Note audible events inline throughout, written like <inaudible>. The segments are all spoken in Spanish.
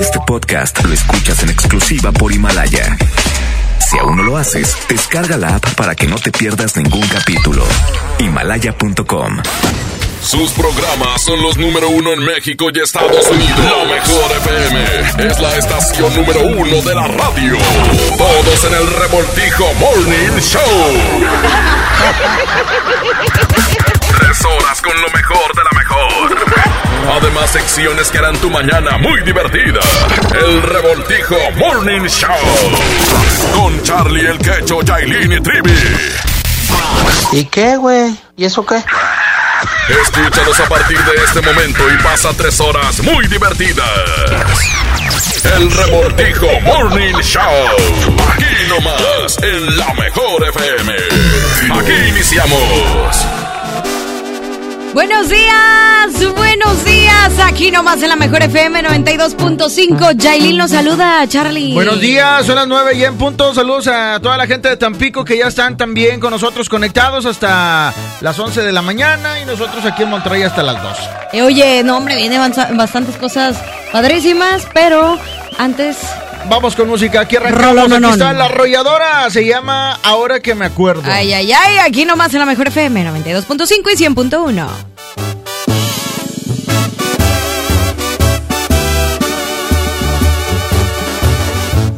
Este podcast lo escuchas en exclusiva por Himalaya. Si aún no lo haces, descarga la app para que no te pierdas ningún capítulo. Himalaya.com. Sus programas son los número uno en México y Estados Unidos. La mejor FM es la estación número uno de la radio. Todos en el revoltijo Morning Show. Tres horas con lo mejor de la mejor. Además, secciones que harán tu mañana muy divertida. El revoltijo Morning Show. Con Charlie el Quecho, Yailin y Trivi. ¿Y qué, güey? ¿Y eso qué? Escúchanos a partir de este momento y pasa tres horas muy divertidas. El Revoltijo Morning Show. Aquí nomás, en la mejor FM. Aquí iniciamos. Buenos días, buenos días. Aquí nomás en la mejor FM 92.5. Jailin nos saluda, Charlie. Buenos días, son las 9 y en punto. Saludos a toda la gente de Tampico que ya están también con nosotros conectados hasta las 11 de la mañana y nosotros aquí en Monterrey hasta las 2. Eh, oye, no, hombre, viene bastantes cosas padrísimas, pero antes Vamos con música. Aquí arrancamos. Aquí está la arrolladora. Se llama Ahora que me acuerdo. Ay, ay, ay. Aquí nomás en la mejor FM 92.5 y 100.1.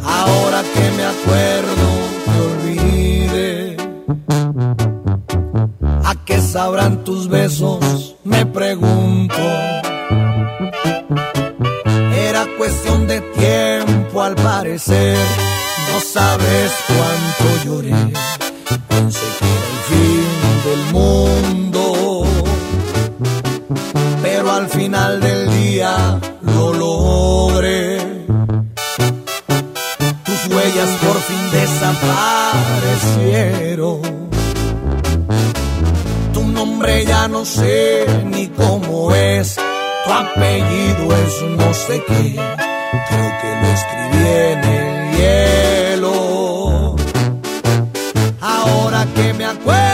Ahora que me acuerdo, me olvide. ¿A qué sabrán tus besos? Me pregunto. No sabes cuánto lloré. Pensé que era el fin del mundo, pero al final del día lo logré. Tus huellas por fin desaparecieron. Tu nombre ya no sé ni cómo es. Tu apellido es no sé qué creo que lo escribí en el hielo. Ahora que me acuerdo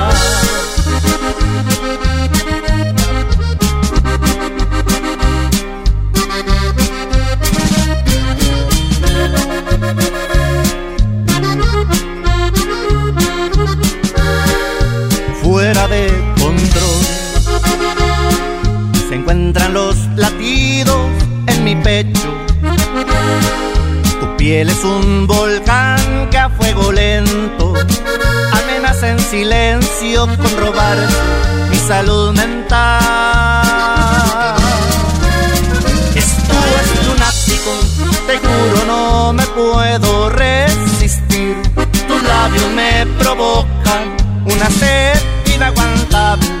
Encuentran los latidos en mi pecho tu piel es un volcán que a fuego lento amenaza en silencio con robar mi salud mental. Esto es lunático, te juro no me puedo resistir. Tus labios me provocan una sed inaguantable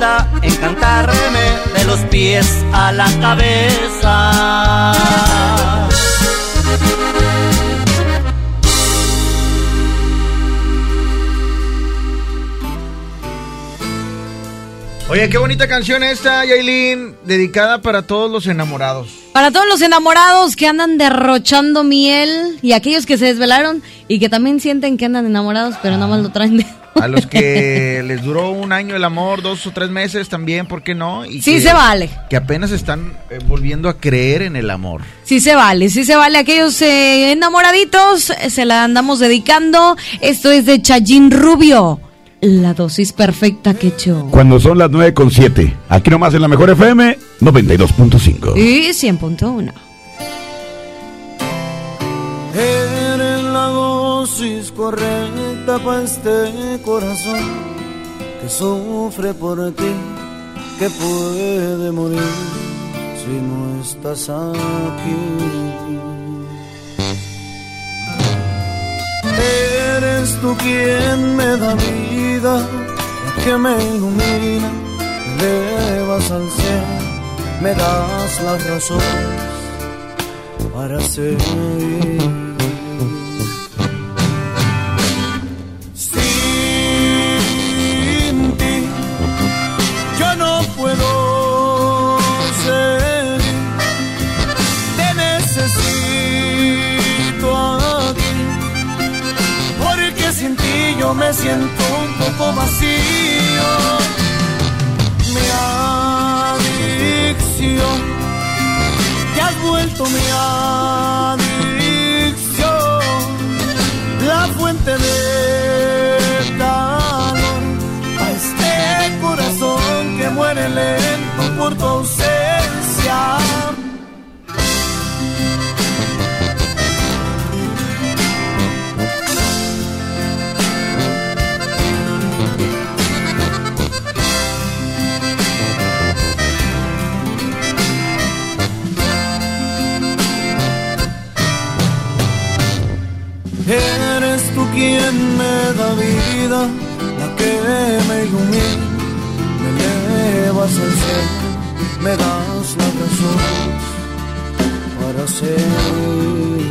Encantarme de los pies a la cabeza. Oye, qué bonita canción esta, Yailin, dedicada para todos los enamorados. Para todos los enamorados que andan derrochando miel y aquellos que se desvelaron y que también sienten que andan enamorados, pero nada más lo traen de... A los que les duró un año el amor, dos o tres meses también, ¿por qué no? Y Sí que- se vale. Que apenas están eh, volviendo a creer en el amor. Sí se vale, sí se vale. Aquellos eh, enamoraditos eh, se la andamos dedicando. Esto es de Chayín Rubio. La dosis perfecta que echó. Cuando son las 9 con 7. Aquí nomás en la mejor FM 92.5. Y 100.1. Eres la dosis correcta para este corazón que sufre por ti, que puede morir si no estás aquí. Eres tú quien me da vida, la que me ilumina, me elevas al cielo, me das las razones para seguir. Me siento un poco vacío. Mi adicción te has vuelto mi adicción, la fuente de calor a este corazón que muere lento por tu ausencia. Quien me da vida, la que me ilumina, me elevas al cielo, me das la razón para ser.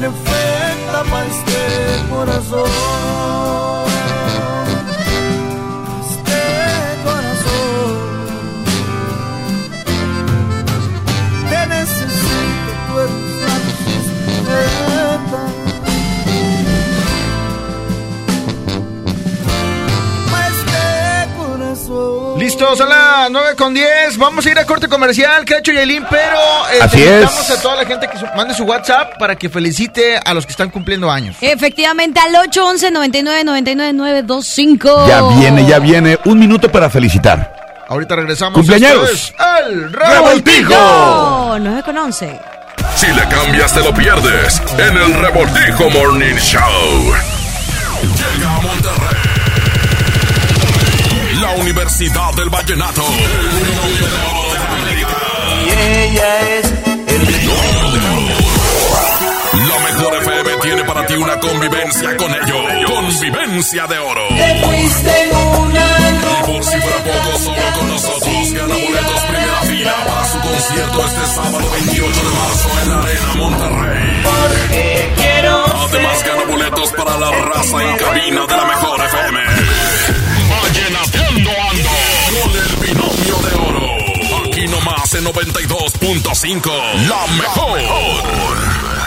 Perfecta para este corazón. Listo, son las 9 con 10. Vamos a ir a corte comercial, Cacho y Ailín, pero eh, Así invitamos es. a toda la gente que su- mande su WhatsApp para que felicite a los que están cumpliendo años. Efectivamente, al 811 99 99 925. Ya viene, ya viene. Un minuto para felicitar. Ahorita regresamos. ¡Cumpleaños! El ¡Revoltijo! Oh, 9 con 11. Si le cambias te lo pierdes en el Revoltijo Morning Show. Universidad del Vallenato. Y ella es el La mejor FM tiene para ti una convivencia con ellos. Convivencia de oro. Te fuiste en una Y por si fuera poco, solo con nosotros gana boletos primera fila para su concierto este sábado 28 de marzo en la Arena Monterrey. porque quiero Además gana boletos para la raza en cabina de la mejor FM. 92.5. La mejor.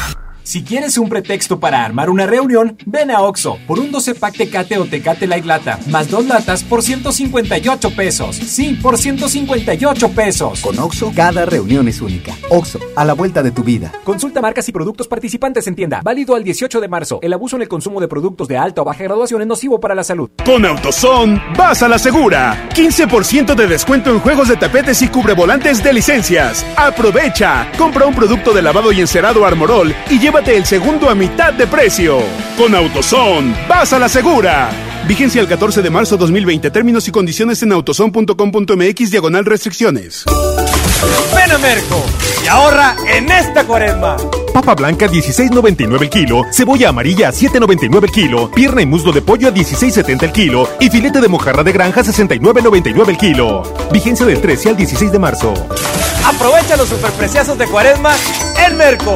Si quieres un pretexto para armar una reunión, ven a Oxo por un 12 pack Tecate o Tecate Light Lata, más dos latas por 158 pesos. Sí, por 158 pesos. Con Oxo, cada reunión es única. Oxo, a la vuelta de tu vida. Consulta marcas y productos participantes en tienda. Válido al 18 de marzo. El abuso en el consumo de productos de alta o baja graduación es nocivo para la salud. Con AutoZone, vas a la segura. 15% de descuento en juegos de tapetes y cubrevolantes de licencias. Aprovecha. Compra un producto de lavado y encerado Armorol y llévate el segundo a mitad de precio. Con AutoZone, vas a la segura. Vigencia el 14 de marzo 2020. Términos y condiciones en autozone.com.mx diagonal restricciones. Ven a Merco y ahorra en esta cuaresma. Papa blanca 16.99 el kilo, cebolla amarilla a 7.99 el kilo, pierna y muslo de pollo a 16.70 el kilo y filete de mojarra de granja a 69.99 el kilo. Vigencia del 13 al 16 de marzo. Aprovecha los superpreciazos de cuaresma en Merco.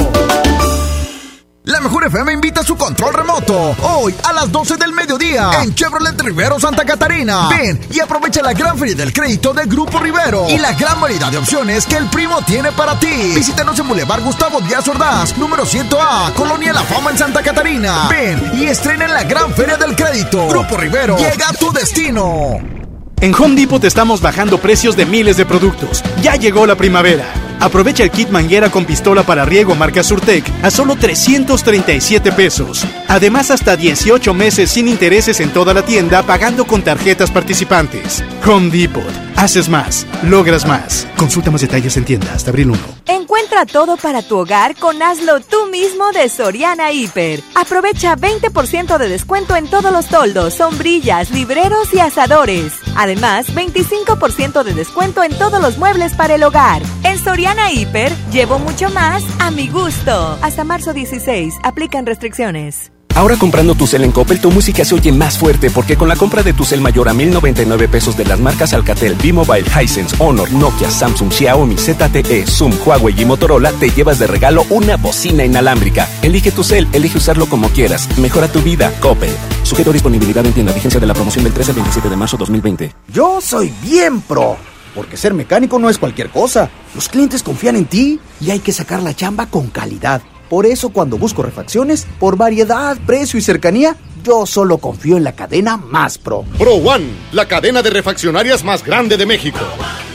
La Mejor FM invita a su control remoto. Hoy a las 12 del mediodía en Chevrolet Rivero Santa Catarina. Ven y aprovecha la gran feria del crédito de Grupo Rivero y la gran variedad de opciones que el primo tiene para ti. Visítanos en Boulevard Gustavo Díaz Ordaz, número 100A, Colonia La Fama en Santa Catarina. Ven y estrena en la gran feria del crédito. Grupo Rivero, llega a tu destino. En Home Depot te estamos bajando precios de miles de productos. Ya llegó la primavera. Aprovecha el kit manguera con pistola para riego marca Surtec a solo 337 pesos. Además, hasta 18 meses sin intereses en toda la tienda pagando con tarjetas participantes. Home Depot. Haces más, logras más. Consulta más detalles en tienda hasta abril 1. Encuentra todo para tu hogar con Hazlo tú mismo de Soriana Hiper. Aprovecha 20% de descuento en todos los toldos, sombrillas, libreros y asadores. Además, 25% de descuento en todos los muebles para el hogar. En Soriana Hiper, llevo mucho más a mi gusto. Hasta marzo 16, aplican restricciones. Ahora comprando tu cel en Coppel, tu música se oye más fuerte porque con la compra de tu cel mayor a 1099 pesos de las marcas Alcatel, B-Mobile, Hisense, Honor, Nokia, Samsung, Xiaomi, ZTE, Zoom, Huawei y Motorola, te llevas de regalo una bocina inalámbrica. Elige tu cel, elige usarlo como quieras. Mejora tu vida, Coppel. Sujeto a disponibilidad en tienda. Vigencia de la promoción del 13 al 27 de marzo 2020. Yo soy bien pro. Porque ser mecánico no es cualquier cosa. Los clientes confían en ti y hay que sacar la chamba con calidad. Por eso cuando busco refacciones, por variedad, precio y cercanía, yo solo confío en la cadena más pro. Pro One, la cadena de refaccionarias más grande de México.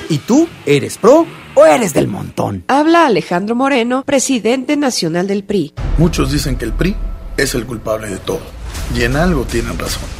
¿Y tú eres pro o eres del montón? Habla Alejandro Moreno, presidente nacional del PRI. Muchos dicen que el PRI es el culpable de todo. Y en algo tienen razón.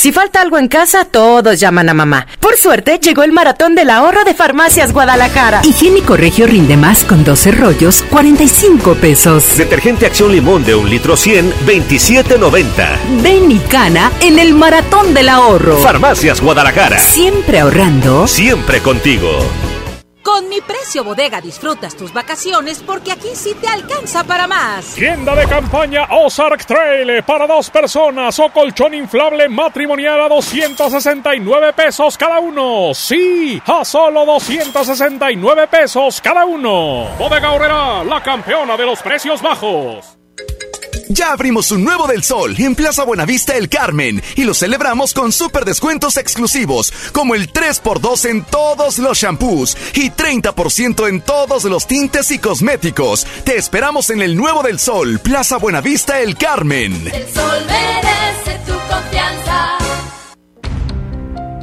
Si falta algo en casa, todos llaman a mamá. Por suerte, llegó el maratón del ahorro de Farmacias Guadalajara. Higiénico Regio rinde más con 12 rollos, 45 pesos. Detergente Acción Limón de un litro 100, 27.90. Ven y cana en el maratón del ahorro. Farmacias Guadalajara. Siempre ahorrando. Siempre contigo. Con mi precio bodega disfrutas tus vacaciones porque aquí sí te alcanza para más. Tienda de campaña Ozark Trail para dos personas o colchón inflable matrimonial a 269 pesos cada uno. Sí, a solo 269 pesos cada uno. Bodega Horrera, la campeona de los precios bajos. Ya abrimos un nuevo del sol en Plaza Buenavista El Carmen y lo celebramos con super descuentos exclusivos, como el 3x2 en todos los shampoos y 30% en todos los tintes y cosméticos. Te esperamos en el nuevo del sol, Plaza Buenavista El Carmen. El sol merece tu confianza.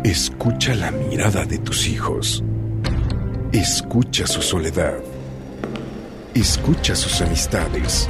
Escucha la mirada de tus hijos. Escucha su soledad. Escucha sus amistades.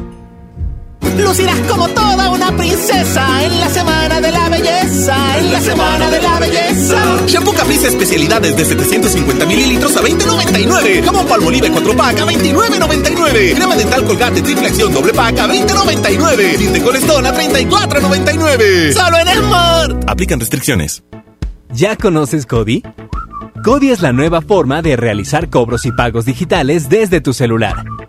Lucirás como toda una princesa en la semana de la belleza, en la semana de la belleza. Shampoo Caprice especialidades de 750 mililitros a 20.99. Jamón Palmolive 4 pack a 29.99. Crema dental Colgate triple acción doble pack a 20.99. Tinte Colestón a 34.99. Solo en Smart. Aplican restricciones. ¿Ya conoces Cody? Cody es la nueva forma de realizar cobros y pagos digitales desde tu celular,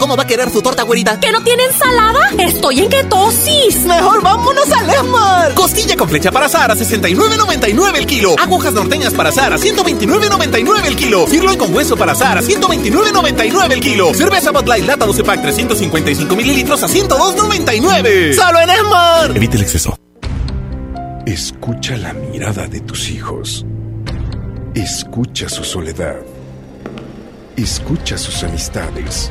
¿Cómo va a querer su torta, güerita? ¿Que no tiene ensalada? Estoy en ketosis. Mejor vámonos al Esmar. Costilla con flecha para asar a 69.99 el kilo. Agujas norteñas para asar a 129.99 el kilo. Sirloin con hueso para asar a 129.99 el kilo. Cerveza Bud Light Lata 12 pack 355 mililitros a 102.99. ¡Solo en Esmar! Evite el exceso. Escucha la mirada de tus hijos. Escucha su soledad. Escucha sus amistades.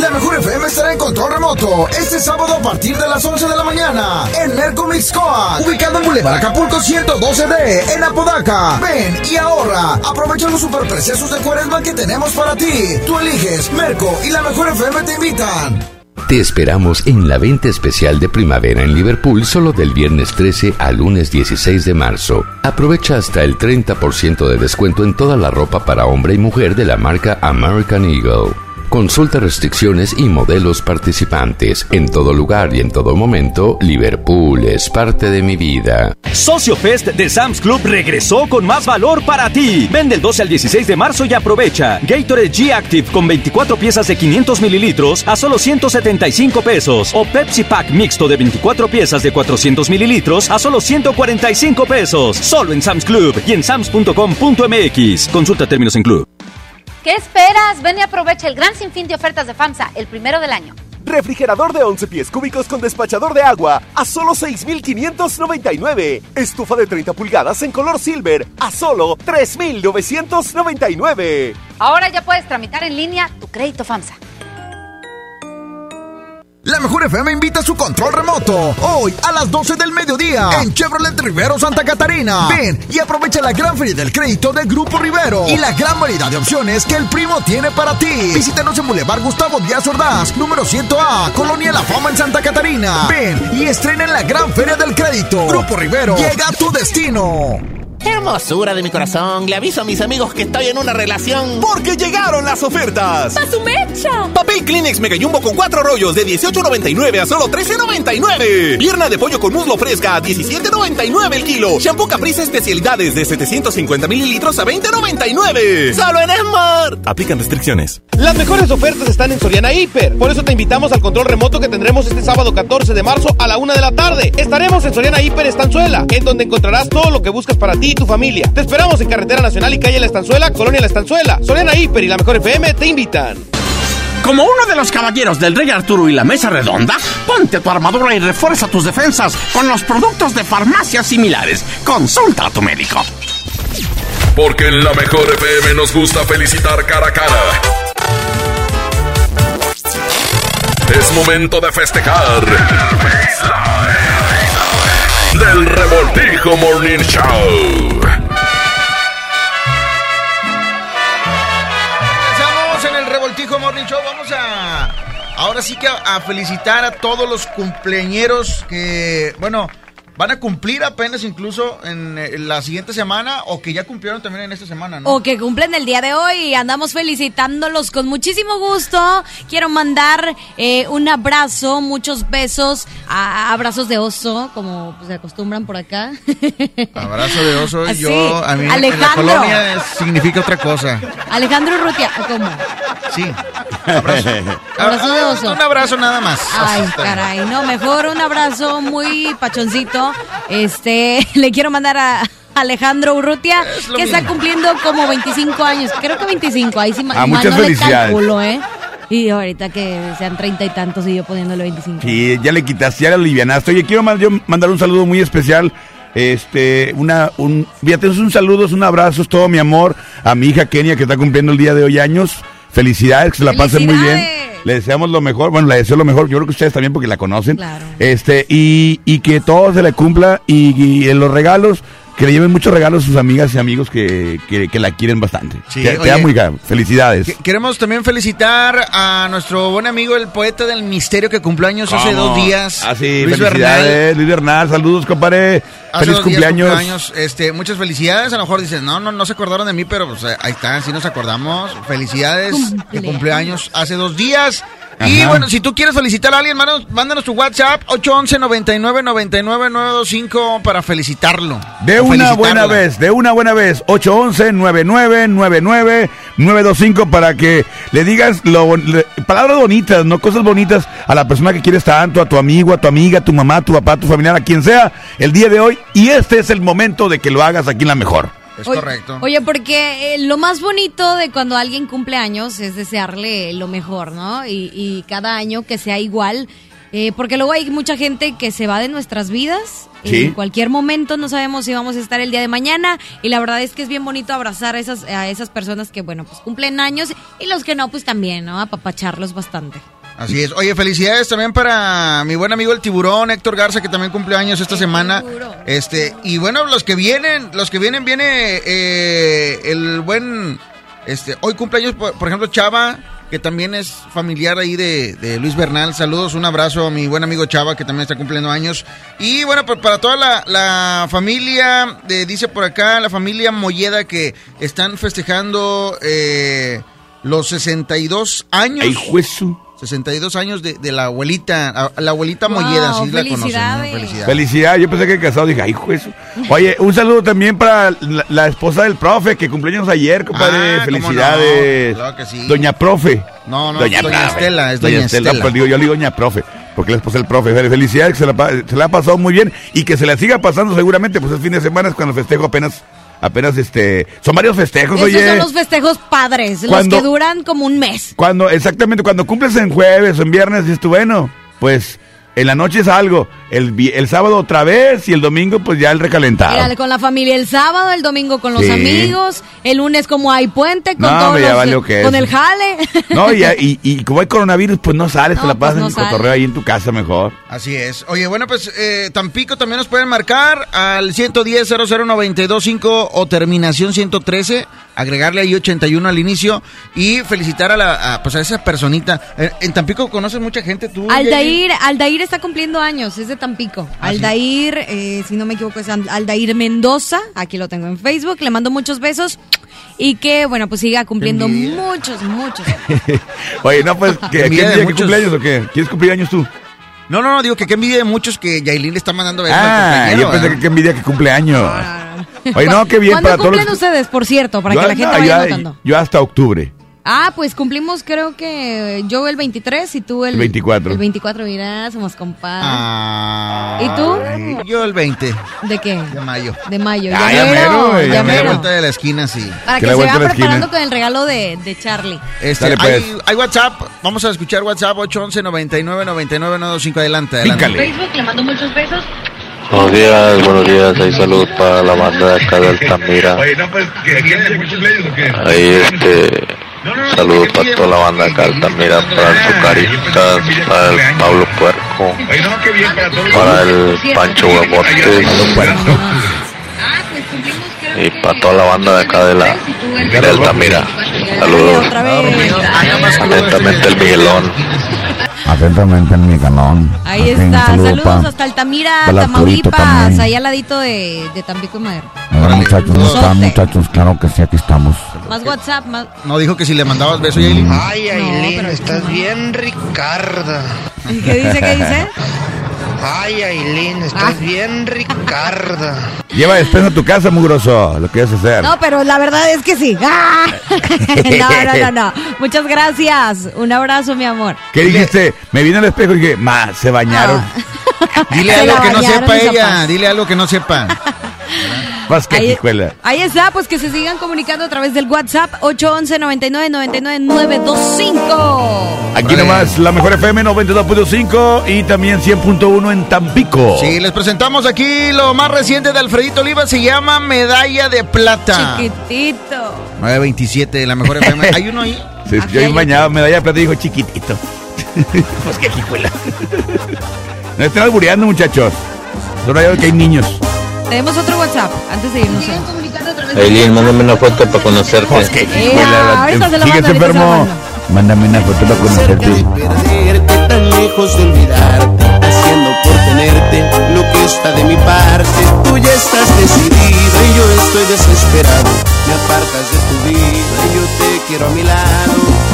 La mejor FM estará en control remoto este sábado a partir de las 11 de la mañana en Merco Mixcoa, ubicado en Boulevard Acapulco 112D en Apodaca. Ven y ahorra. Aprovecha los superpreciosos de Cuaresma que tenemos para ti. Tú eliges Merco y la mejor FM te invitan. Te esperamos en la venta especial de primavera en Liverpool solo del viernes 13 al lunes 16 de marzo. Aprovecha hasta el 30% de descuento en toda la ropa para hombre y mujer de la marca American Eagle. Consulta restricciones y modelos participantes. En todo lugar y en todo momento, Liverpool es parte de mi vida. Socio Fest de Sam's Club regresó con más valor para ti. Vende el 12 al 16 de marzo y aprovecha. Gatorade G Active con 24 piezas de 500 mililitros a solo 175 pesos. O Pepsi Pack mixto de 24 piezas de 400 mililitros a solo 145 pesos. Solo en Sam's Club y en sams.com.mx. Consulta términos en club. ¿Qué esperas? Ven y aprovecha el gran sinfín de ofertas de FAMSA, el primero del año. Refrigerador de 11 pies cúbicos con despachador de agua a solo 6,599. Estufa de 30 pulgadas en color silver a solo 3,999. Ahora ya puedes tramitar en línea tu crédito FAMSA. Mejor FM invita a su control remoto. Hoy a las 12 del mediodía en Chevrolet Rivero Santa Catarina. Ven y aprovecha la gran feria del crédito de Grupo Rivero y la gran variedad de opciones que el primo tiene para ti. Visítanos en Boulevard Gustavo Díaz Ordaz, número 100A, Colonia La Fama en Santa Catarina. Ven y estrena en la gran feria del crédito. Grupo Rivero llega a tu destino. Hermosura de mi corazón, le aviso a mis amigos que estoy en una relación. Porque llegaron las ofertas. ¡A su mecha! Papel Kleenex Mega Jumbo con cuatro rollos de 18.99 a solo 13.99. Pierna de pollo con muslo fresca a 17.99 el kilo. Shampoo Caprice especialidades de 750 mililitros a 20.99. ¡Solo en Smart! Aplican restricciones. Las mejores ofertas están en Soriana Hiper. Por eso te invitamos al control remoto que tendremos este sábado 14 de marzo a la una de la tarde. Estaremos en Soriana Hiper Estanzuela, en donde encontrarás todo lo que buscas para ti y tu familia. Te esperamos en Carretera Nacional y Calle La Estanzuela, Colonia La Estanzuela. Soriana Hiper y la Mejor FM te invitan. Como uno de los caballeros del Rey Arturo y la Mesa Redonda, ponte tu armadura y refuerza tus defensas con los productos de farmacias similares. Consulta a tu médico. Porque en la Mejor FM nos gusta felicitar cara a cara. Es momento de festejar. Del Revoltijo Morning Show. Estamos en el Revoltijo Morning Show. Vamos a. Ahora sí que a, a felicitar a todos los cumpleañeros que. Bueno. Van a cumplir apenas incluso en, eh, la siguiente semana o que ya cumplieron también en esta semana, ¿no? O que cumplen el día de hoy y andamos felicitándolos con muchísimo gusto. Quiero mandar eh, un abrazo, muchos besos, a, abrazos de oso, como pues, se acostumbran por acá. <laughs> Abrazo de oso, Así. yo a mí en la Alejandro. colonia es- significa otra cosa. Alejandro Rutia, ¿cómo? Sí. Abrazo. Abrazo de oso. Un abrazo nada más. Ay, caray, no, mejor un abrazo muy pachoncito. Este, <laughs> le quiero mandar a Alejandro Urrutia, que está cumpliendo como 25 años, creo que 25, ahí sí Ah, mal muchas no le felicidades. calculo, ¿eh? Y ahorita que sean treinta y tantos y yo poniéndole 25. Sí, ya le quitaste, ya le alivianaste. Oye, quiero yo mandar un saludo muy especial. Este, una, un, fíjate, es un saludo, es un abrazo, es todo mi amor a mi hija Kenia que está cumpliendo el día de hoy años. Felicidades, que se la pasen muy bien. Le deseamos lo mejor, bueno, le deseo lo mejor, yo creo que ustedes también porque la conocen. Este, y, y que todo se le cumpla y, y en los regalos, que le lleven muchos regalos a sus amigas y amigos que, que, que la quieren bastante. Sí, te, te oye. amo, hija. Felicidades. Que- Queremos también felicitar a nuestro buen amigo, el poeta del misterio que cumplió años hace dos días. Ah, sí, Luis felicidades, Bernal. Luis Bernal, saludos, compadre. Hace Feliz dos días cumpleaños. cumpleaños. Este, muchas felicidades. A lo mejor dices, no, no, no se acordaron de mí, pero pues ahí está, sí nos acordamos. Felicidades, que cumpleaños hace dos días. Y bueno, si tú quieres felicitar a alguien, mándanos, mándanos tu WhatsApp 811 99 99 925 para felicitarlo. De una buena vez, de una buena vez, 811-9999-925 para que le digas lo, le- palabras bonitas, no cosas bonitas a la persona que quieres tanto, a tu amigo, a tu amiga, a tu mamá, a tu papá, a tu familiar, a quien sea, el día de hoy. Y este es el momento de que lo hagas aquí en la mejor. Es Oye, correcto. Oye, porque eh, lo más bonito de cuando alguien cumple años es desearle lo mejor, ¿no? Y, y cada año que sea igual. eh, porque luego hay mucha gente que se va de nuestras vidas. Sí. En cualquier momento no sabemos si vamos a estar el día de mañana. Y la verdad es que es bien bonito abrazar a esas, a esas personas que, bueno, pues cumplen años. Y los que no, pues también, ¿no? Apapacharlos bastante. Así es. Oye, felicidades también para mi buen amigo el tiburón, Héctor Garza, que también cumple años esta semana. Este, y bueno, los que vienen, los que vienen, viene eh, el buen, este, hoy cumpleaños, por, por ejemplo, Chava, que también es familiar ahí de, de Luis Bernal. Saludos, un abrazo a mi buen amigo Chava, que también está cumpliendo años. Y bueno, pues para toda la, la familia, de- dice por acá, la familia Molleda, que están festejando... Eh, los 62 años. ¡Ay, juezu! 62 años de, de la abuelita, a- la abuelita Wow, Molleda, sí la conocen. ¿no? felicidades. Felicidades. Felicidad, yo pensé que casado, dije, ay, juez. Oye, un saludo también para la, la esposa del profe, que cumpleaños ayer, compadre. Ah, Felicidades. no, claro que sí. Doña Profe. No, no, doña Estela, es doña Estela. Estela. Pues digo, yo le digo Doña Profe, porque la esposa del profe. Fel- Felicidades, que se la, se la ha pasado muy bien y que se la siga pasando seguramente, pues es fin de semana, es cuando el festejo apenas, apenas este, son varios festejos, Esos oye. son los festejos padres, Cuando- los que duran como un mes. Cuando, exactamente, cuando cumples en jueves o en viernes, dices tú, bueno, pues en la noche es algo, el, vi- el sábado otra vez y el domingo pues ya el recalentado. Mira, con la familia el sábado, el domingo con los Sí. amigos, el lunes como hay puente, con No, todos los- valió que con el jale. No, y, <laughs> y, y como hay coronavirus, pues no sales, te No, la pasas pues no en el cotorreo ahí en tu casa mejor. Así es. Oye, bueno, pues eh, Tampico también nos pueden marcar al 110 00925 o terminación 113, agregarle ahí 81 al inicio y felicitar a la a, pues a esa personita. Eh, en Tampico conoces mucha gente tú. Aldair, Aldair está cumpliendo años, es de Tampico. Ah, sí. Aldair, eh, si no me equivoco, es Al- Aldair Mendoza, aquí lo tengo en Facebook, le mando muchos besos y que, bueno, pues siga cumpliendo muchos, muchos. <laughs> Oye, no, pues, ¿qué, ¿qué Envidia de día que cumpleaños o qué? ¿Quieres cumplir años tú? No, no, no, digo que qué envidia de muchos que Yailin le está mandando besos Ah, yo pensé ¿verdad? que qué envidia que cumpleaños. <laughs> Oye, no, qué bien ¿Cuándo para todos cumplen los... ustedes, por cierto, para Yo- que la gente vaya ya- anotando? Yo hasta octubre. Ah, pues cumplimos creo que yo el 23 y tú el... El 24. El 24, mira, somos compadres. Ah, ¿Y tú? Yo el 20 ¿De qué? de mayo. De mayo. Ah, ya ya mero, mero, ya ya Ya me mero. vuelta de la esquina, sí. Para Que que, la se vuelta vaya a la esquina. preparando con el regalo de, de Charlie. Este, Dale, pues. hay, hay WhatsApp, vamos a escuchar WhatsApp 811 99 99 925 adelante, adelante. Pícale. le mando muchos besos. Buenos días, buenos días. Hay salud para la banda de acá de Altamira. Pues, ¿qué, ¿quién es cumpleaños o qué? Ahí, este, saludos para toda la banda de acá de Altamira, para el Zucaritas, para el Pablo Puerco, para el Pancho Huevotes y para toda la banda de acá de la de Altamira. Saludos. Atentamente el Miguelón. Atentamente en mi canón. Ahí está. saludo Saludos pa- hasta Altamira, Tamaulipas, ahí al ladito de, de Tampico y Madero. A ver, muchachos, ¿cómo están, muchachos? Claro que sí, aquí estamos. Más WhatsApp, más... No dijo que si le mandabas beso, Yailin. Ay, No, pero- estás bien Ricarda. ¿Qué dice, qué dice? <laughs> Ay, Ailín, estás Ah. bien Ricarda. Lleva despensa a tu casa, mugroso, lo que vas a hacer. No, pero la verdad es que sí. <laughs> ¡Ah! No, no, no, no. Muchas gracias. Un abrazo, mi amor. ¿Qué dijiste? Me vine al espejo y dije, ma, se bañaron. Dile Se algo que no sepa ella, dile algo que no sepa. Vas que Ahí, escuela. ahí está, pues que se sigan comunicando a través del WhatsApp 811 99 99 925. Aquí nomás, la mejor FM 92.5 y también 100.1 en Tampico. Sí, les presentamos aquí lo más reciente de Alfredito Oliva, se llama Medalla de Plata. Chiquitito. 927, la mejor FM. <laughs> ¿Hay uno ahí? Sí, yo ahí bañado, medalla de plata y dijo chiquitito. <laughs> pues que escuela. <laughs> no estén albureando, muchachos. Solo hay que hay niños. Tenemos otro WhatsApp antes de irnos. Ailín, mándame una foto para conocerte. Pues que lo enfermo. Mándame una foto para conocerte. perderte, tan lejos de olvidarte, haciendo por tenerte lo que está de mi parte. Tú ya estás decidida y yo estoy desesperado. Me apartas de tu vida y yo te quiero a mi lado.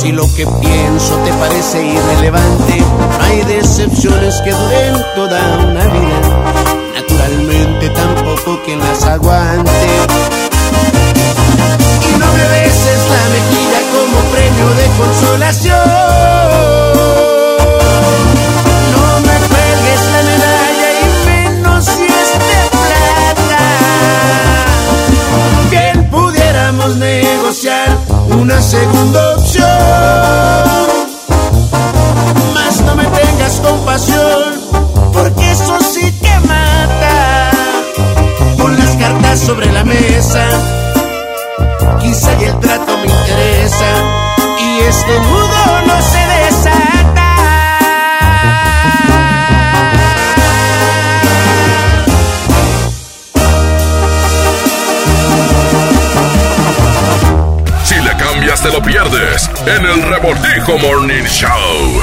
Si lo que pienso te parece irrelevante, no hay decepciones que duren toda una vida. Naturalmente tampoco quien las aguante. Y no me beses la mejilla como premio de consolación. No me cuelgues la medalla y menos si es de plata. Pudiéramos negociar una segunda opción. Sobre la mesa, quizá y el trato me interesa. Y este nudo no se desata. Si le cambias te lo pierdes en el Revoltijo Morning Show.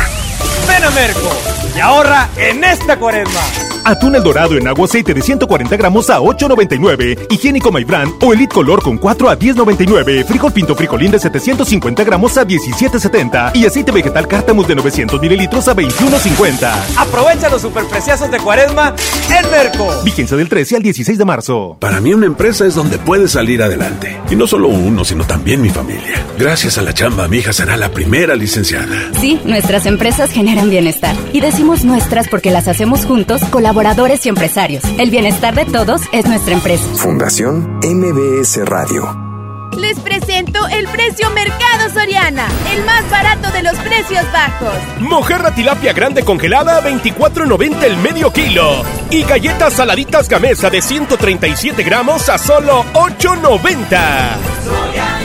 Ven a Merco y ahorra en esta cuaresma. Atún el dorado en agua aceite de 140 gramos a 8.99. Higiénico My Brand o Elite Color con 4 a 10.99. Frijol pinto fricolín de 750 gramos a 17.70. Y aceite vegetal cártamus de 900 mililitros a 21.50. Aprovecha los superpreciosos de cuaresma en Merco. Vigencia del 13 al 16 de marzo. Para mí una empresa es donde puedes salir adelante. Y no solo uno, sino también mi familia. Gracias a la chamba, mi hija será la primera licenciada. Sí, nuestras empresas generan bienestar. Y decimos nuestras porque las hacemos juntos, colaboradores y empresarios. El bienestar de todos es nuestra empresa. Fundación MBS Radio. Les presento el precio Mercado Soriana, el más barato de los precios bajos. Mojarra tilapia grande congelada a 24.90 el medio kilo. Y galletas saladitas gamesa de 137 gramos a solo 8.90.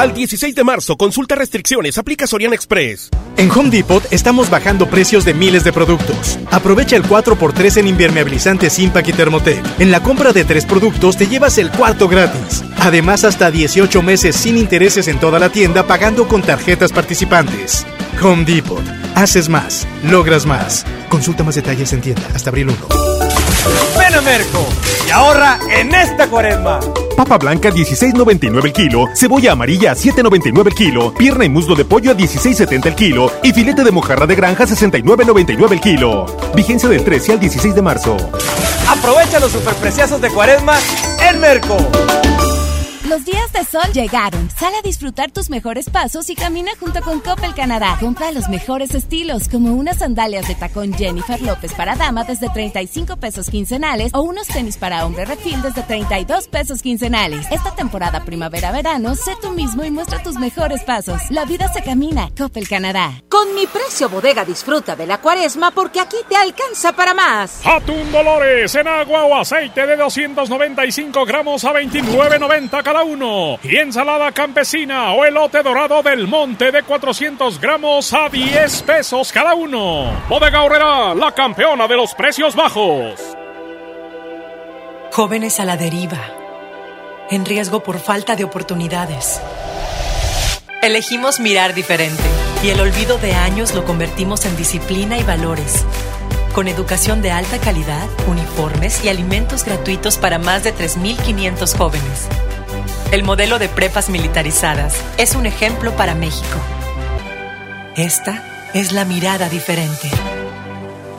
Al 16 de marzo, consulta restricciones, aplica Soriana Express. En Home Depot estamos bajando precios de miles de productos. Aprovecha el 4x3 en impermeabilizantes Impact y Thermotel. En la compra de tres productos te llevas el cuarto gratis. Además, hasta 18 meses sin intereses en toda la tienda pagando con tarjetas participantes. Home Depot. Haces más, logras más. Consulta más detalles en tienda hasta abril 1. Ven a Merco y ahorra en esta cuaresma. Papa blanca 16.99 el kilo, cebolla amarilla 7.99 el kilo, pierna y muslo de pollo a 16.70 el kilo y filete de mojarra de granja 69.99 el kilo. Vigencia del 13 al 16 de marzo. Aprovecha los superpreciosos de cuaresma en Merco. Los días de sol llegaron. Sal a disfrutar tus mejores pasos y camina junto con Coppel Canadá. Compra los mejores estilos, como unas sandalias de tacón Jennifer López para dama desde 35 pesos quincenales o unos tenis para hombre refil desde 32 pesos quincenales. Esta temporada primavera-verano, sé tú mismo y muestra tus mejores pasos. La vida se camina. Coppel Canadá. Con mi precio bodega disfruta de la cuaresma porque aquí te alcanza para más. Atún Dolores en agua o aceite de 295 gramos a 29.90 cada uno. Y ensalada campesina o elote dorado del monte de 400 gramos a 10 pesos cada uno. Bodega Horrera, la campeona de los precios bajos. Jóvenes a la deriva, en riesgo por falta de oportunidades. Elegimos mirar diferente y el olvido de años lo convertimos en disciplina y valores. Con educación de alta calidad, uniformes y alimentos gratuitos para más de 3.500 jóvenes. El modelo de prepas militarizadas es un ejemplo para México. Esta es la mirada diferente.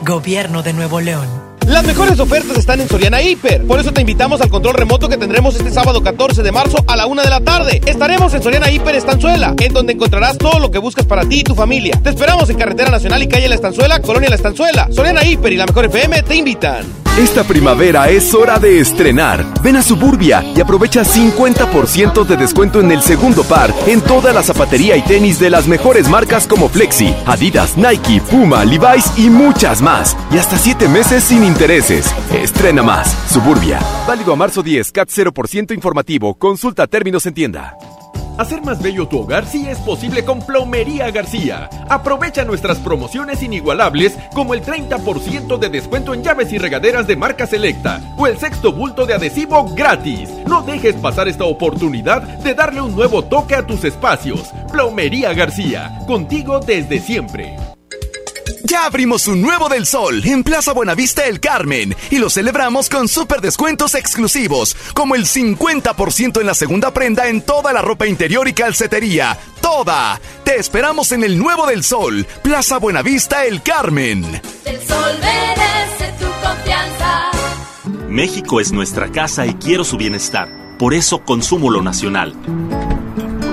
Gobierno de Nuevo León. Las mejores ofertas están en Soriana Hiper. Por eso te invitamos al control remoto que tendremos este sábado 14 de marzo a la una de la tarde. Estaremos en Soriana Hiper Estanzuela, en donde encontrarás todo lo que buscas para ti y tu familia. Te esperamos en Carretera Nacional y Calle La Estanzuela, Colonia La Estanzuela. Soriana Hiper y la Mejor FM te invitan. Esta primavera es hora de estrenar. Ven a Suburbia y aprovecha 50% de descuento en el segundo par en toda la zapatería y tenis de las mejores marcas como Flexi, Adidas, Nike, Puma, Levi's y muchas más. Y hasta 7 meses sin intereses. Estrena más. Suburbia. Válido a marzo 10, CAT 0% informativo. Consulta términos en tienda. Hacer más bello tu hogar sí es posible con Plomería García. Aprovecha nuestras promociones inigualables como el 30% de descuento en llaves y regaderas de marca selecta o el sexto bulto de adhesivo gratis. No dejes pasar esta oportunidad de darle un nuevo toque a tus espacios. Plomería García, contigo desde siempre. Ya abrimos un nuevo del sol en Plaza Buenavista El Carmen y lo celebramos con super descuentos exclusivos, como el 50% en la segunda prenda en toda la ropa interior y calcetería. ¡Toda! Te esperamos en el nuevo del sol, Plaza Buenavista El Carmen. El sol merece tu confianza. México es nuestra casa y quiero su bienestar. Por eso consumo lo nacional.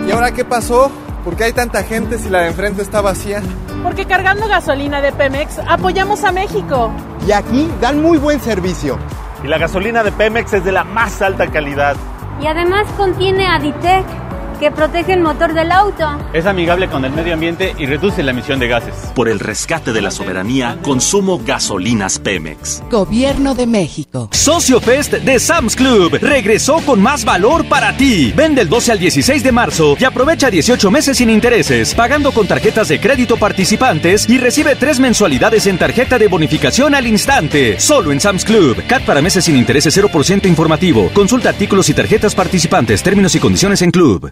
¿Y ahora qué pasó? ¿Por qué hay tanta gente si la de enfrente está vacía? Porque cargando gasolina de Pemex apoyamos a México. Y aquí dan muy buen servicio. Y la gasolina de Pemex es de la más alta calidad. Y además contiene Aditec que protege el motor del auto. Es amigable con el medio ambiente y reduce la emisión de gases. Por el rescate de la soberanía, consumo gasolinas Pemex. Gobierno de México. Socio Fest de Sam's Club regresó con más valor para ti. Vende el 12 al 16 de marzo y aprovecha 18 meses sin intereses, pagando con tarjetas de crédito participantes y recibe tres mensualidades en tarjeta de bonificación al instante. Solo en Sam's Club. CAT para meses sin intereses 0% informativo. Consulta artículos y tarjetas participantes, términos y condiciones en Club.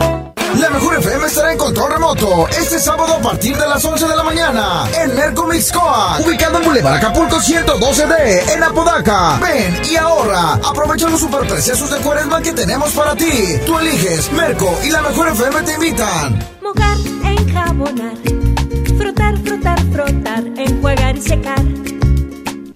La mejor FM estará en control remoto este sábado a partir de las 11 de la mañana en Merco Mixcoa, ubicado en Boulevard Acapulco 112D, en Apodaca. Ven y ahorra. Aprovecha los superpreciosos de Cuaresma que tenemos para ti. Tú eliges Merco y la mejor FM te invitan. Mojar, enjabonar, frotar, frotar, frotar, enjuagar y secar.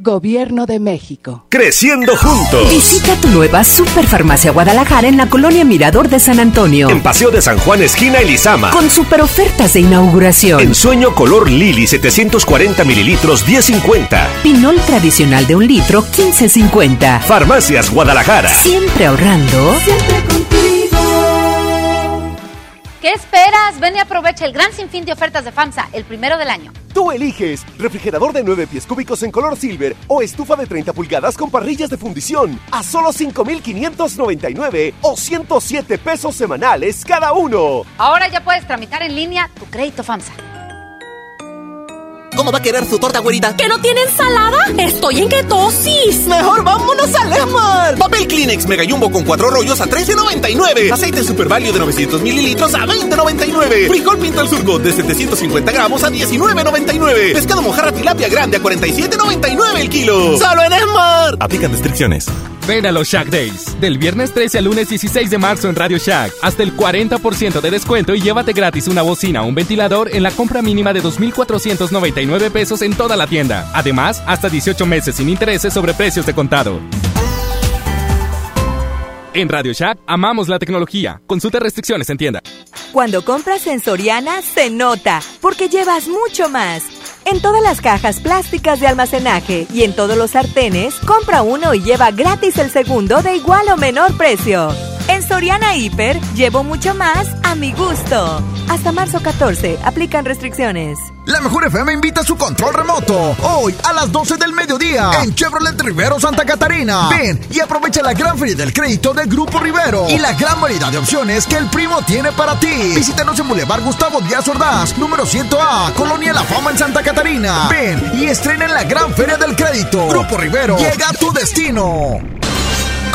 Gobierno de México. Creciendo juntos. Visita tu nueva Superfarmacia Guadalajara en la colonia Mirador de San Antonio. En Paseo de San Juan, esquina Elizama. Con super ofertas de inauguración. En sueño color Lili, 740 mililitros, 10.50. Pinol tradicional de un litro, 15.50. Farmacias Guadalajara. Siempre ahorrando. Siempre contigo. ¿Qué esperas? Ven y aprovecha el gran sinfín de ofertas de FAMSA, el primero del año. Tú eliges refrigerador de 9 pies cúbicos en color silver o estufa de 30 pulgadas con parrillas de fundición a solo 5,599 o 107 pesos semanales cada uno. Ahora ya puedes tramitar en línea tu crédito FAMSA. ¿Cómo va a querer su torta, güerita? ¿Que no tiene ensalada? Estoy en ketosis. Mejor vámonos a Lemar. Papel Kleenex Mega Jumbo con cuatro rollos a 13.99. Aceite Super Value de 900 mililitros a 20.99. Frijol Pinto al Surgot de 750 gramos a 19.99. Pescado mojarra tilapia grande a 47.99 el kilo. Solo en Esmar. Aplican restricciones. Ven a los Shack Days. Del viernes 13 al lunes 16 de marzo en Radio Shack. Hasta el 40% de descuento y llévate gratis una bocina o un ventilador en la compra mínima de 2,499 pesos en toda la tienda. Además, hasta 18 meses sin intereses sobre precios de contado. En Radio Shack amamos la tecnología. Consulta restricciones en tienda. Cuando compras en Soriana, se nota, porque llevas mucho más. En todas las cajas plásticas de almacenaje y en todos los sartenes, compra uno y lleva gratis el segundo de igual o menor precio. En Soriana Hiper, llevo mucho más a mi gusto. Hasta marzo 14, aplican restricciones. La Mejor FM invita a su control remoto. Hoy a las 12 del mediodía en Chevrolet Rivero Santa Catarina. Ven y aprovecha la gran feria del crédito del Grupo Rivero y la gran variedad de opciones que el primo tiene para ti. Visítanos en Boulevard Gustavo Díaz Ordaz, número 100A, Colonia La Fama en Santa Catarina. Ven y estrena en la gran feria del crédito. Grupo Rivero, llega a tu destino.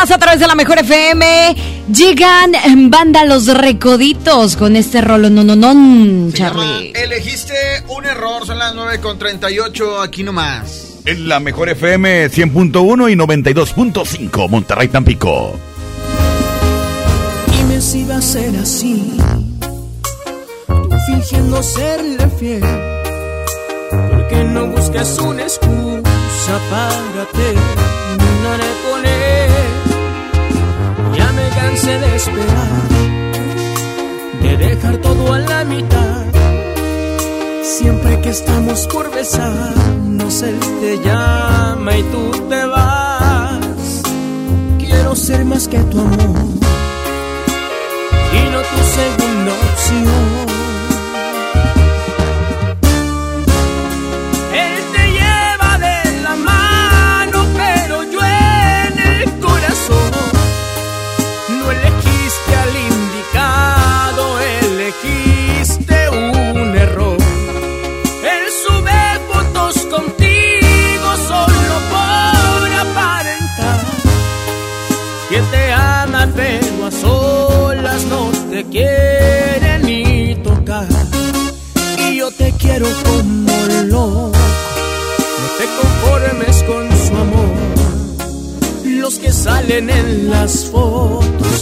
Más a través de la Mejor FM. Llegan en banda los recoditos con este rolo no no no Charlie. Elegiste un error, son las 9 con 38 aquí nomás. En la mejor FM 100.1 y 92.5 Monterrey Tampico. Dime si va a ser así. Tú fingiendo serle fiel. Porque no buscas una excusa para terminar cansé de esperar. De dejar todo a la mitad. Siempre que estamos por besarnos, él te llama y tú te vas. Quiero ser más que tu amor y no tu segunda opción. Pero a solas no te quiere ni tocar. Y yo te quiero como loco, no te conformes con su amor. Los que salen en las fotos,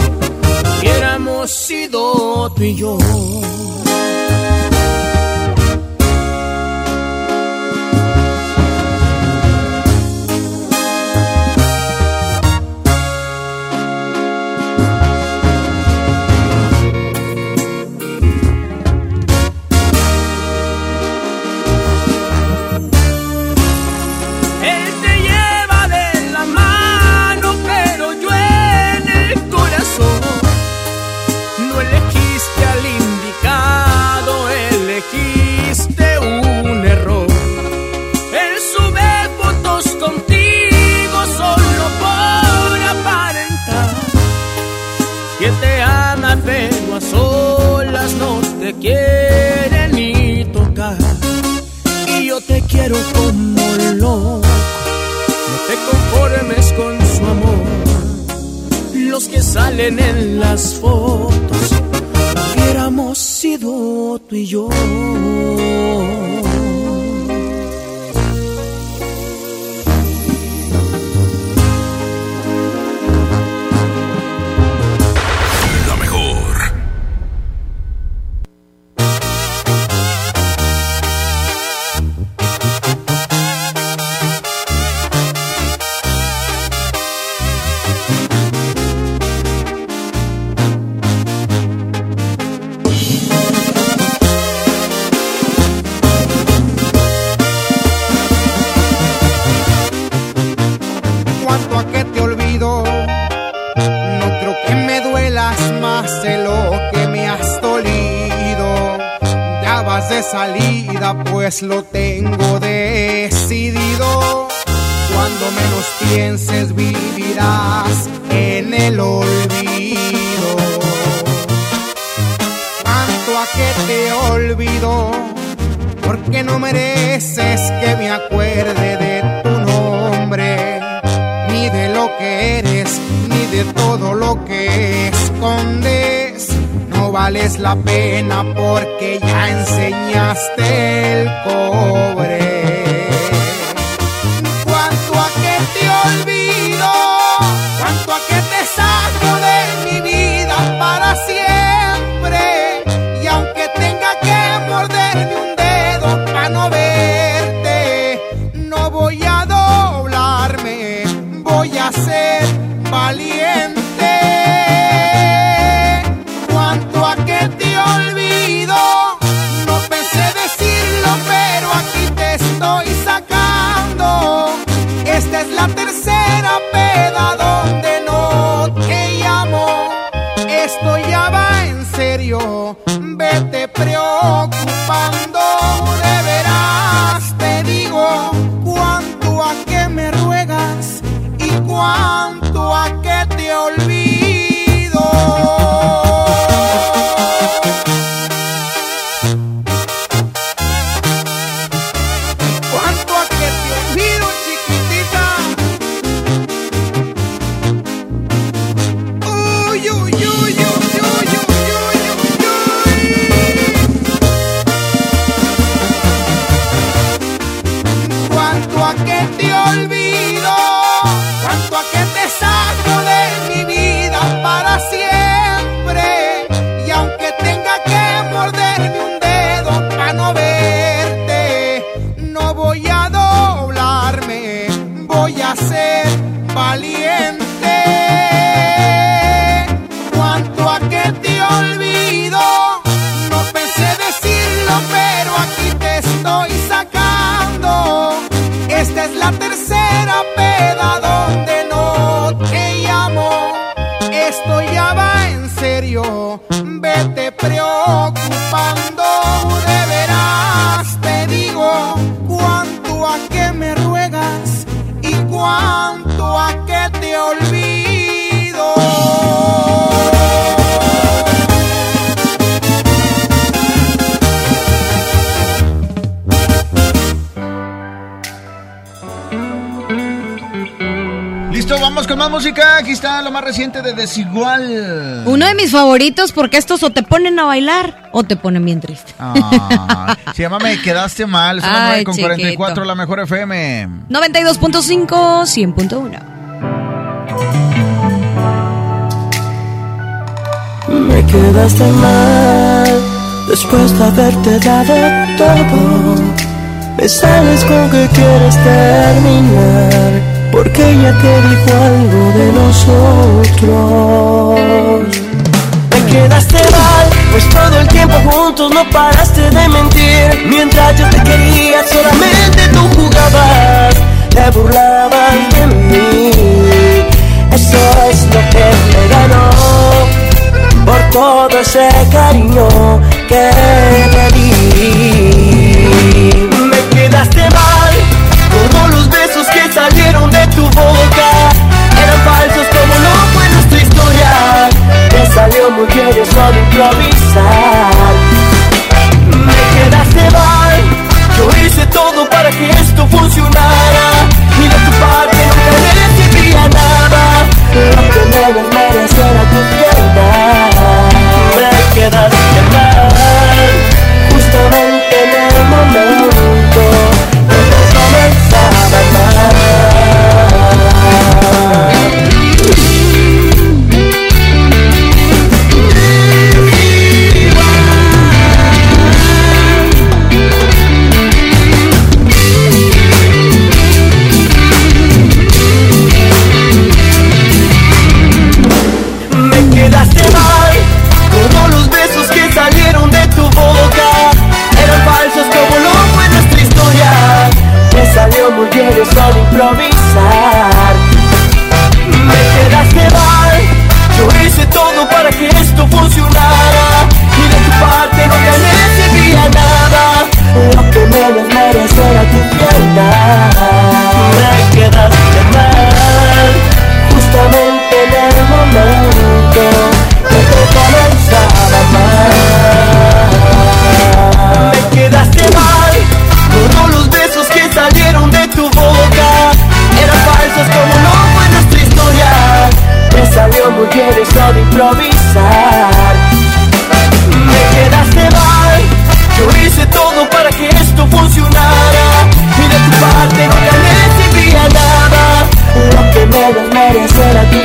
hubiéramos sido tú y yo. Salen en las fotos, hubiéramos sido tú y yo. La pena Desigual. Uno de mis favoritos porque estos o te ponen a bailar o te ponen bien triste. Ah, se llama Me Quedaste Mal. Son Ay, 9 con chiquito. 44, la mejor FM. 92.5, 100.1. Me quedaste mal después de haberte dado todo. Me sales con que quieres terminar porque ella te dijo algo de nosotros. Me quedaste mal, pues todo el tiempo juntos no paraste de mentir. Mientras yo te quería, solamente tú jugabas, te burlabas de mí. Eso es lo que me ganó por todo ese cariño que te di. Me quedaste mal, todos los besos que salieron salió muy bien eso de improvisar. Me quedaste mal, yo hice todo para que esto funcionara y de tu parte nunca recibía nada. Lo que menos merece era tu eso de improvisar. Me quedaste mal Yo hice todo para que esto funcionara. Y de tu parte no te recibía nada. Lo que menos merece era tu Bien eso de improvisar. Me quedaste mal, yo hice todo para que esto funcionara y de tu parte nunca recibía nada. Lo que menos merece era tu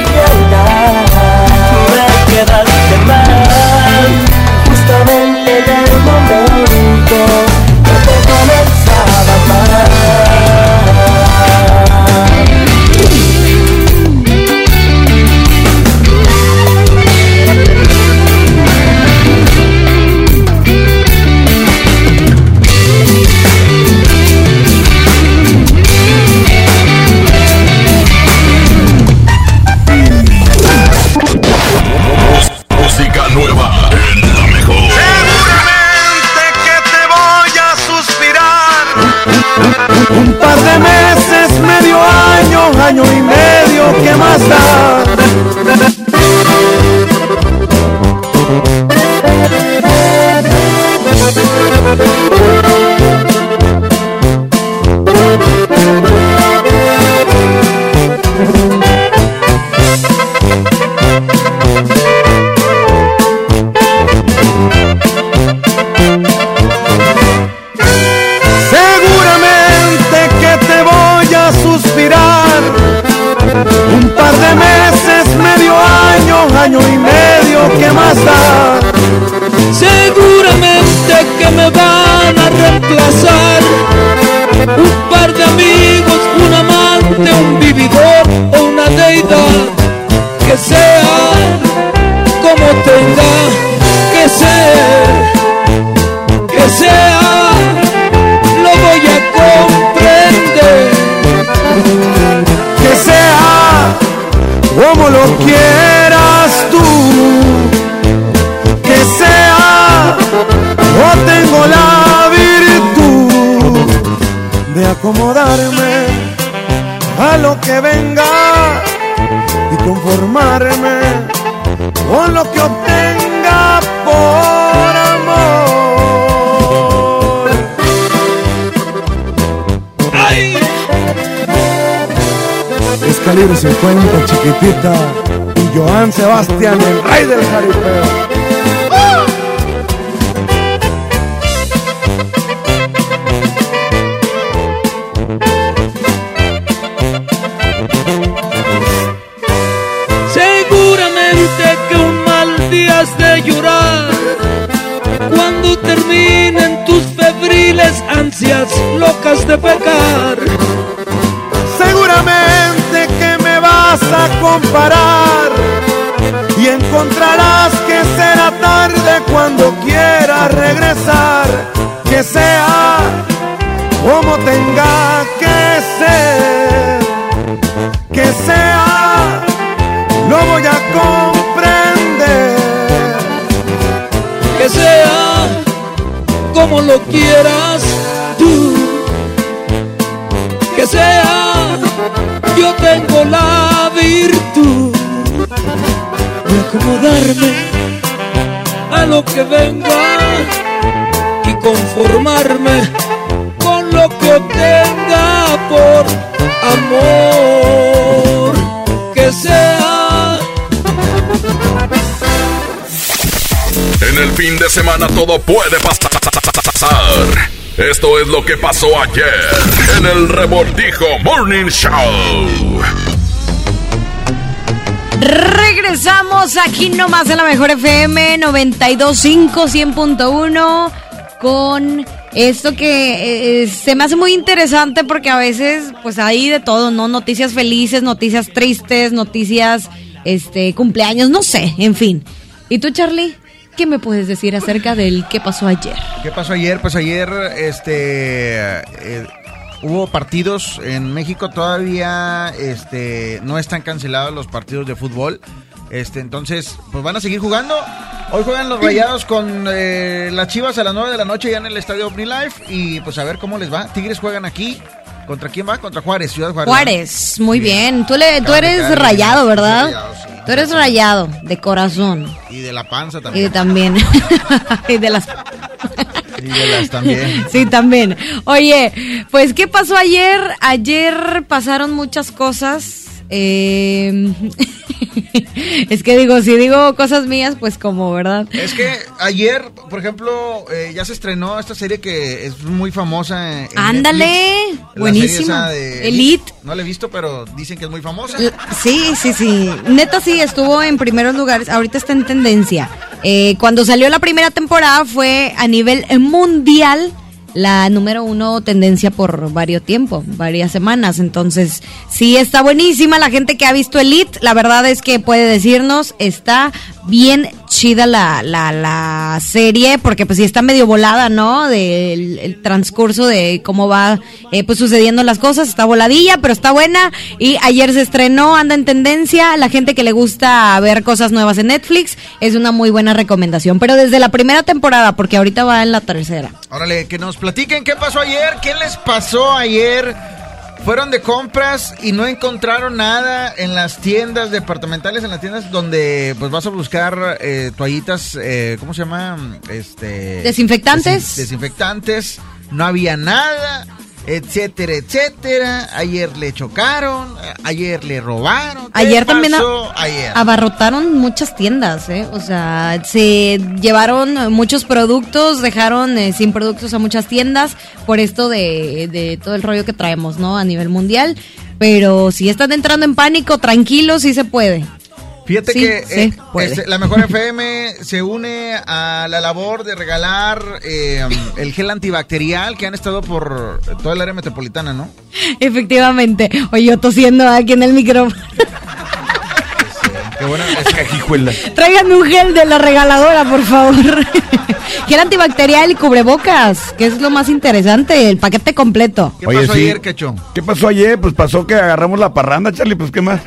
50 chiquitita y Joan Sebastián, el rey del jaripeo. De llorar cuando terminen tus febriles ansias locas de pecar. Comparar y encontrarás que será tarde cuando quieras regresar, que sea como tenga que ser, que sea, lo voy a comprender. Que sea como lo quieras acomodarme a lo que venga y conformarme con lo que obtenga por amor. Que sea En el fin de semana todo puede pasar. Esto es lo que pasó ayer en el Revoltijo Morning Show. Regresamos aquí nomás en la mejor FM 925 100.1 con esto que eh, se me hace muy interesante porque a veces pues hay de todo, ¿no? Noticias felices, noticias tristes, noticias este cumpleaños, no sé, en fin. ¿Y tú, Charlie? ¿Qué me puedes decir acerca del qué pasó ayer? ¿Qué pasó ayer? Pues ayer este eh, hubo partidos en México todavía este no están cancelados los partidos de fútbol. Este, entonces, pues van a seguir jugando. Hoy juegan los Rayados con eh, las Chivas a las 9 de la noche ya en el estadio OmniLife y pues a ver cómo les va. Tigres juegan aquí. ¿Contra quién va? Contra Juárez, Ciudad Juárez. Juárez, muy bien. Tú, le, tú eres caer, rayado, ¿verdad? rayado, sí. Tú eres rayado, de corazón. Y de la panza también. también. <laughs> y de las Y de las <laughs> <laughs> Sí, también. Oye, pues, ¿qué pasó ayer? Ayer pasaron muchas cosas. Eh, <laughs> es que digo, si digo cosas mías, pues como, ¿verdad? Es que ayer, por ejemplo, eh, ya se estrenó esta serie que es muy famosa. en Ándale, Netflix. Buenísima. de Elite. No la he visto, pero dicen que es muy famosa. Sí, sí, sí. Neta sí, estuvo en primeros lugares. Ahorita está en tendencia. Eh, cuando salió la primera temporada fue a nivel mundial la número uno tendencia por varios tiempo, varias semanas. Entonces, sí está buenísima. La gente que ha visto Elite, la verdad es que puede decirnos, está bien chida la, la, la serie, porque pues sí está medio volada, ¿no? Del el transcurso de cómo va eh, pues sucediendo las cosas, está voladilla, pero está buena. Y ayer se estrenó, anda en tendencia. La gente que le gusta ver cosas nuevas en Netflix, es una muy buena recomendación. Pero desde la primera temporada, porque ahorita va en la tercera. Órale, que nos platiquen qué pasó ayer, qué les pasó ayer. Fueron de compras y no encontraron nada en las tiendas departamentales, en las tiendas donde pues vas a buscar eh, toallitas, eh, ¿cómo se llama? Este Desinfectantes. desin- desinfectantes. No había nada, etcétera, etcétera. Ayer le chocaron, ayer le robaron. ¿Qué Ayer también ayer? abarrotaron muchas tiendas, ¿eh? O sea, se llevaron muchos productos, dejaron eh, sin productos a muchas tiendas por esto de, de todo el rollo que traemos, ¿no? A nivel mundial. Pero si están entrando en pánico, tranquilos, sí se puede. Fíjate Sí, que sí, eh, este, la mejor FM se une a la labor de regalar eh, el gel antibacterial que han estado por toda el área metropolitana, ¿no? Efectivamente. Oye, yo tosiendo aquí en el micrófono. Qué bueno, es cajijuela. Tráiganme un gel de la regaladora, por favor. gel antibacterial y cubrebocas, que es lo más interesante, el paquete completo. ¿Qué pasó ayer, Quecho? ¿Qué pasó ayer? Pues pasó que agarramos la parranda, Charlie, pues qué más.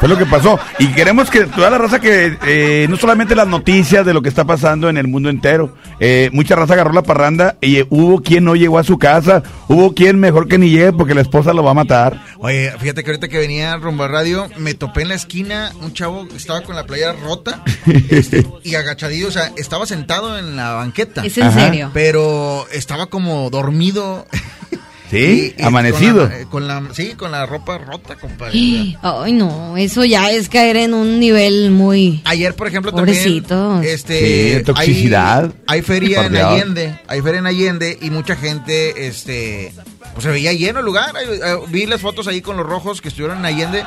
Fue lo que pasó. Y queremos que toda la raza que, eh, no solamente las noticias de lo que está pasando en el mundo entero, eh, mucha raza agarró la parranda y eh, hubo quien no llegó a su casa, hubo quien mejor que ni llegue porque la esposa lo va a matar. Oye, fíjate que ahorita que venía rumbo a radio, me topé en la esquina un chavo que estaba con la playera rota <laughs> este, y agachadillo, o sea, estaba sentado en la banqueta. ¿Es en Ajá. serio? Pero estaba como dormido. Sí, Y- y amanecido. Con la, con la- sí, con la ropa rota, compadre. <gasps> Ay, no, eso ya es caer en un nivel muy... Ayer, por ejemplo, Pobrecitos. también. Este, Sí, toxicidad. Hay, hay feria en. Allende. Hay feria en Allende y mucha gente, este. Pues se veía lleno el lugar. Ay, Vi las fotos ahí con los rojos que estuvieron en Allende.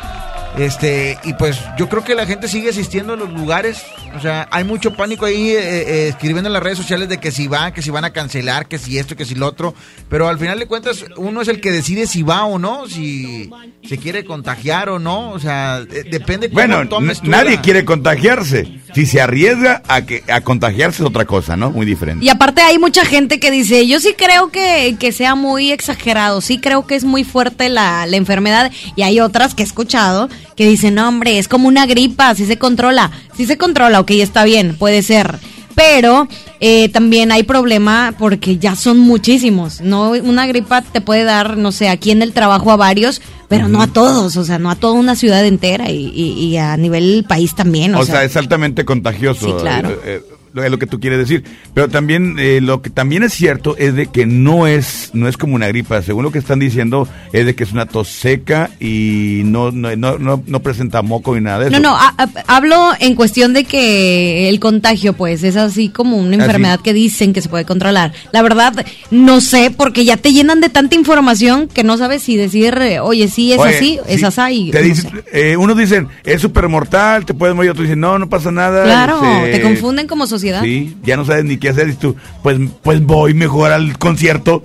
Este, y pues yo creo que la gente sigue asistiendo a los lugares. O sea, hay mucho pánico ahí eh, eh, escribiendo en las redes sociales de que si van, que si van a cancelar, que si esto, que si lo otro. Pero al final de cuentas, uno es el que decide si va o no, si se quiere contagiar o no. O sea, de- depende cómo Bueno, tomes tú nadie la- quiere contagiarse. Si se arriesga a, que, a contagiarse es otra cosa, ¿no? Muy diferente. Y aparte hay mucha gente que dice, yo sí creo que, que sea muy exagerado, sí creo que es muy fuerte la, la enfermedad. Y hay otras que he escuchado que dicen, no hombre, es como una gripa, sí se controla, sí se controla, ok, está bien, puede ser. Pero eh, también hay problema porque ya son muchísimos. No, una gripa te puede dar, no sé, aquí en el trabajo a varios, pero no a todos, o sea, no a toda una ciudad entera y, y- y a nivel país también. O, O sea, es altamente contagioso. Sí, claro. eh, eh, es lo que tú quieres decir. Pero también eh, lo que también es cierto es de que no es no es como una gripa. Según lo que están diciendo es de que es una tos seca y no no, no, no, no presenta moco ni nada de eso. No, no, a- a- hablo en cuestión de que el contagio, pues, es así como una Así. enfermedad que dicen que se puede controlar. La verdad, no sé, porque ya te llenan de tanta información que no sabes si decir, oye, sí es Oye, así, es sí, así. te sé. eh, unos dicen, es súper mortal, te puedes morir. Otros dicen, no, no pasa nada. Claro, este, te confunden como sociedad. Sí, ya no sabes ni qué hacer. Y tú, pues, pues voy mejor al concierto.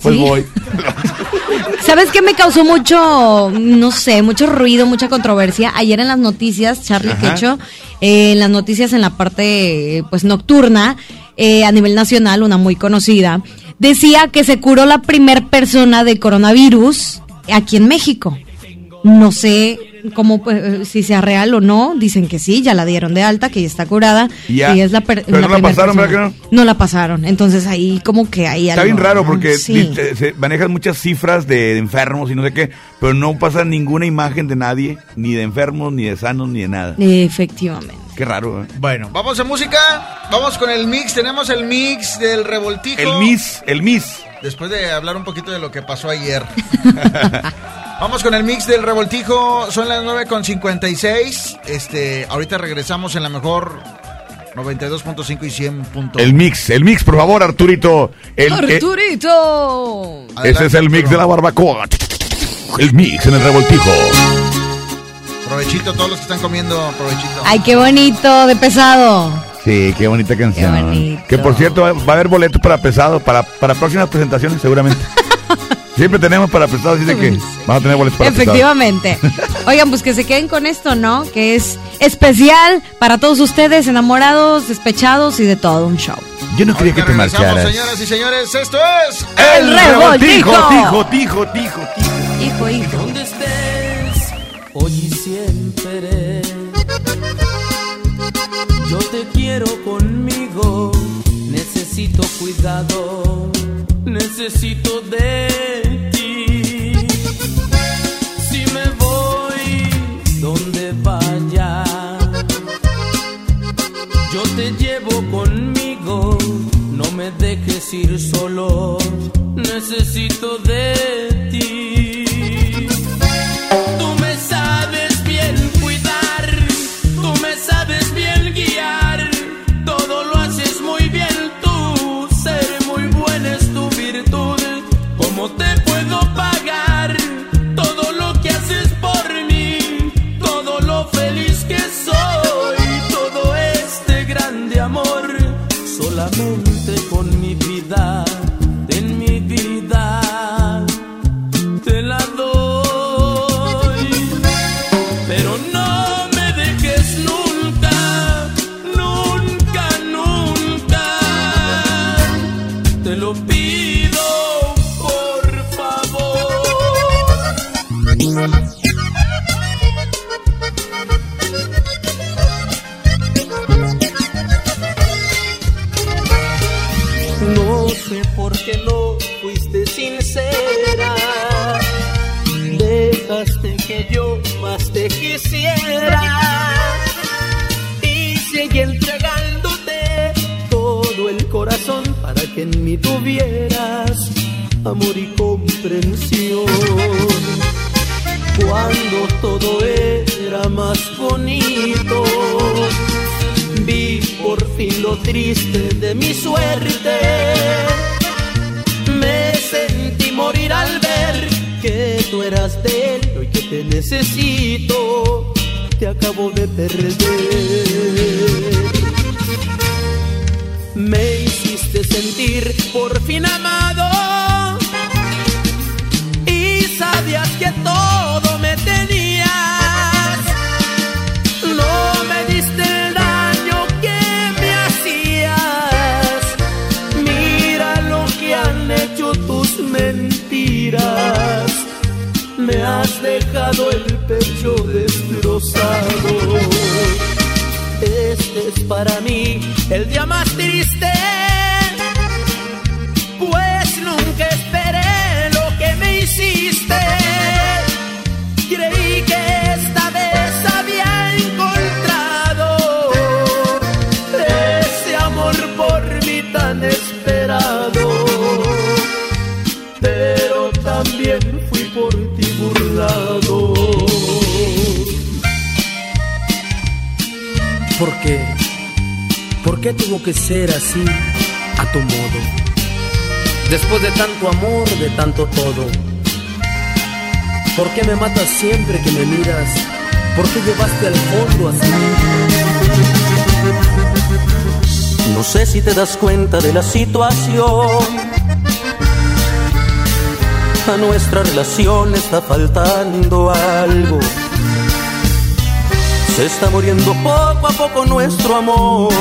Pues Sí. voy. <laughs> ¿Sabes qué me causó mucho, no sé, mucho ruido, mucha controversia? Ayer en las noticias, Charlie. Quecho, eh, en las noticias en la parte, eh, pues, nocturna, eh, a nivel nacional, una muy conocida, decía que se curó la primer persona de coronavirus aquí en México. No sé cómo, pues, si sea real o no, dicen que sí, ya la dieron de alta, que ya está curada. Y ya. y es la per- Pero no la pasaron, persona. ¿verdad No la pasaron, entonces ahí como que hay Está algo, bien raro ¿no? porque Sí. se, se manejan muchas cifras de enfermos y no sé qué, pero no pasa ninguna imagen de nadie, ni de enfermos, ni de sanos, ni de nada. Efectivamente. Qué raro, ¿eh? Bueno, vamos a música. Vamos con el mix. Tenemos el mix del revoltijo. El Miss, el Miss. Después de hablar un poquito de lo que pasó ayer. <laughs> <laughs> vamos con el mix del revoltijo. Son las 9.56. Este, ahorita regresamos en la mejor 92.5 y 100. El mix, el mix, por favor, Arturito. El, eh, Arturito. ese es el mix de la barbacoa. El mix en el revoltijo. Provechito a todos los que están comiendo, provechito. Ay, qué bonito, de pesado. Sí, qué bonita canción. Qué bonito. Que por cierto, va va a haber boletos para pesado, para, para próximas presentaciones, seguramente. <laughs> Siempre tenemos para pesado, así de que vamos a tener boletos para. Efectivamente. <laughs> Oigan, pues que se queden con esto, ¿no? Que es especial para todos ustedes, enamorados, despechados y de todo un show. Yo no quería que te marcharas. señoras y señores. Esto es. El revoltijo. Tijo, tijo, tijo, tijo. Hijo, hijo. Donde estés, hoy y siempre. Yo te quiero conmigo, necesito cuidado, necesito de ti. Si me voy donde vaya, yo te llevo conmigo, no me dejes ir solo, necesito de ti. Yo más te quisiera. Y seguí entregándote todo el corazón para que en mí tuvieras amor y comprensión. Cuando todo era más bonito, vi por fin lo triste de mi suerte. Me sentí morir al que tú eras de él y que te necesito. Te acabo de perder. Me hiciste sentir por fin amado y sabías que todo me tenías. No me diste el daño que me hacías. Mira lo que han hecho tus mentiras. Me has dejado el pecho destrozado. Este es para mí el día más triste, pues nunca esperé lo que me hiciste. ¿Por qué? ¿Por qué tuvo que ser así, a tu modo? Después de tanto amor, de tanto todo. ¿Por qué me matas siempre que me miras? ¿Por qué llevaste al fondo así? No sé si te das cuenta de la situación. A nuestra relación está faltando algo. Se está muriendo a poco nuestro amor.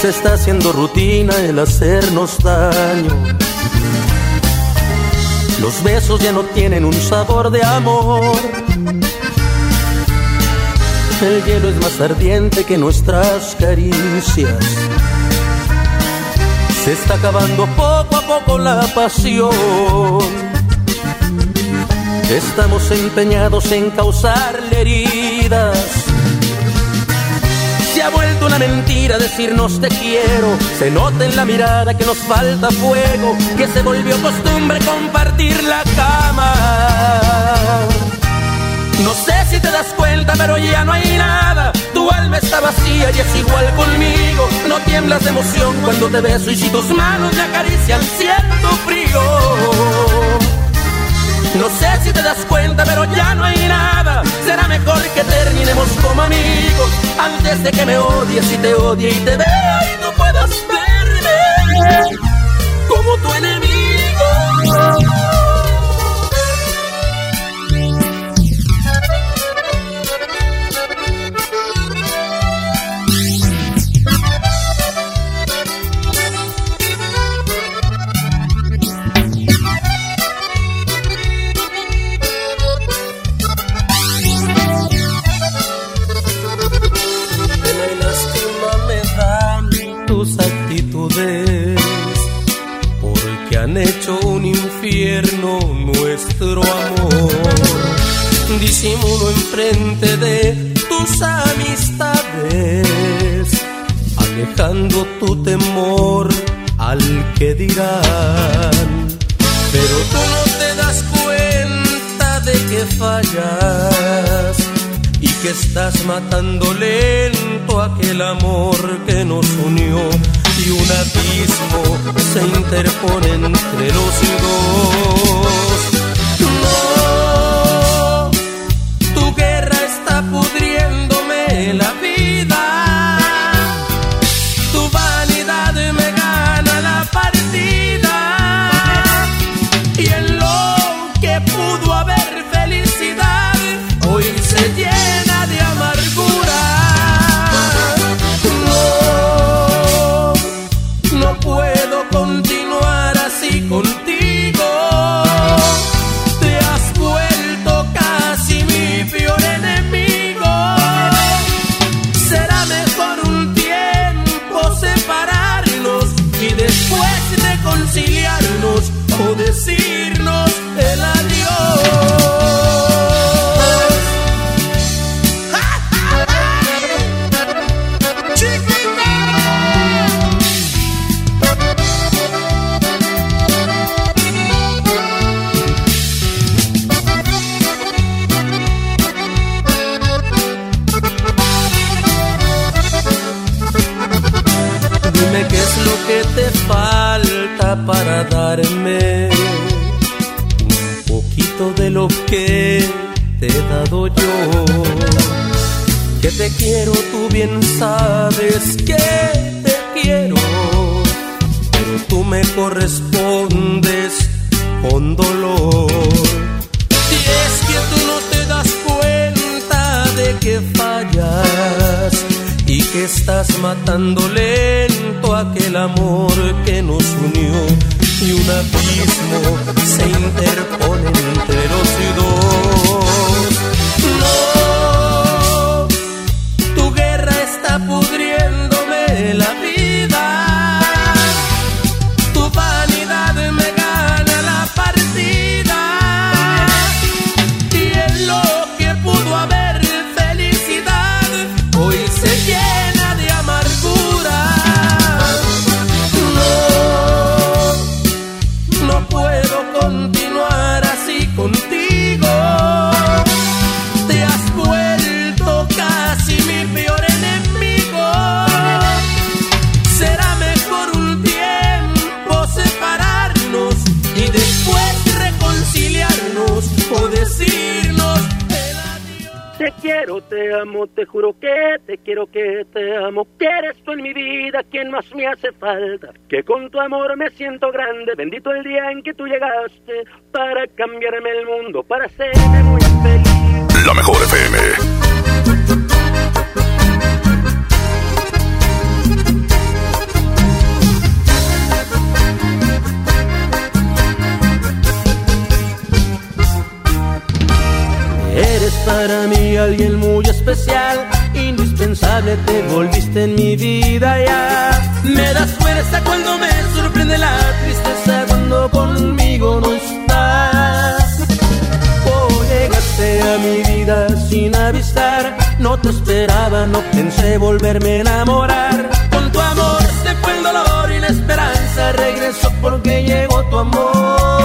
Se está haciendo rutina el hacernos daño. Los besos ya no tienen un sabor de amor. El hielo es más ardiente que nuestras caricias. Se está acabando poco a poco la pasión. Estamos empeñados en causarle heridas. Se ha vuelto una mentira decirnos te quiero. Se nota en la mirada que nos falta fuego, que se volvió costumbre compartir la cama. No sé si te das cuenta, pero ya no hay nada. Tu alma está vacía y es igual conmigo. No tiemblas de emoción cuando te beso y si tus manos me acarician, siento frío. No sé si te das cuenta, pero ya no hay nada. Será mejor que terminemos como amigos antes de que me odies y te odie y te vea y no puedas verme como tu enemigo. Enfrente de tus amistades, alejando tu temor al que dirán. Pero tú no te das cuenta de que fallas y que estás matando lento aquel amor que nos unió y un abismo se interpone entre los dos. Dolor. Y es que tú no te das cuenta de que fallas y que estás matando lento aquel amor que nos unió y un abismo se interpone amo, te juro que te quiero, que te amo, que eres tú en mi vida quien más me hace falta, que con tu amor me siento grande, bendito el día en que tú llegaste para cambiarme el mundo, para hacerme muy feliz. La mejor FM. Eres para mí alguien muy especial, indispensable, te volviste en mi vida ya. Me das fuerza cuando me sorprende la tristeza, cuando conmigo no estás. Oh, llegaste a mi vida sin avisar, no te esperaba, no pensé volverme a enamorar. Con tu amor se fue el dolor y la esperanza, regresó porque llegó tu amor.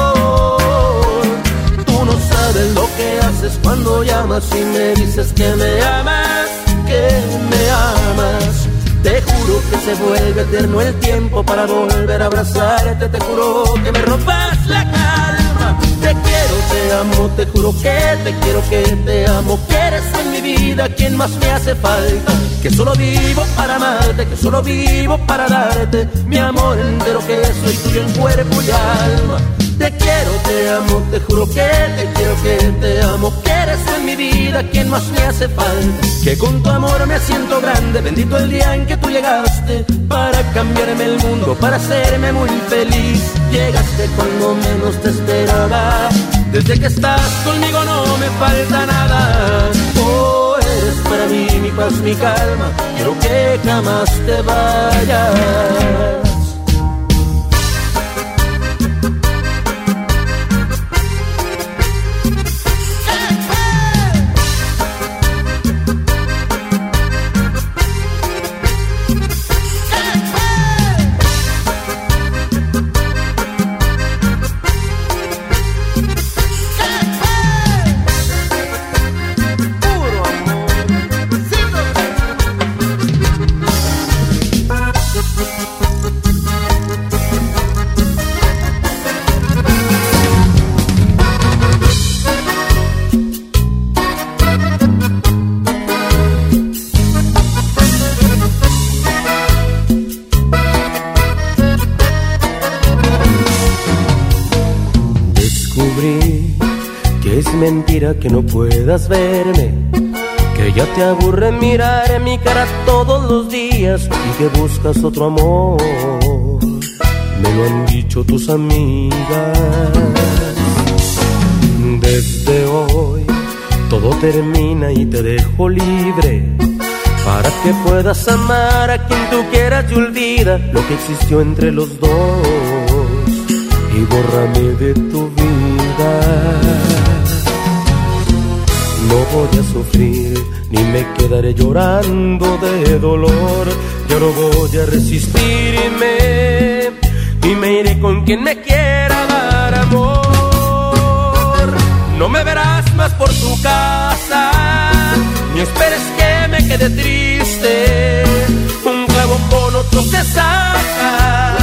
Cuando llamas y me dices que me amas, que me amas. Te juro que se vuelve eterno el tiempo para volver a abrazarte. Te juro que me robas la calma. Te quiero, te amo, te juro que te quiero, que te amo. Que eres en mi vida quien más me hace falta. Que solo vivo para amarte, que solo vivo para darte mi amor entero, que soy tuyo en cuerpo y alma. Te quiero, te amo, te juro que te quiero, que te amo, que eres en mi vida quien más me hace falta. Que con tu amor me siento grande, bendito el día en que tú llegaste para cambiarme el mundo, para hacerme muy feliz. Llegaste cuando menos te esperaba, desde que estás conmigo no me falta nada. Oh, eres para mí mi paz, mi calma, quiero que jamás te vayas. Mentira que no puedas verme, que ya te aburre mirar mi cara todos los días y que buscas otro amor. Me lo han dicho tus amigas. Desde hoy todo termina y te dejo libre para que puedas amar a quien tú quieras y olvida lo que existió entre los dos y bórrame de tu vida. No voy a sufrir ni me quedaré llorando de dolor. Yo no voy a resistirme y me iré con quien me quiera dar amor. No me verás más por tu casa, ni esperes que me quede triste. Un clavo con otro se saca.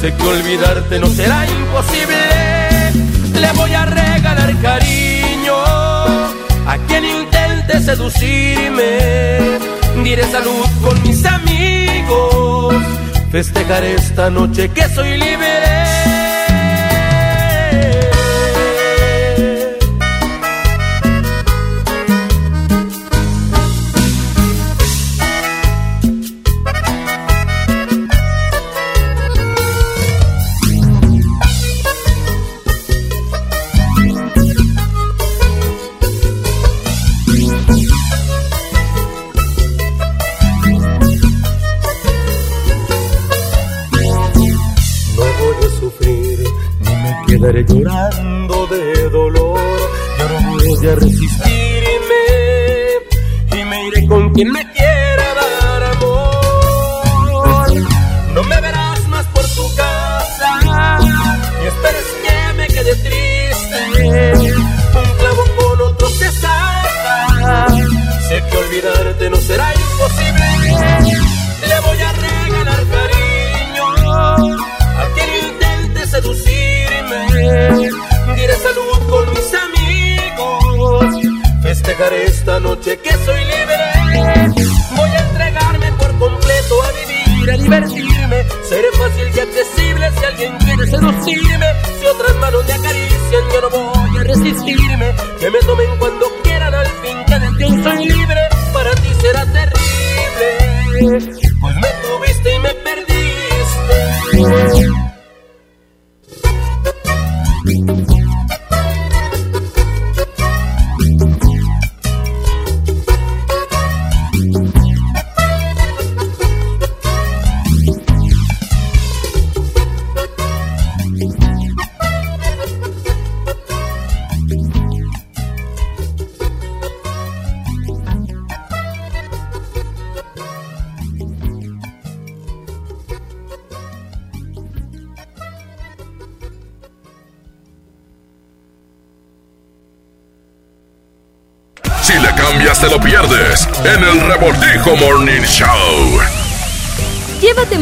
Sé que olvidarte no será imposible. Le voy a regalar cariño a quien intente seducirme. Diré salud con mis amigos. Festejar esta noche que soy libre.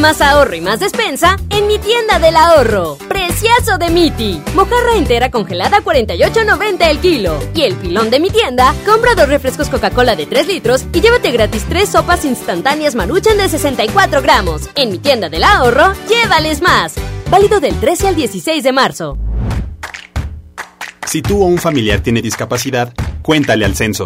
Más ahorro y más despensa en mi tienda del ahorro. Precioso de Miti. Mojarra entera congelada a 48.90 el kilo. Y el pilón de mi tienda, compra dos refrescos Coca-Cola de 3 litros y llévate gratis tres sopas instantáneas Maruchan de 64 gramos. En mi tienda del ahorro, llévales más. Válido del 13 al 16 de marzo. Si tú o un familiar tiene discapacidad, cuéntale al censo,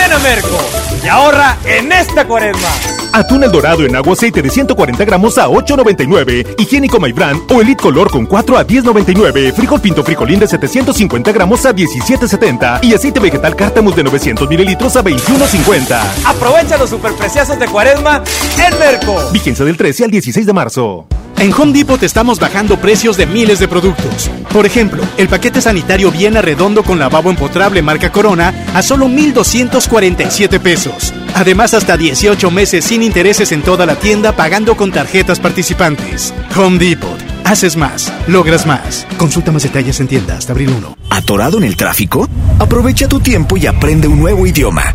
Ven a Merco y ahorra en esta cuaresma. Atún el dorado en agua aceite de 140 gramos a 8.99. Higiénico Maibran o Elite Color con 4 a 10.99. Frijol pinto frijolín de 750 gramos a 17.70. Y aceite vegetal cártamus de 900 mililitros a 21.50. Aprovecha los superpreciosos de cuaresma en Merco. Vigencia del 13 al 16 de marzo. En Home Depot estamos bajando precios de miles de productos. Por ejemplo, el paquete sanitario Viena Redondo con lavabo empotrable marca Corona a solo 1,247 pesos. Además, hasta 18 meses sin intereses en toda la tienda pagando con tarjetas participantes. Home Depot. Haces más, logras más. Consulta más detalles en tienda hasta abril 1. ¿Atorado en el tráfico? Aprovecha tu tiempo y aprende un nuevo idioma.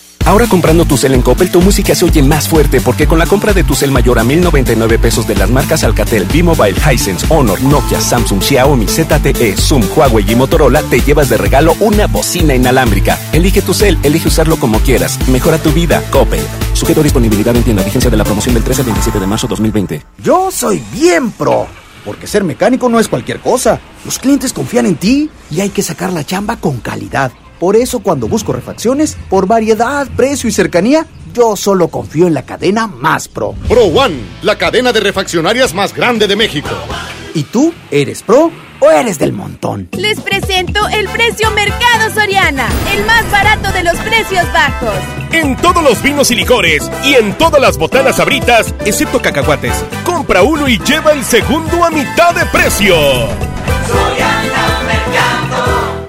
Ahora comprando tu cel en Coppel, tu música se oye más fuerte porque con la compra de tu cel mayor a 1099 pesos de las marcas Alcatel, B-Mobile, Hisense, Honor, Nokia, Samsung, Xiaomi, ZTE, Zoom, Huawei y Motorola, te llevas de regalo una bocina inalámbrica. Elige tu cel, elige usarlo como quieras. Mejora tu vida, Coppel. Sujeto a disponibilidad en tienda. Vigencia de la promoción del 13 al 27 de marzo 2020. Yo soy bien pro, porque ser mecánico no es cualquier cosa. Los clientes confían en ti y hay que sacar la chamba con calidad. Por eso cuando busco refacciones, por variedad, precio y cercanía, yo solo confío en la cadena más pro. Pro One, la cadena de refaccionarias más grande de México. ¿Y tú eres pro o eres del montón? Les presento el precio Mercado Soriana, el más barato de los precios bajos. En todos los vinos y licores y en todas las botanas abritas, excepto cacahuates. Compra Compra uno y lleva el segundo a mitad de precio.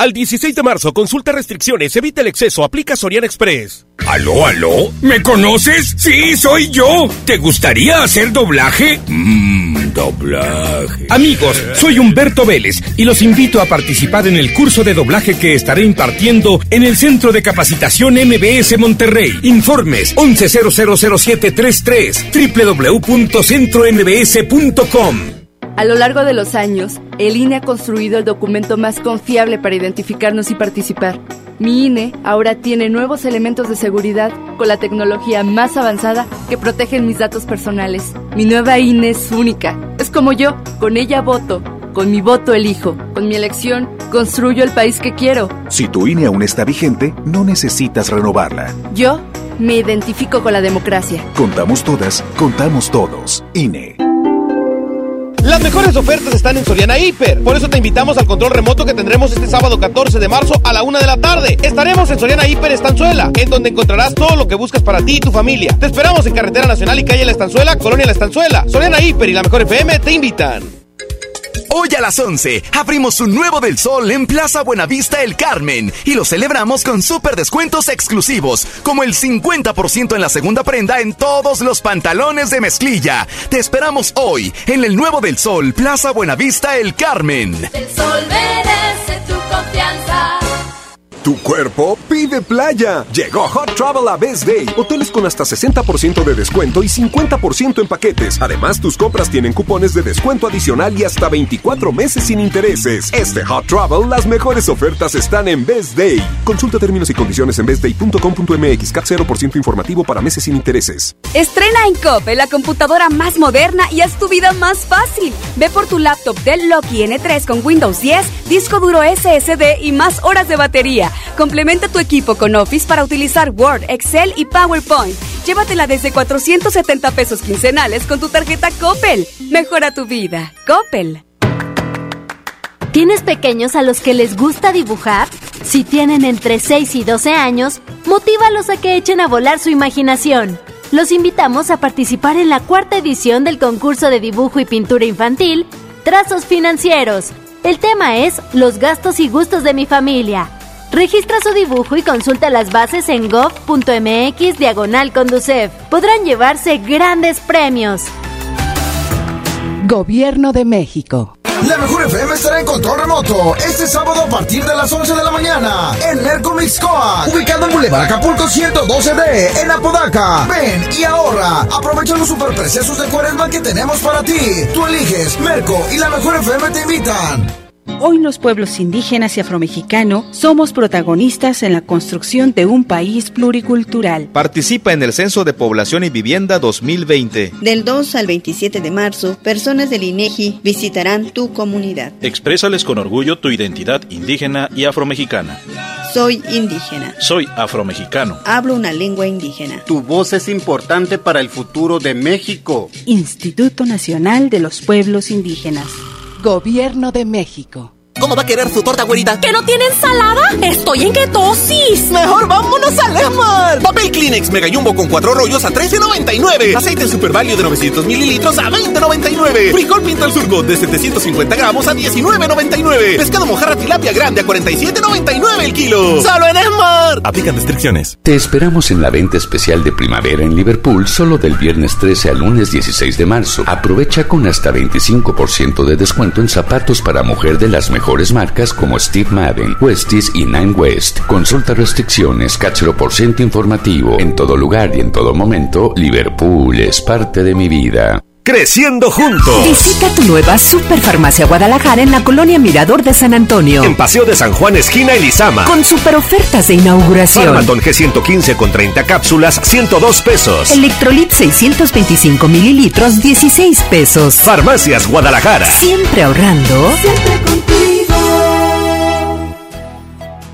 Al 16 de marzo, consulta restricciones, evita el exceso, aplica Soriana Express. ¿Aló, aló? ¿Me conoces? Sí, soy yo. ¿Te gustaría hacer doblaje? Mmm, doblaje. Amigos, soy Humberto Vélez y los invito a participar en el curso de doblaje que estaré impartiendo en el Centro de Capacitación MBS Monterrey. Informes 11000733 www.centrombs.com. A lo largo de los años, el INE ha construido el documento más confiable para identificarnos y participar. Mi INE ahora tiene nuevos elementos de seguridad con la tecnología más avanzada que protegen mis datos personales. Mi nueva INE es única. Es como yo, con ella voto. Con mi voto elijo. Con mi elección construyo el país que quiero. Si tu INE aún está vigente, no necesitas renovarla. Yo me identifico con la democracia. Contamos todas, contamos todos. INE. Las mejores ofertas están en Soriana Hiper. Por eso te invitamos al control remoto que tendremos este sábado 14 de marzo a la una de la tarde. Estaremos en Soriana Hiper Estanzuela, en donde encontrarás todo lo que buscas para ti y tu familia. Te esperamos en Carretera Nacional y Calle La Estanzuela, Colonia La Estanzuela. Soriana Hiper y la Mejor FM te invitan. Hoy a las 11 abrimos un nuevo del sol en Plaza Buenavista El Carmen y lo celebramos con super descuentos exclusivos, como el 50% en la segunda prenda en todos los pantalones de mezclilla. Te esperamos hoy en el nuevo del sol Plaza Buenavista El Carmen. El sol merece tu confianza. Tu cuerpo pide playa. Llegó Hot Travel a Best Day. Hoteles con hasta 60% de descuento y 50% en paquetes. Además, tus compras tienen cupones de descuento adicional y hasta 24 meses sin intereses. Este Hot Travel, las mejores ofertas están en Best Day. Consulta términos y condiciones en bestday.com.mx. CAT 0% informativo para meses sin intereses. Estrena en Coppel la computadora más moderna y haz tu vida más fácil. Ve por tu laptop Dell Loki N3 con Windows 10, disco duro SSD y más horas de batería. Complementa tu equipo con Office para utilizar Word, Excel y PowerPoint. Llévatela desde 470 pesos quincenales con tu tarjeta Coppel. Mejora tu vida. Coppel. ¿Tienes pequeños a los que les gusta dibujar? Si tienen entre 6 y 12 años, motívalos a que echen a volar su imaginación. Los invitamos a participar en la cuarta edición del concurso de dibujo y pintura infantil, Trazos Financieros. El tema es Los gastos y gustos de mi familia. Registra su dibujo y consulta las bases en gov.mx diagonal conducef. Podrán llevarse grandes premios. Gobierno de México. La mejor FM estará en control remoto este sábado a partir de las 11 de la mañana en Merco Mixcoa, ubicado en Boulevard Acapulco 112D en Apodaca. Ven y ahorra. Aprovecha los superprecios de cuaresma que tenemos para ti. Tú eliges Merco y la mejor FM te invitan. Hoy los pueblos indígenas y afromexicano somos protagonistas en la construcción de un país pluricultural. Participa en el Censo de Población y Vivienda 2020. Del 2 al 27 de marzo, personas del INEGI visitarán tu comunidad. Exprésales con orgullo tu identidad indígena y afromexicana. Soy indígena. Soy afromexicano. Hablo una lengua indígena. Tu voz es importante para el futuro de México. Instituto Nacional de los Pueblos Indígenas. Gobierno de México. ¿Cómo va a querer su torta, güerita? ¿Que no tiene ensalada? Estoy en ketosis. Mejor vámonos a Lemar. Papel Kleenex Mega Jumbo con cuatro rollos a $13.99. Aceite Super Value de 900 mililitros a $20.99. Frijol Pinto al Surgo de 750 gramos a $19.99. Pescado mojarra tilapia grande a $47.99 el kilo. ¡Solo en Esmar! Aplican restricciones. Te esperamos en la venta especial de primavera en Liverpool solo del viernes 13 al lunes 16 de marzo. Aprovecha con hasta 25% de descuento en zapatos para mujer de las mejores marcas como Steve Madden, Westies y Nine West. Consulta restricciones, cáchero por ciento informativo. En todo lugar y en todo momento, Liverpool es parte de mi vida. Creciendo juntos. Visita tu nueva Superfarmacia Guadalajara en la colonia Mirador de San Antonio. En Paseo de San Juan, esquina Elizama. Con super ofertas de inauguración. Farmatón G115 con 30 cápsulas, 102 pesos. Electrolit 625 mililitros, 16 pesos. Farmacias Guadalajara. Siempre ahorrando. Siempre contigo.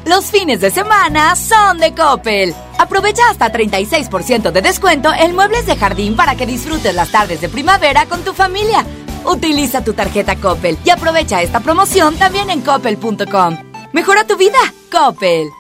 Los fines de semana son de Coppel. Aprovecha hasta 36% de descuento en muebles de jardín para que disfrutes las tardes de primavera con tu familia. Utiliza tu tarjeta Coppel y aprovecha esta promoción también en coppel.com. Mejora tu vida, Coppel.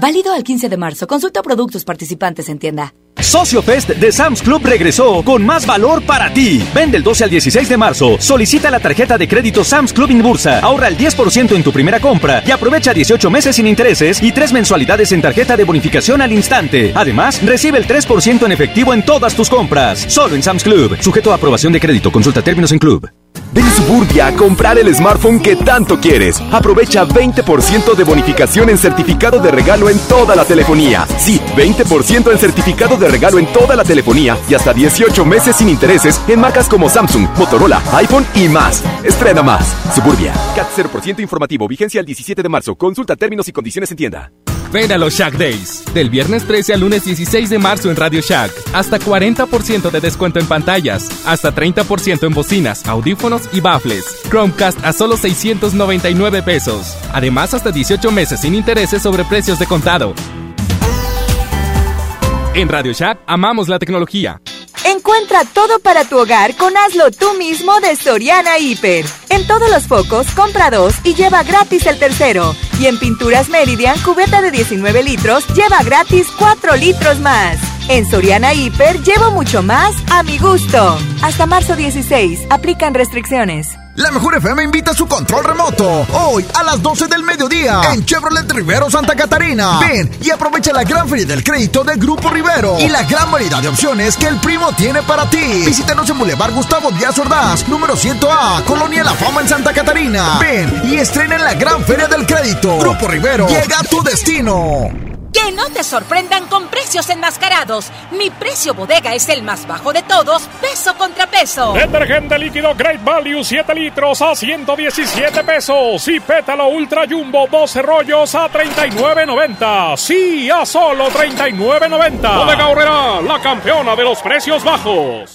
Válido al 15 de marzo. Consulta productos participantes en tienda. Socio Fest de Sam's Club regresó con más valor para ti. Vende el 12 al 16 de marzo. Solicita la tarjeta de crédito Sam's Club Inbursa. Ahorra el 10% en tu primera compra y aprovecha 18 meses sin intereses y 3 mensualidades en tarjeta de bonificación al instante. Además, recibe el 3% en efectivo en todas tus compras. Solo en Sam's Club. Sujeto a aprobación de crédito. Consulta términos en Club. Ven Suburbia a comprar el smartphone que tanto quieres. Aprovecha 20% de bonificación en certificado de regalo en toda la telefonía. Sí, 20% en certificado de regalo en toda la telefonía y hasta 18 meses sin intereses en marcas como Samsung, Motorola, iPhone y más. Estrena más. Suburbia. CAT 0% informativo. Vigencia el 17 de marzo. Consulta términos y condiciones en tienda. Ven a los Shack Days. Del viernes 13 al lunes 16 de marzo en Radio Shack. Hasta 40% de descuento en pantallas. Hasta 30% en bocinas, audífonos y baffles. Chromecast a solo 699 pesos. Además, hasta 18 meses sin intereses sobre precios de contado. En Radio Shack amamos la tecnología. Encuentra todo para tu hogar con Hazlo tú mismo de Soriana Hiper. En todos los focos, compra dos y lleva gratis el tercero. Y en Pinturas Meridian, cubeta de 19 litros, lleva gratis 4 litros más. En Soriana Hiper, llevo mucho más a mi gusto. Hasta marzo 16, aplican restricciones. La Mejor FM invita a su control remoto hoy a las 12 del mediodía en Chevrolet Rivero Santa Catarina. Ven y aprovecha la gran feria del crédito de Grupo Rivero y la gran variedad de opciones que el primo tiene para ti. Visítanos en Boulevard Gustavo Díaz Ordaz, número 100A, Colonia La Fama en Santa Catarina. Ven y estrena en la gran feria del crédito. Grupo Rivero llega a tu destino. Que no te sorprendan con precios enmascarados. Mi precio bodega es el más bajo de todos, peso contra peso. Detergente líquido Great Value 7 litros a 117 pesos y pétalo Ultra Jumbo 12 rollos a 39.90. Sí, a solo 39.90. Bodega Horrera, la campeona de los precios bajos.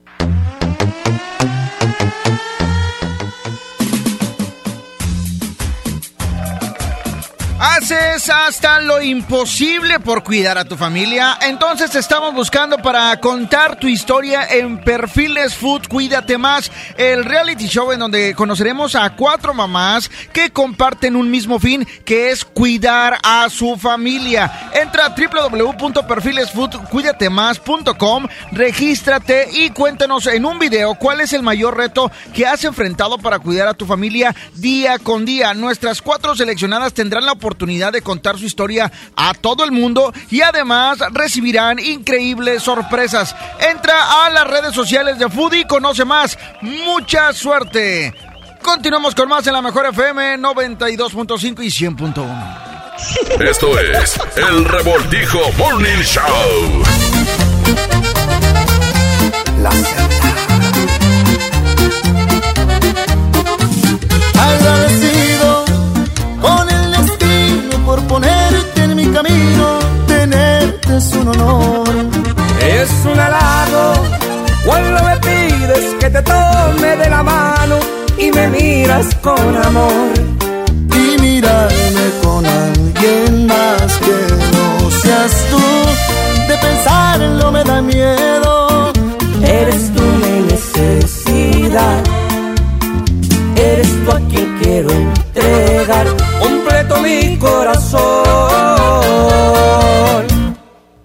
Haces hasta lo imposible por cuidar a tu familia. Entonces estamos buscando para contar tu historia en Perfiles Food Cuídate Más, el reality show en donde conoceremos a cuatro mamás que comparten un mismo fin, que es cuidar a su familia. Entra a www.perfilesfoodcuidatemás.com, regístrate y cuéntanos en un video cuál es el mayor reto que has enfrentado para cuidar a tu familia día con día. Nuestras cuatro seleccionadas tendrán la oportunidad de contar su historia a todo el mundo y además recibirán increíbles sorpresas. Entra a las redes sociales de Foodie y conoce más. Mucha suerte. Continuamos con más en la mejor FM 92.5 y 100.1. Esto es el Revoltijo Morning Show. La Agradecido por ponerte en mi camino, tenerte es un honor. Es un halago cuando me pides que te tome de la mano y me miras con amor. Y mirarme con alguien más que no seas tú, de pensarlo me da miedo. Eres tú mi necesidad. Eres tú a quien quiero entregar mi corazón.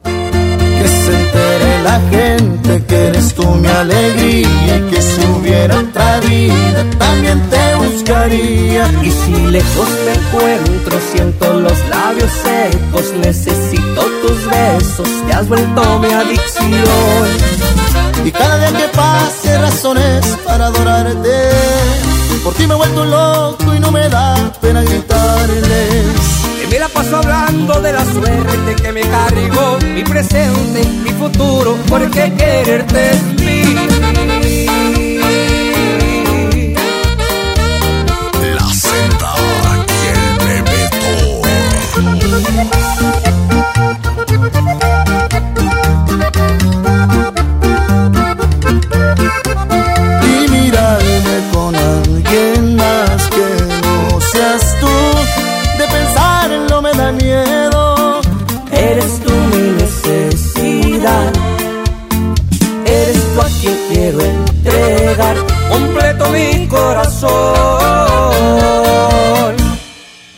Que se entere la gente que eres tú mi alegría y que si hubiera otra vida también te buscaría. Y si lejos me encuentro, siento los labios secos, necesito tus besos, te has vuelto mi adicción. Y cada día que pase razones para adorarte. Por ti me he vuelto loco y no me da pena gritarles. Que me la paso hablando de la suerte que me cargó, mi presente, mi futuro, porque quererte es mí. La Z y el Y miedo. Eres tú mi necesidad. Eres tú a quien quiero entregar completo mi corazón.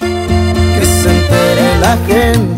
Que se entere la gente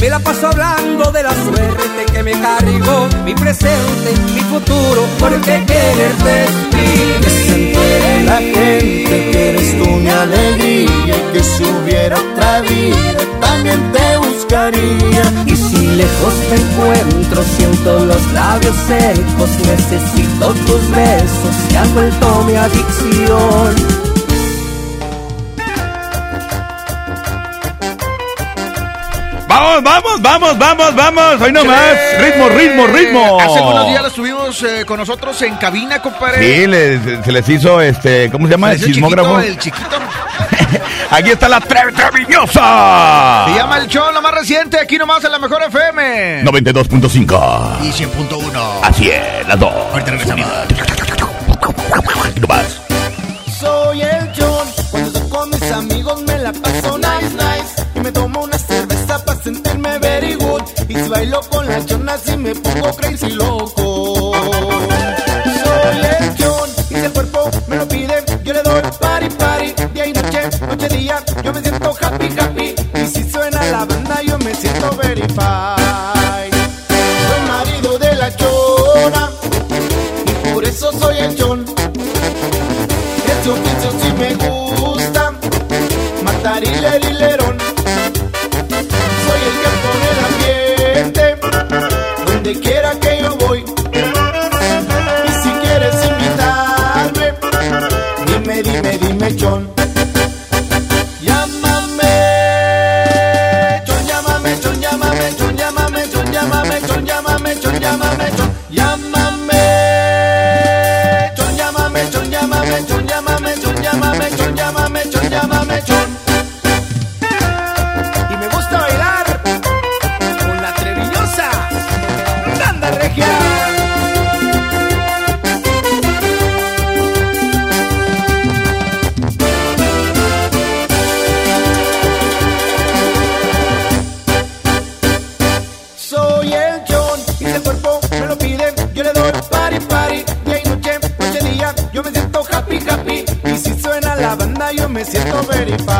Me la paso hablando de la suerte que me cargó mi presente, mi futuro, porque quererte es Que se entere la gente que eres tú mi alegría y que si hubiera otra vida también te buscaría. Y si lejos me encuentro, siento los labios secos, necesito tus besos, que has vuelto mi adicción. Vamos, vamos, vamos, vamos, vamos. Hoy nomás. Ritmo, ritmo, ritmo. Hace algunos días estuvimos eh, con nosotros en cabina, compadre. Sí, les- se les hizo este, ¿cómo se llama? Se El sismógrafo. chiquito, El chiquito. <laughs> Aquí está la tre- Treviñosa. Se llama el show, lo más reciente, aquí nomás en la mejor FM. 92.5. Y 100.1. Así es, las dos. Ahorita regresamos. Aquí nomás. Soy el John, cuando estoy con mis amigos me la paso very good. Y si bailo con las chonas y me pongo crazy loco. Soy el y si el cuerpo me lo pide, yo le doy party, party. Día y noche, noche, día, yo me siento happy, happy. Y si suena la banda, yo me siento very fine. Donde quiera banda, yo me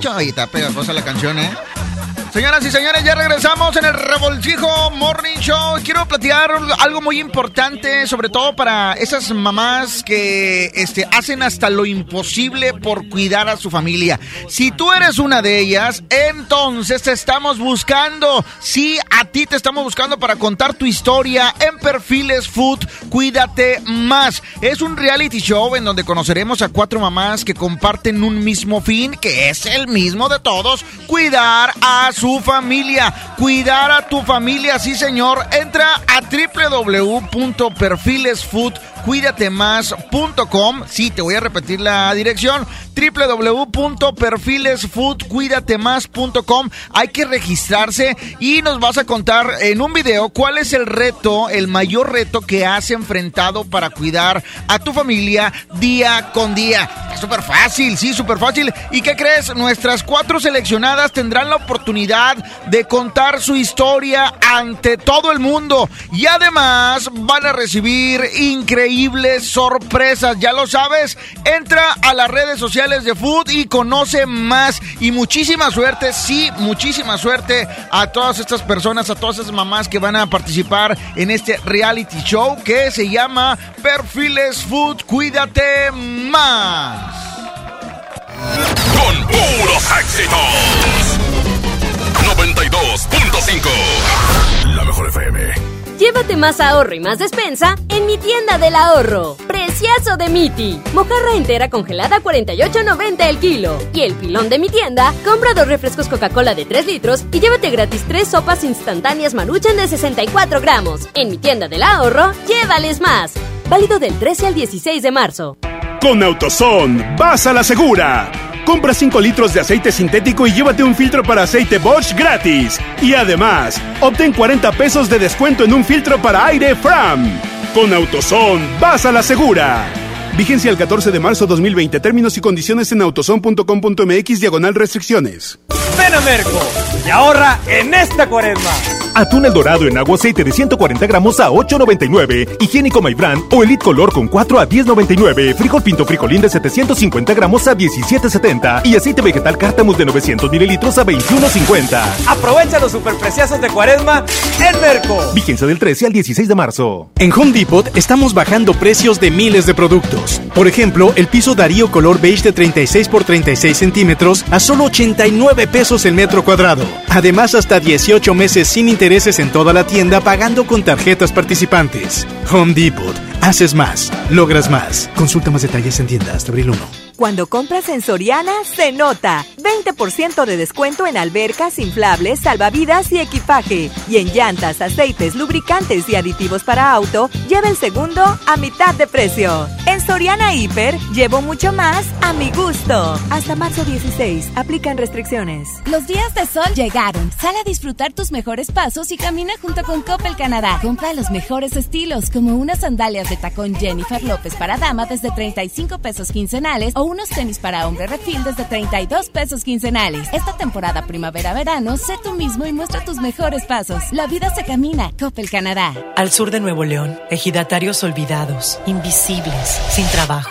chon. Ahí está pegajosa la canción, ¿eh? Señoras y señores, ya regresamos en el Revoltijo Morning Show. Quiero platicar algo muy importante, sobre todo para esas mamás que este, hacen hasta lo imposible por cuidar a su familia. Si tú eres una de ellas, entonces te estamos buscando. Sí, a ti te estamos buscando para contar tu historia en Perfiles Food. Cuídate más. Es un reality show en donde conoceremos a cuatro mamás que comparten un mismo fin, que es el mismo de todos, cuidar a su familia. Cuidar a tu familia, sí señor. Entra a www.perfilesfood.com www.perfilesfoodcuidatemás.com. Sí, te voy a repetir la dirección www.perfilesfoodcuidatemás.com. Hay que registrarse y nos vas a contar en un video cuál es el reto, el mayor reto que has enfrentado para cuidar a tu familia día con día. Es súper fácil, sí, súper fácil. ¿Y qué crees? Nuestras cuatro seleccionadas tendrán la oportunidad de contar su historia ante todo el mundo y además van a recibir increíbles sorpresas. Ya lo sabes, entra a las redes sociales de Food y conoce más. Y muchísima suerte, sí, muchísima suerte a todas estas personas, a todas esas mamás que van a participar en este reality show que se llama Perfiles Food. Cuídate más. Con puros éxitos. 92.5. La mejor FM. Llévate más ahorro y más despensa en mi tienda del ahorro. Preciazo de Miti. Mojarra entera congelada a 48.90 el kilo. Y el pilón de mi tienda, compra dos refrescos Coca-Cola de 3 litros y llévate gratis tres sopas instantáneas Maruchan de 64 gramos. En mi tienda del ahorro, llévales más. Válido del 13 al 16 de marzo. Con AutoZone, vas a la segura. Compra 5 litros de aceite sintético y llévate un filtro para aceite Bosch gratis. Y además, obtén 40 pesos de descuento en un filtro para aire Fram. Con AutoZone, vas a la segura. Vigencia el 14 de marzo 2020. Términos y condiciones en autozone.com.mx diagonal restricciones. Ven a Merco y ahorra en esta cuaresma. Atún el dorado en agua aceite de 140 gramos a 8.99. Higiénico Maybran o Elite Color con 4 a 10.99. Frijol pinto frijolín de 750 gramos a 17.70. Y aceite vegetal cártamus de 900 mililitros a 21.50. Aprovecha los superpreciazos de cuaresma en Merco. Vigencia del 13 al 16 de marzo. En Home Depot estamos bajando precios de miles de productos. Por ejemplo, el piso Darío color beige de 36 por 36 centímetros a solo 89 pesos el metro cuadrado. Además, hasta 18 meses sin intereses en toda la tienda pagando con tarjetas participantes. Home Depot. Haces más. Logras más. Consulta más detalles en tienda hasta abril 1. Cuando compras en Soriana, se nota. 20% de descuento en albercas, inflables, salvavidas y equipaje. Y en llantas, aceites, lubricantes y aditivos para auto, lleva el segundo a mitad de precio. En Soriana Hiper, llevo mucho más a mi gusto. Hasta marzo 16, aplican restricciones. Los días de sol llegaron. Sal a disfrutar tus mejores pasos y camina junto con Coppel Canadá. Compra los mejores estilos, como unas sandalias de tacón Jennifer López para dama desde 35 pesos quincenales o unos tenis para hombre refil desde 32 pesos quincenales. Esta temporada primavera-verano, sé tú mismo y muestra tus mejores pasos. La vida se camina. Coppel Canadá. Al sur de Nuevo León, ejidatarios olvidados, invisibles, sin trabajo.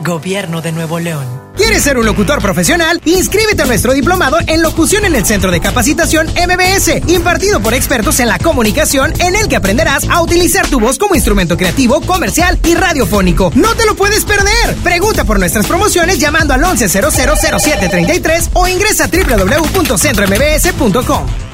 Gobierno de Nuevo León. ¿Quieres ser un locutor profesional? Inscríbete a nuestro diplomado en locución en el Centro de Capacitación MBS, impartido por expertos en la comunicación, en el que aprenderás a utilizar tu voz como instrumento creativo, comercial y radiofónico. ¡No te lo puedes perder! Pregunta por nuestras promociones llamando al 11000733 o ingresa a www.centrombs.com.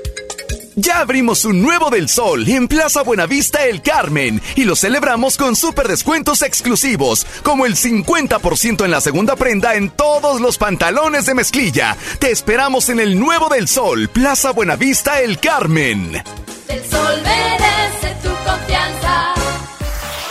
Ya abrimos un nuevo del sol en Plaza Buenavista El Carmen y lo celebramos con super descuentos exclusivos, como el 50% en la segunda prenda en todos los pantalones de mezclilla. Te esperamos en el nuevo del sol, Plaza Buenavista El Carmen. El sol merece tu confianza.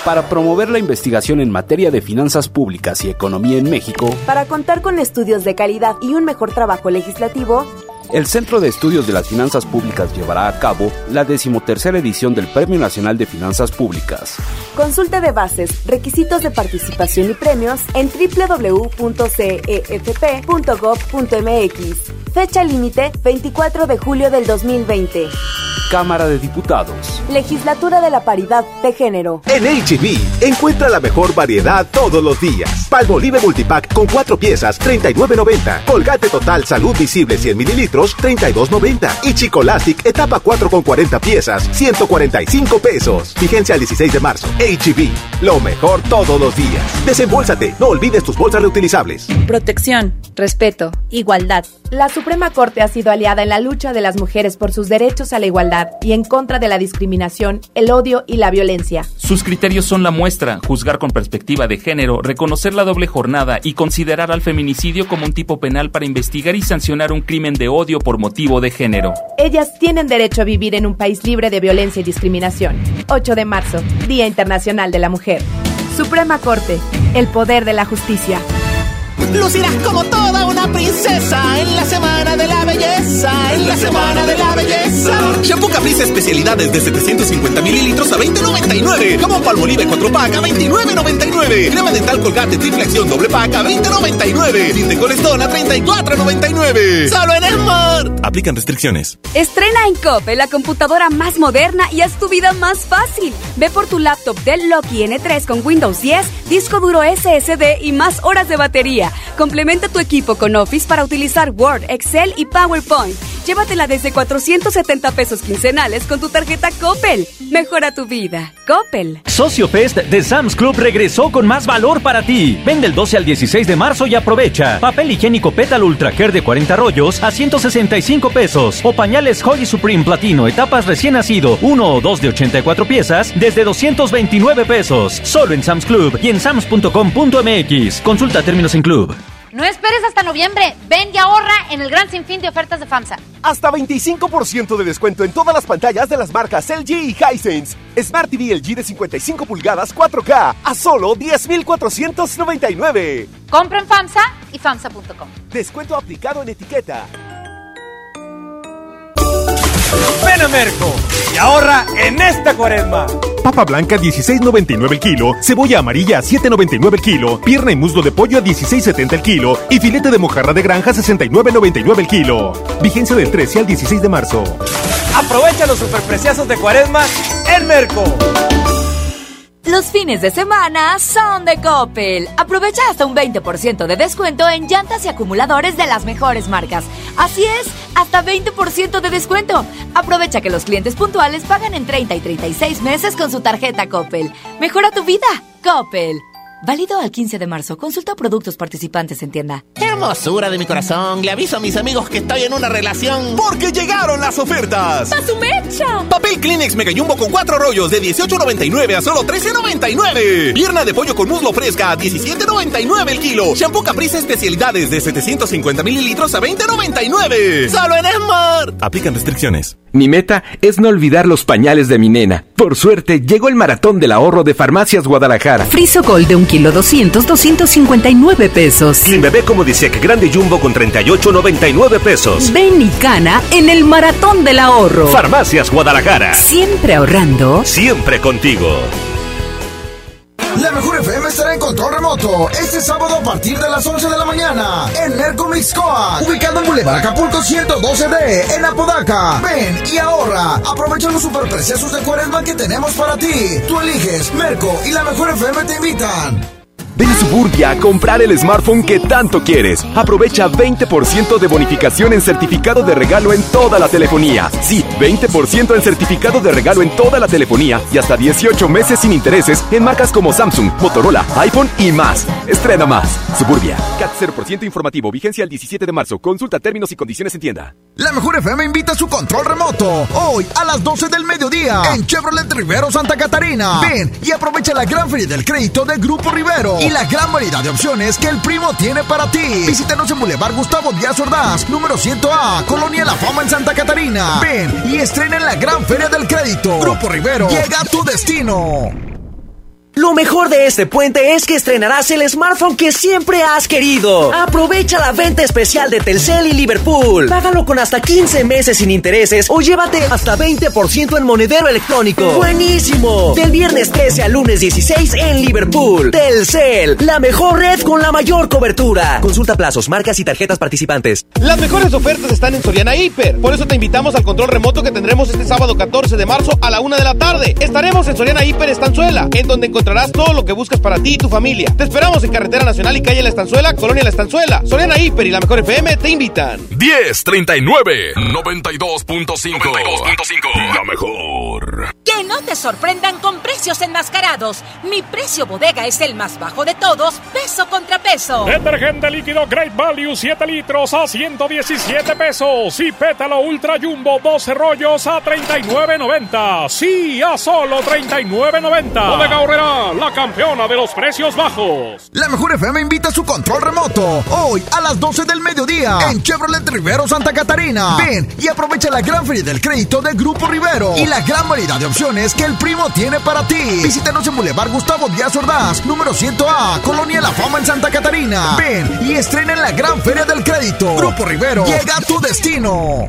Para promover la investigación en materia de finanzas públicas y economía en México, Para contar con estudios de calidad y un mejor trabajo legislativo, el Centro de Estudios de las Finanzas Públicas llevará a cabo la decimotercera edición del Premio Nacional de Finanzas Públicas. consulta de bases, requisitos de participación y premios en www.cefp.gov.mx. Fecha límite 24 de julio del 2020. Cámara de Diputados. Legislatura de la Paridad de Género. En HB, encuentra la mejor variedad todos los días. Palmolive Multipack con cuatro piezas, 39.90. Colgate Total Salud Visible 100 mililitros, 32.90. Y Chicolastic Etapa 4 con 40 piezas, 145 pesos. Vigencia al 16 de marzo. HB, lo mejor todos los días. Desembolsate, no olvides tus bolsas reutilizables. Protección, respeto, igualdad. La Suprema Corte ha sido aliada en la lucha de las mujeres por sus derechos a la igualdad y en contra de la discriminación, el odio y la violencia. Sus criterios son la muestra, juzgar con perspectiva de género, reconocer la doble jornada y considerar al feminicidio como un tipo penal para investigar y sancionar un crimen de odio por motivo de género. Ellas tienen derecho a vivir en un país libre de violencia y discriminación. 8 de marzo, Día Internacional de la Mujer. Suprema Corte, el poder de la justicia. Lucirás como toda una princesa en la semana de la belleza, en la semana de la belleza. Caprice especialidades de 750 mililitros a 20.99. Jabón Palmolive 4 pack a 29.99. Crema dental Colgate triple acción doble pack a 20.99. Tinte Colestón a 34.99. Solo en Smart. Aplican restricciones. Estrena en Coppel la computadora más moderna y haz tu vida más fácil. Ve por tu laptop Dell Loki N3 con Windows 10, disco duro SSD y más horas de batería. Complementa tu equipo con Office para utilizar Word, Excel y PowerPoint. Llévatela desde 470 pesos quincenales con tu tarjeta Coppel. Mejora tu vida. Coppel. Socio Fest de Sam's Club regresó con más valor para ti. Vende el 12 al 16 de marzo y aprovecha. Papel higiénico Pétalo Ultra Care de 40 rollos a 165 pesos. O pañales Holy Supreme Platino etapas recién nacido, 1 o 2 de 84 piezas desde 229 pesos. Solo en Sam's Club y en sams.com.mx. Consulta términos en club. No esperes hasta noviembre. Ven y ahorra en el gran sinfín de ofertas de FAMSA. Hasta 25% de descuento en todas las pantallas de las marcas LG y Hisense. Smart TV LG de 55 pulgadas 4K a solo 10,499. Compra en FAMSA y FAMSA.com. Descuento aplicado en etiqueta. Ven a Merco y ahorra en esta cuaresma. Papa blanca 16.99 el kilo, cebolla amarilla a 7.99 el kilo, pierna y muslo de pollo a 16.70 el kilo y filete de mojarra de granja a 69.99 el kilo. Vigencia del 13 al 16 de marzo. Aprovecha los superpreciosos de cuaresma en Merco. Los fines de semana son de Coppel. Aprovecha hasta un 20% de descuento en llantas y acumuladores de las mejores marcas. Así es, hasta 20% de descuento. Aprovecha que los clientes puntuales pagan en 30 y 36 meses con su tarjeta Coppel. Mejora tu vida. Coppel. Válido al 15 de marzo. Consulta productos participantes en tienda. Hermosura de mi corazón. Le aviso a mis amigos que estoy en una relación. Porque llegaron las ofertas. ¡A su mecha! Papel Kleenex Mega Jumbo con 4 rollos de 18.99 a solo 13.99. Pierna de pollo con muslo fresca a 17.99 el kilo. Shampoo Caprice especialidades de 750 mililitros a 20.99. Solo en Smart. Aplican restricciones. Mi meta es no olvidar los pañales de mi nena. Por suerte, llegó el maratón del ahorro de Farmacias Guadalajara. Friso Gold de un kilo 200, 259 pesos. Clean Bebé como Disec Grande Jumbo con 38.99 pesos. Ven y cana en el maratón del ahorro. Farmacias Guadalajara. Siempre ahorrando. Siempre contigo. La mejor FM estará en control remoto este sábado a partir de las 11 de la mañana en Merco Mixcoa, ubicado en Boulevard Acapulco 112D en Apodaca. Ven y ahorra. Aprovecha los superpreciosos de cuaresma que tenemos para ti. Tú eliges Merco y la mejor FM te invitan. Ven a Suburbia a comprar el smartphone que tanto quieres. Aprovecha 20% de bonificación en certificado de regalo en toda la telefonía. Sí, 20% en certificado de regalo en toda la telefonía y hasta 18 meses sin intereses en marcas como Samsung, Motorola, iPhone y más. Estrena más. Suburbia. CAT 0% informativo. Vigencia el 17 de marzo. Consulta términos y condiciones en tienda. La mejor FM invita a su control remoto. Hoy a las 12 del mediodía en Chevrolet Rivero Santa Catarina. Ven y aprovecha la gran feria del crédito de Grupo Rivero la gran variedad de opciones que el primo tiene para ti. Visítanos en Boulevard Gustavo Díaz Ordaz, número 100A, Colonia La Fama en Santa Catarina. Ven y estrena en la gran feria del crédito. Grupo Rivero llega a tu destino. Lo mejor de este puente es que estrenarás el smartphone que siempre has querido. Aprovecha la venta especial de Telcel y Liverpool. Págalo con hasta 15 meses sin intereses o llévate hasta 20% en monedero electrónico. ¡Buenísimo! Del viernes 13 al lunes 16 en Liverpool. Telcel, la mejor red con la mayor cobertura. Consulta plazos, marcas y tarjetas participantes. Las mejores ofertas están en Soriana Hiper. Por eso te invitamos al control remoto que tendremos este sábado 14 de marzo a la una de la tarde. Estaremos en Soriana Hiper Estanzuela, en donde encontrarás todo lo que buscas para ti y tu familia. Te esperamos en Carretera Nacional y Calle La Estanzuela, Colonia La Estanzuela. Soriana Hiper y la Mejor FM te invitan. 1039 92.5 La mejor. Que no te sorprendan con precios enmascarados. Mi precio bodega es el más bajo de todos, peso contra peso. Detergente líquido Great Value 7 litros a 117 pesos y pétalo Ultra Jumbo 12 rollos a 39.90. Sí, a solo 39.90. Bodega La campeona de los precios bajos. La Mejor FM invita a su control remoto. Hoy a las 12 del mediodía en Chevrolet Rivero Santa Catarina. Ven y aprovecha la gran feria del crédito del Grupo Rivero y la gran variedad de opciones que el primo tiene para ti. Visítanos en Boulevard Gustavo Díaz Ordaz, número 100A, Colonia La Fama en Santa Catarina. Ven y estrena en la gran feria del crédito. Grupo Rivero, llega a tu destino.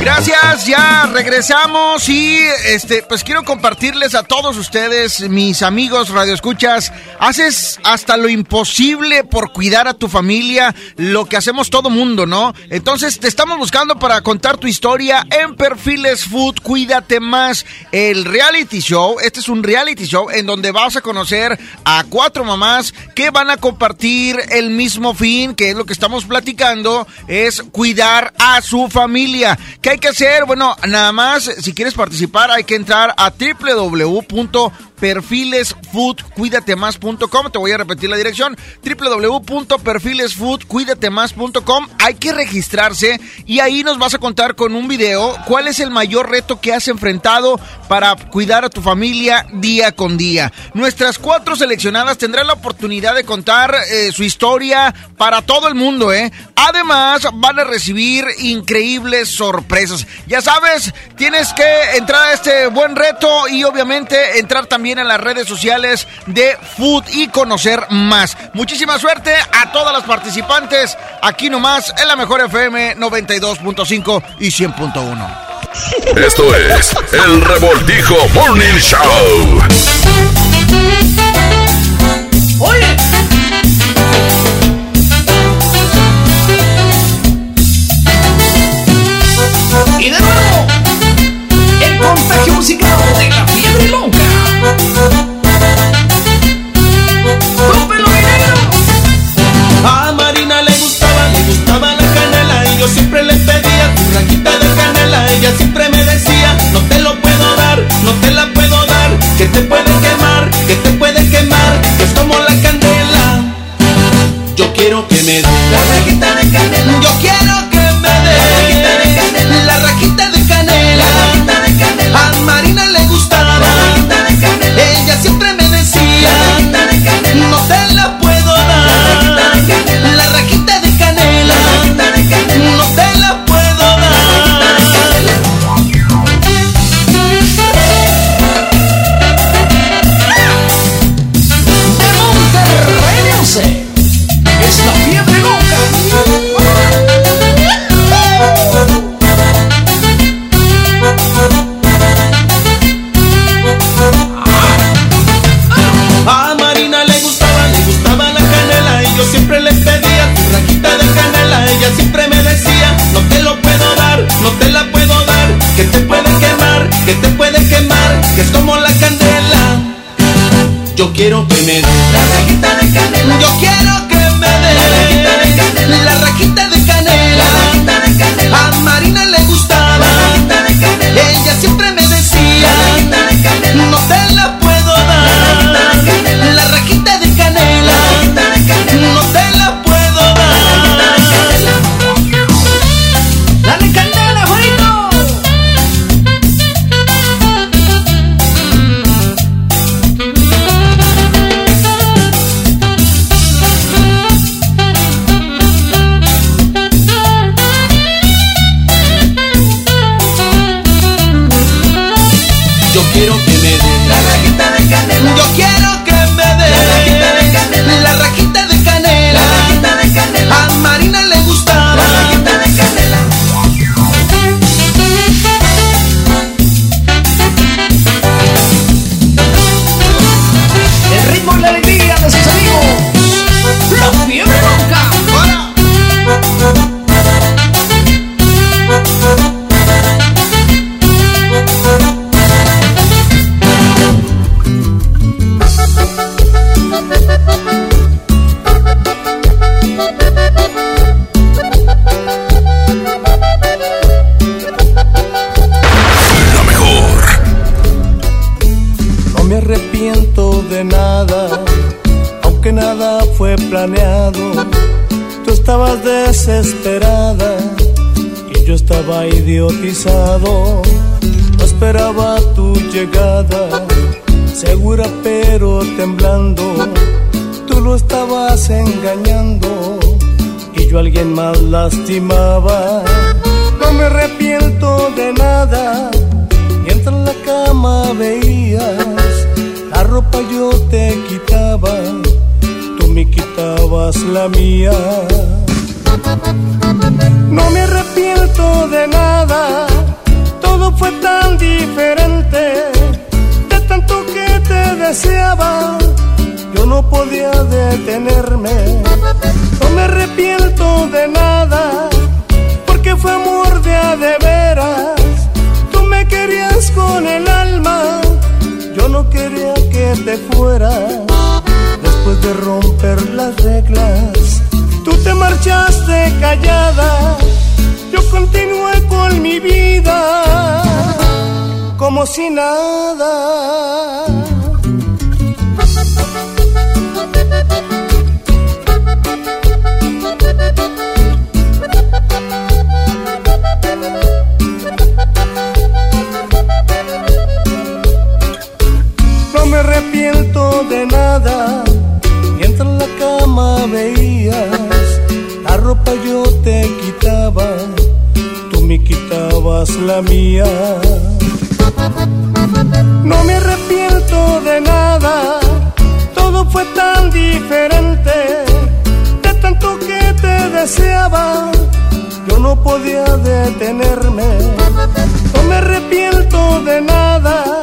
Gracias, ya regresamos y este pues quiero compartirles a todos ustedes, mis amigos radioescuchas, haces hasta lo imposible por cuidar a tu familia, lo que hacemos todo mundo, ¿no? Entonces te estamos buscando para contar tu historia en Perfiles Food, cuídate más, el reality show, este es un reality show en donde vas a conocer a cuatro mamás que van a compartir el mismo fin, que es lo que estamos platicando, es cuidar a su familia. ¿Qué hay que hacer? Bueno, nada más, si quieres participar, hay que entrar a www.perfilesfoodcuidatemás.com. Te voy a repetir la dirección: www.perfilesfoodcuidatemás.com. Hay que registrarse y ahí nos vas a contar con un video cuál es el mayor reto que has enfrentado para cuidar a tu familia día con día. Nuestras cuatro seleccionadas tendrán la oportunidad de contar eh, su historia para todo el mundo, ¿eh? Además, van a recibir increíbles sorpresas. Ya sabes, tienes que entrar a este buen reto y obviamente entrar también en las redes sociales de Food y conocer más. Muchísima suerte a todas las participantes aquí nomás en la mejor FM 92.5 y 100.1. Esto es el Revoltijo Morning Show. Oye. Y de nuevo, el contagio musical de la fiebre loca. ¡Rómpelo, dinero! A Marina le gustaba, le gustaba la canela y yo siempre le pedía tu rajita de canela. Ella siempre me decía, no te lo puedo dar, no te la puedo dar, que te puede quemar, que te puede quemar, que es como la candela. Yo quiero que me dé la rajita de canela. Que es como la candela. Yo quiero que me dé la rajita de canela. Yo quiero que me dé la rajita de canela. No esperaba tu llegada, segura pero temblando. Tú lo estabas engañando y yo alguien más lastimaba. Podía detenerme. No me arrepiento de nada, porque fue amor de a veras. Tú me querías con el alma, yo no quería que te fueras. Después de romper las reglas, tú te marchaste callada. Yo continué con mi vida como si nada. Me arrepiento de nada. Mientras en la cama veías la ropa yo te quitaba, tú me quitabas la mía. No me arrepiento de nada, todo fue tan diferente. De tanto que te deseaba, yo no podía detenerme. No me arrepiento de nada,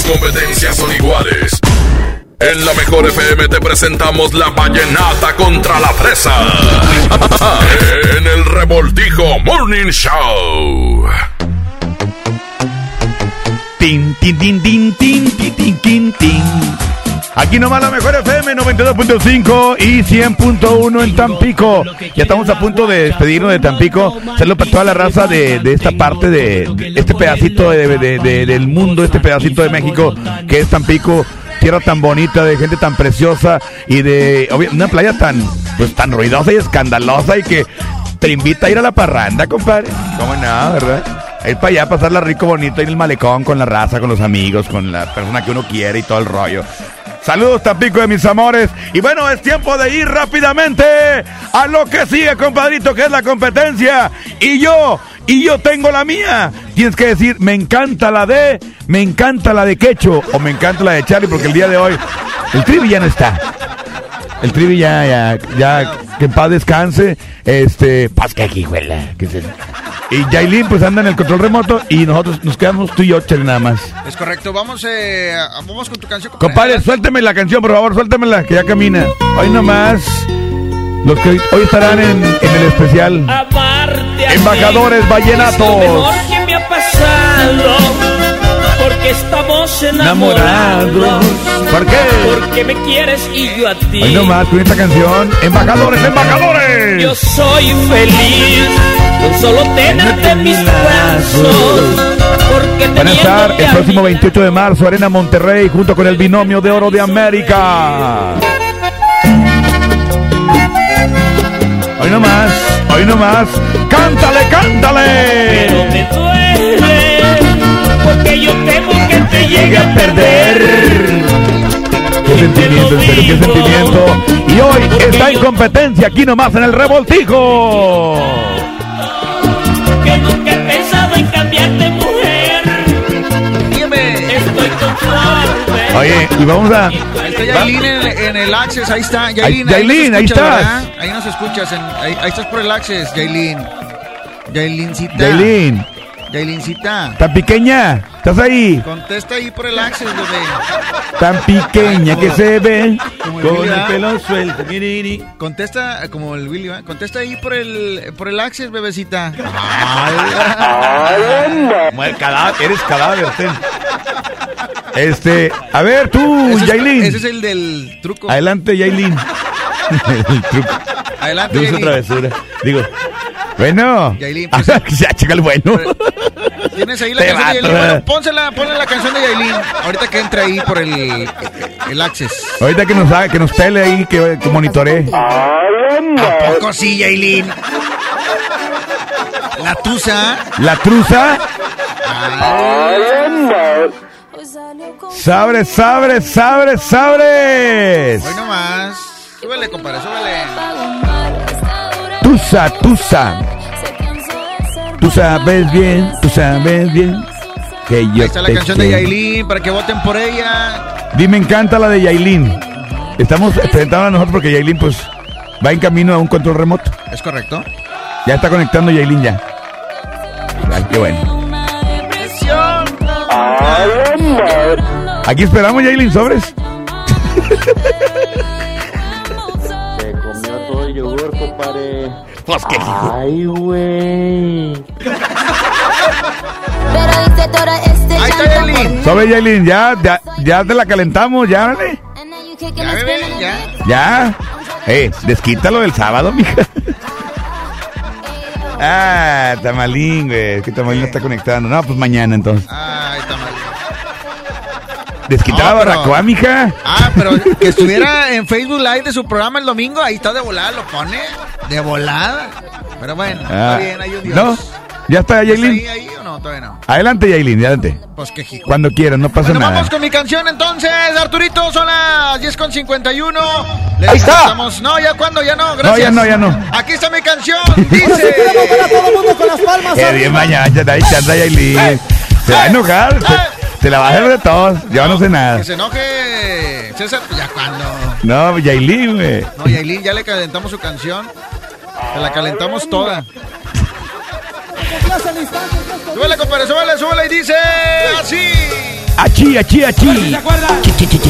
las competencias son iguales. En la mejor FM te presentamos la vallenata contra la presa. <laughs> en el revoltijo Morning Show. Tin, tin, tin, tin, tin, tin, tin, tin. Aquí nomás la mejor FM 92.5 y 100.1 en Tampico. Ya estamos a punto de despedirnos de Tampico. Saludos para toda la raza de, de esta parte de, este pedacito de- de- de- del mundo, este pedacito de México que es Tampico. Tierra tan bonita, de gente tan preciosa y de una playa tan pues tan ruidosa y escandalosa y que te invita a ir a la parranda, compadre. ¿Cómo no, verdad? Ir para allá, pasarla rico, bonito, ir el malecón con la raza, con los amigos, con la persona que uno quiere y todo el rollo. Saludos Tampico de mis amores. Y bueno, es tiempo de ir rápidamente a lo que sigue, compadrito, que es la competencia. Y yo, y yo tengo la mía. Tienes que decir, me encanta la de, me encanta la de Quecho o me encanta la de Charlie, porque el día de hoy el trivi ya no está. El trivi ya, ya, ya, que en paz descanse. Este, paz que aquí, que se- Y Yailin, pues anda en el control remoto y nosotros nos quedamos tú y yo, Charlie, nada más. Es correcto. Vamos, eh, vamos con tu canción. compadre. Compadre, suélteme la canción, por favor, suéltemela, que ya camina. Hoy nomás, los que hoy estarán en, en el especial. Embajadores Es lo vallenatos. mejor que me ha pasado. Porque estamos Enamorados. enamorados. ¿Por qué? Porque me quieres y yo a ti. Hoy nomás con esta canción. ¡Embajadores, embajadores! Yo soy feliz con solo tenerte en mis brazos. Van a estar el próximo 28 de marzo, Arena Monterrey, junto con el binomio de oro de América. Hoy nomás, hoy nomás. ¡Cántale, cántale! Pero me duele porque yo que te llegue a perder. ¡Qué sentimiento, en serio, qué sentimiento! Y hoy está en competencia aquí nomás en el revoltijo. Que nunca he pensado en cambiarte, mujer. Estoy conforme. Oye, y vamos a... Ahí está Yailin en, en el Access, ahí está. Yailin, Ahí- Yailin, ahí escuchas, estás. ¿verdad? Ahí nos escuchas, en- ahí, ahí estás por el Access, Yailin. Yailincita. Yailin, Yailincita. tan pequeña, ¿estás ahí? Contesta ahí por el Access, bebé. Tan pequeña que se ve Como el con Willy, el pelo suelto. Contesta eh, como el Willy, ¿verdad? Contesta ahí por el por el Access, bebecita. Muer- cadáver, eres cadáver, ten. Este, a ver tú, Ese es- Yailin. Ese es el del truco. Adelante, Yailin. <laughs> El truco. Adelante, Dulce travesura. Digo, bueno. Yailin, pues- <laughs> ya, chica, el bueno. Tienes ahí la Te canción de Yailin. Bueno, pónsela, ponle la canción de Yailin. Ahorita que entre ahí por el, el Access. Ahorita que nos haga, que nos pele ahí, que, que monitoree. ¿A poco sí, Yailin? La tusa. La truza. Sabres, sabres, sabres, sabres. Hoy nomás. Súbele, compadre, súbele. Tusa, tusa. Tú sabes bien, tú sabes bien que yo Ahí está la canción de. Yailin para que voten por ella. Dime, encanta la de Yailin. Estamos presentando a nosotros porque Yailin, pues, va en camino a un control remoto. ¿Es correcto? Ya está conectando Yailin ya. Ay, qué bueno. Aquí esperamos, Yailin, sobres. <laughs> Todo el yogur, compadre. Pues que Ay, güey. Ahí está Yailin. Sobre, Yailin, ya, ya, ya te la calentamos, ya, dale. Ya, bebé, ya. Ya. Eh, desquítalo del sábado, mija. Ah, Tamalín, güey. Es que Tamalín no está conectando. No, pues mañana entonces. Ay, está mal. Desquita la barbacoa, mija. Ah, pero que estuviera en Facebook Live de su programa el domingo, ahí está de volada, lo pone. De volada. Pero bueno, Ah, está bien, hay un Dios. No, ya está, ¿Estás Yailin. ahí, ahí o no? Todavía no. Adelante, Yailin, adelante. Pues que jico. Cuando quieras, no pasa Bueno, nada. vamos con mi canción entonces, Arturito, son las 10 con 51. Le Ahí está. presentamos- No, ya cuando, ya no, gracias. No, ya no, ya no. Aquí está mi canción, dice. todo el mundo con las palmas Qué bien mañana, está ahí, anda Yailin. Se va a enojar. Se, la hacer de todos. Yo no sé nada. Que se enoje César, ya cuando. No, Yailin, güey. No, Yailin, ya le calentamos su canción. Se la calentamos toda. Súbele, compadre, súbele, súbele y dice así.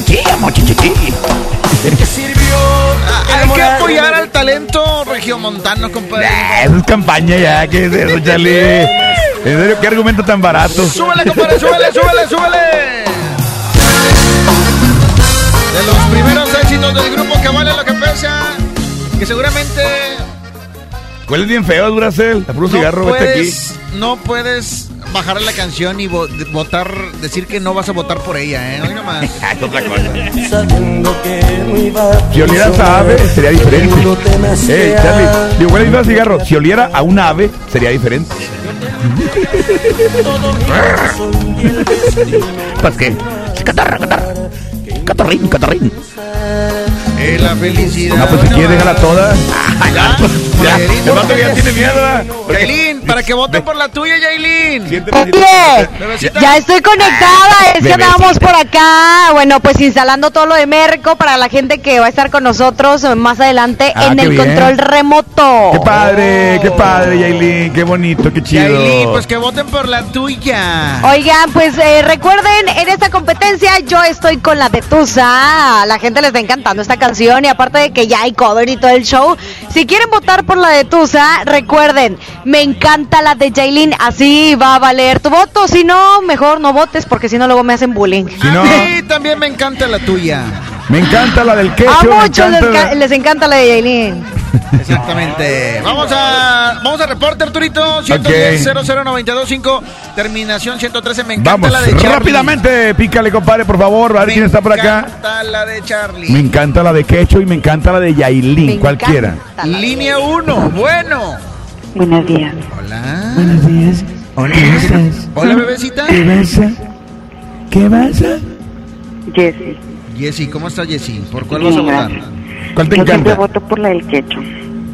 Chi, amor, chi, chi, chi. Ah, Hay que apoyar al talento regiomontano, compadre. Ah, Eso es campaña ya, ¿qué es eso, Charlie? En serio, qué argumento tan barato. Súbele, compadre, súbele, súbele, súbele. De los primeros éxitos del grupo que vale lo que pesa. Que seguramente ¿Cuál es bien feo, Duracel? La puro cigarro, no vete aquí. No puedes bajar la canción y votar, decir que no vas a votar por ella, ¿eh? Hoy nomás. es otra cosa. A Si oliera a ave, sería diferente. Eh, Charlie, digo, ¿cuál es el cigarro? Si oliera a un ave, sería diferente. ¿Pues qué? Catarra, catarra. Catarrín, catarrín. Eh, la felicidad. No, pues si quieres, déjala toda. Ya, <laughs> Ya, el vato ya tiene. Yailin, para que voten por la tuya, Yailin. Bebecita. Ya estoy conectada, es que andábamos por acá, bueno, pues instalando todo lo de Merco para la gente que va a estar con nosotros más adelante Ah, en el bien. control remoto. Qué padre, qué padre, Yailin. Qué bonito, qué chido. Yailin, pues que voten por la tuya. Oigan, pues eh, recuerden, en esta competencia yo estoy con la de Tusa. A la gente les está encantando esta canción y aparte de que ya hay cover y todo el show, Si quieren votar por la de Tusa, recuerden, me encanta la de Jailin, así va a valer tu voto. Si no, mejor no votes porque si no luego me hacen bullying. A mí también me encanta la tuya. Me encanta la del queso. A me muchos les, encanta ca- les encanta la de Jailin. Exactamente. <laughs> Vamos a vamos a reporte Arturito 110 00925 terminación 113 me encanta Vamos, la de Charlie. rápidamente, pícale, compadre, por favor, a ver Me quién está por acá. encanta la de Charlie. Me encanta la de Quecho y me encanta la de Yailin, cualquiera. Línea 1, bueno. Buenos días. Hola. Buenos días. Hola. ¿Cómo estás? Hola, bebecita. ¿Qué pasa? ¿Qué pasa? Jessy. Jessy, ¿cómo estás Jessy? ¿Por cuál vas a votar? ¿Cuál te Yo encanta? voto por la del quecho.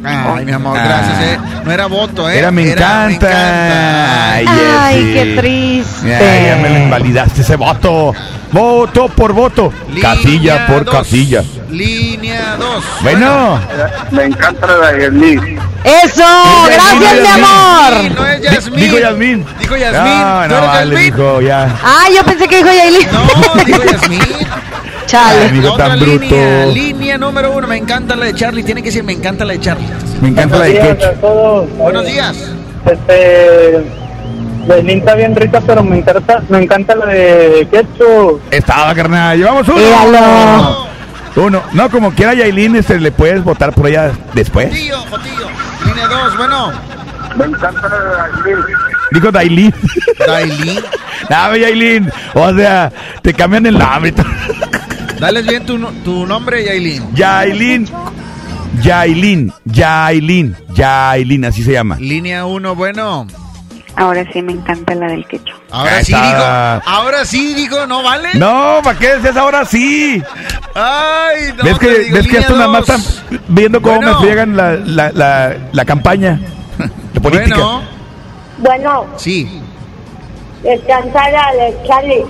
Ay, mi amor, Ah. gracias, eh. No era voto, eh. Era me encanta. Ay, Ay, Jessy. qué triste. Ya, ya me le invalidaste ese voto. Voto por voto. casilla por dos. casilla. Línea 2. Bueno. Me encanta la de Yailin. ¡Eso! ¡Gracias, mi amor! No es Yasmín. Dijo Yasmín. Dijo Yasmín. No, ¿Tú no, eres vale, Yasmín? dijo ya. Ah, yo pensé que dijo Yailin. No, dijo Yasmín. <laughs> Chale. Ay, amigo Otra tan línea, bruto. línea número uno. Me encanta la de Charlie. Tiene que decir, me encanta la de Charlie. Me encanta la de Quecho. Buenos días. Este. Yailin está bien rica, pero me encanta, me encanta la de ketchup. Estaba, carnal. Llevamos uno. Míralo. Uno. No, como quiera Yailin, este, le puedes votar por ella después. Tío, Jotillo. Línea 2, bueno. Me encanta la de Yailin. Dijo Dailin. Dailin. <laughs> Dame, Yailin. O sea, te cambian el nombre. Dales bien tu, no- tu nombre, Yailin. Yailin. Yailin. Yailin. Yailin, así se llama. Línea 1, bueno. Ahora sí me encanta la del quecho. Ahora sí digo. Ahora sí digo, ¿no vale? No, ¿para qué decías ahora sí? Ay, no. ¿Ves que, digo, ves que esto nada más están viendo cómo Bueno. me friegan la, la, la, la campaña de política? Bueno, Bueno, sí. descansar a la Charlie.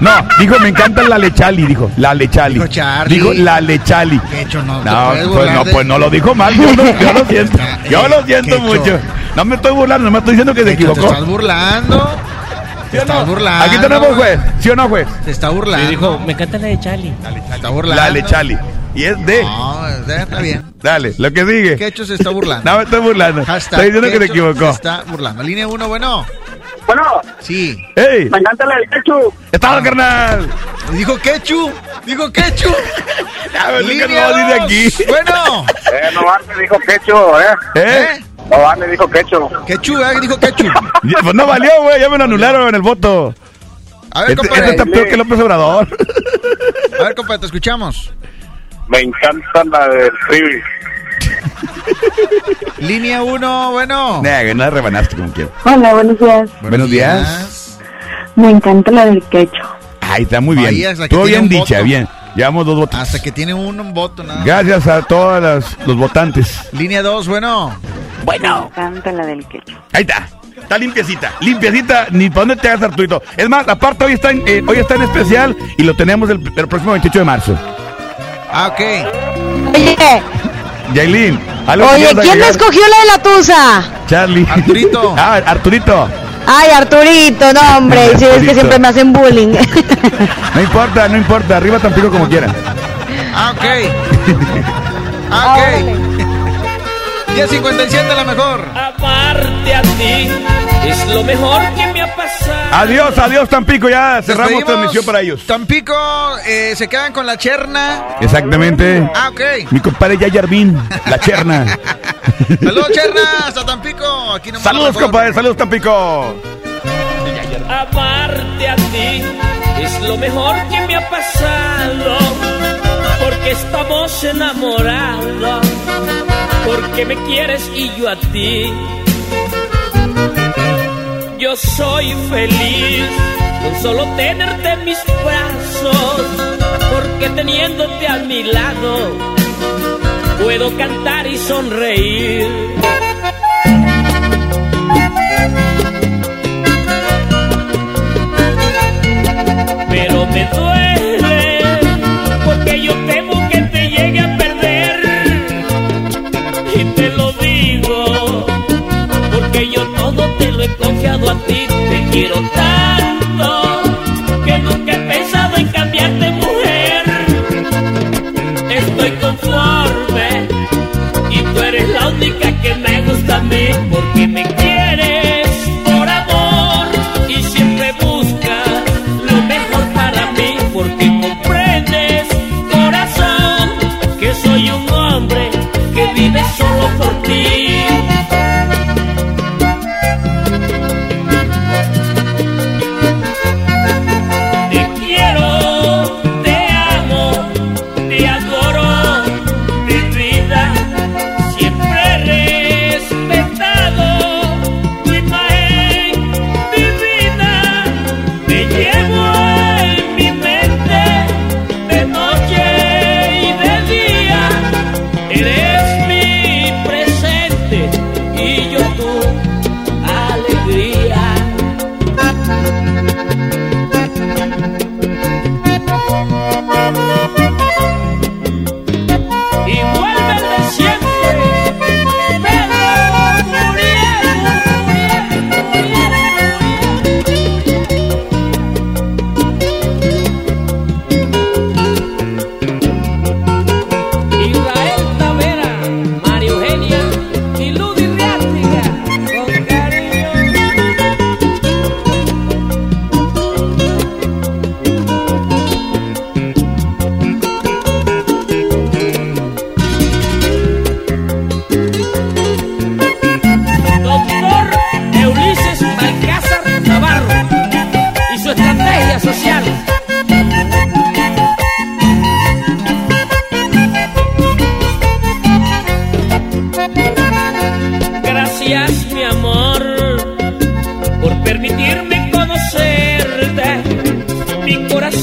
No, dijo, me encanta la lechali, dijo, la lechali. Dijo Charlie. Dijo la lechali. Quecho, no. No, pues no, de- pues no lo dijo mal, yo <laughs> lo, yo lo siento. Yo lo siento Quecho. mucho. No me estoy burlando, no me estoy diciendo que se Quecho, Te equivocó. estás burlando. Te estás burlando. Aquí tenemos juez, ¿sí o no, juez? Te está burlando. dijo, me encanta la de Charlie. Te está burlando. La lechali. Y es de. No, está bien. <laughs> Dale, lo que sigue. Quecho se está burlando. <laughs> No me estoy burlando. Hashtag Estoy diciendo que te equivocó. Se está burlando. Línea 1, bueno. Bueno, Sí. ¡Ey! me encanta la de ketchup. ¡Estaba, carnal! Dijo Quechu. Dijo Quechu. <laughs> Ya, Línea no dice dos. aquí. Bueno. Eh, no vale, dijo ketchup, eh. ¿Eh? No vale, dijo ketchup. Quechu, eh, dijo Quechu. <laughs> Ya, Pues no valió, güey, ya me lo anularon en el voto. A ver, Este, compadre. este está peor que López Obrador. A ver, compadre, te escuchamos. Me encanta la de Trivi. Línea 1, bueno. Nah, no la rebanaste como quieras. Hola, buenos días. Buenos días. Me encanta la del quecho. Ay, está muy bien. Ahí que Estuvo tiene bien un dicha, voto. bien. Llevamos dos votos. Hasta que tiene un, un voto, nada. Gracias a todos los votantes. Línea 2, bueno. Bueno. Me encanta la del quecho. Ahí está. Está limpiecita. Limpiecita. Ni para dónde te hagas, Arturito. Es más, aparte hoy está en, eh, hoy está en especial y lo tenemos el, el próximo 28 de marzo. Ah, ok. Oye, Yailin. ¿algo que oye, ¿quién me escogió la de la Tusa? Charlie. Arturito. <laughs> ah, Arturito. Ay, Arturito, no, hombre. <laughs> Si es que siempre me hacen bullying. <laughs> No importa, no importa. Arriba Tampico como quieran. Ah, ok. Ah, ok. 10.57 la mejor. Amarte a ti es lo mejor que me ha pasado. Adiós, adiós Tampico. Ya cerramos Despedimos. transmisión para ellos. Tampico, eh, se quedan con la cherna. Exactamente. Ah, ok. Mi compadre Yayarvin, la cherna. <laughs> Saludos, cherna. Hasta Tampico. Aquí nomás saludos, compadre. Saludos, Tampico. Amarte a ti es lo mejor que me ha pasado. Porque estamos enamorados. Porque me quieres y yo a ti. Yo soy feliz con solo tenerte en mis brazos. Porque teniéndote a mi lado, puedo cantar y sonreír. pero me duele a ti te quiero tanto que nunca he pensado en cambiarte mujer estoy conforme y porque me quieres por amor y siempre buscas lo mejor para mí, porque comprendes, corazón, que soy un hombre que vive solo por ti.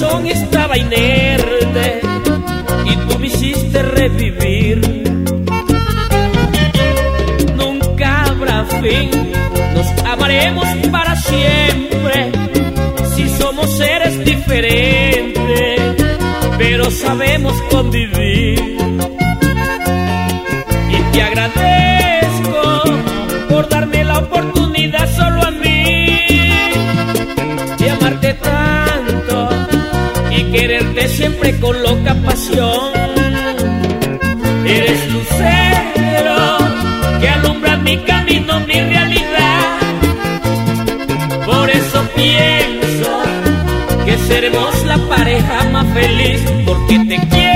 Corazón estaba inerte y tú me hiciste revivir. Nunca habrá fin, nos amaremos para siempre. Si somos seres diferentes, pero sabemos convivir. Y te agradezco siempre con loca pasión. Eres lucero que alumbra mi camino, mi realidad. Por eso pienso que seremos la pareja más feliz porque te quiero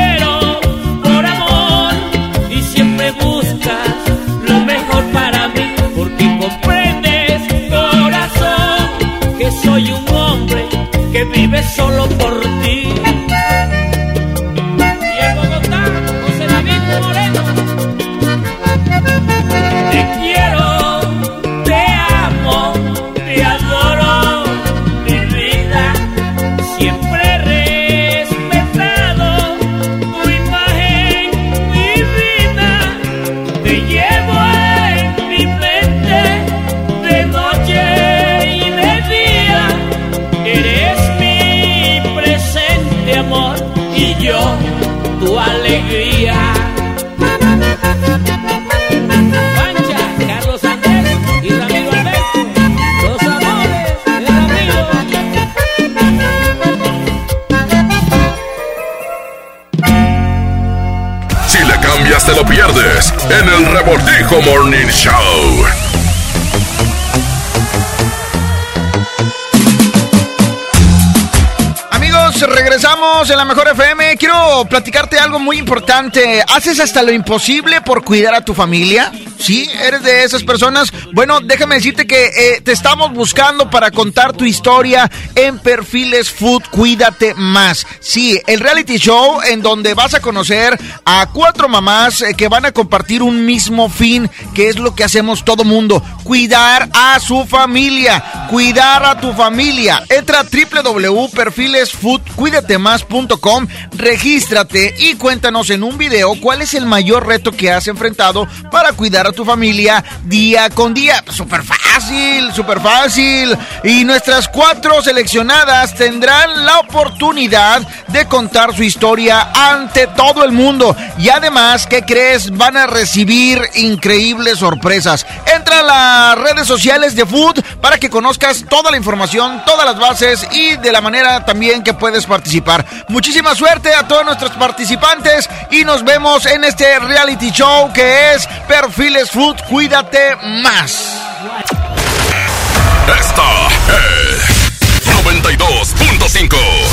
en el Revoltijo Morning Show. Amigos, regresamos en la mejor FM. Quiero platicarte algo muy importante. ¿Haces hasta lo imposible por cuidar a tu familia? ¿Sí? ¿Eres de esas personas? Bueno, déjame decirte que eh, te estamos buscando para contar tu historia en Perfiles Food Cuídate Más. Sí, el reality show en donde vas a conocer a cuatro mamás eh, que van a compartir un mismo fin, que es lo que hacemos todo mundo. Cuidar a su familia. Cuidar a tu familia. Entra a www.perfilesfoodcuidatemás.com, regístrate y cuéntanos en un video cuál es el mayor reto que has enfrentado para cuidar a tu familia día con día. Súper fácil, súper fácil. Y nuestras cuatro seleccionadas tendrán la oportunidad de contar su historia ante todo el mundo. Y además, ¿qué crees? Van a recibir increíbles sorpresas. Entra a las redes sociales de Food para que conozcas toda la información, todas las bases y de la manera también que puedes participar. Muchísima suerte a todos nuestros participantes y nos vemos en este reality show que es Perfiles Food. Cuídate más. Esta es 92.5.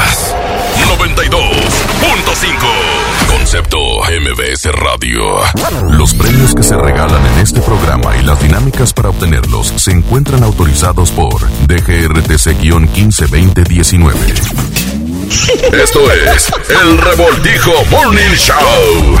92.5. Concepto MBS Radio. Los premios que se regalan en este programa y las dinámicas para obtenerlos se encuentran autorizados por DGRTC-152019. Esto es El Revoltijo Morning Show.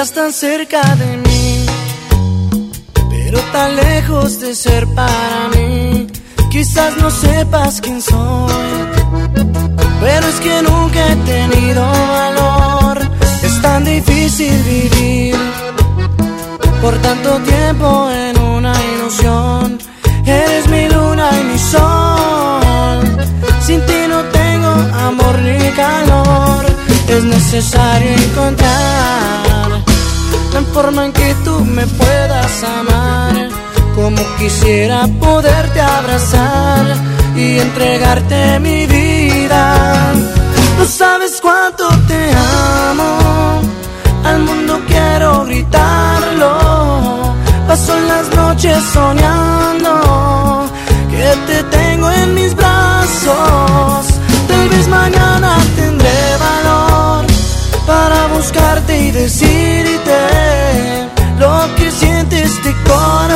Estás tan cerca de mí, pero tan lejos de ser para mí. Quizás no sepas quién soy, pero es que nunca he tenido valor. Es tan difícil vivir por tanto tiempo en una ilusión. Eres mi luna y mi sol. Sin ti no tengo amor ni calor. Es necesario encontrar la forma en que tú me puedas amar. Como quisiera poderte abrazar y entregarte mi vida. No sabes cuánto te amo. Al mundo quiero gritarlo. Paso las noches soñando que te tengo en mis brazos. Tal vez mañana tendré valor para buscarte y decirte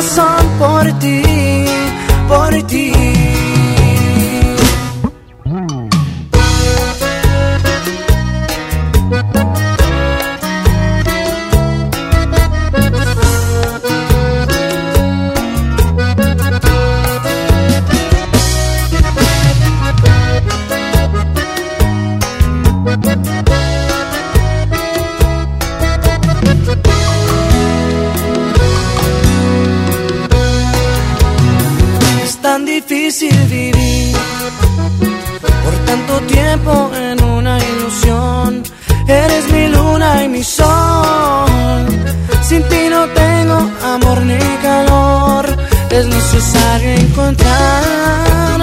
corazón por ti, por ti. Mi sol. Sin ti no tengo amor ni calor. Es necesario encontrar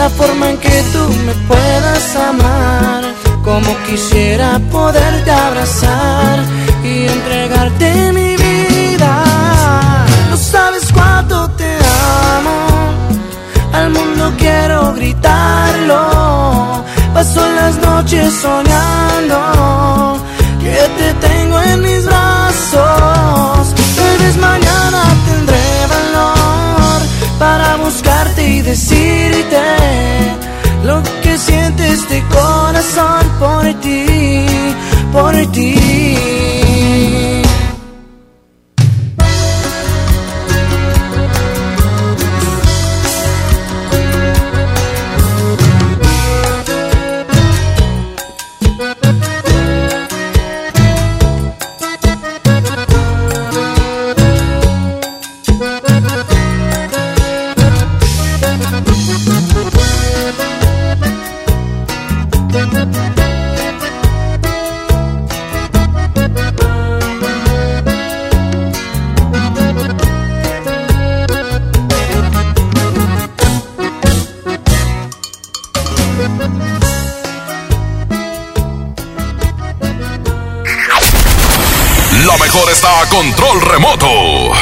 la forma en que tú me puedas amar. Como quisiera poderte abrazar y entregarte mi vida. No sabes cuánto te amo. Al mundo quiero gritarlo. Paso las noches soñando decirte lo que siente este corazón por ti, por ti. Remoto.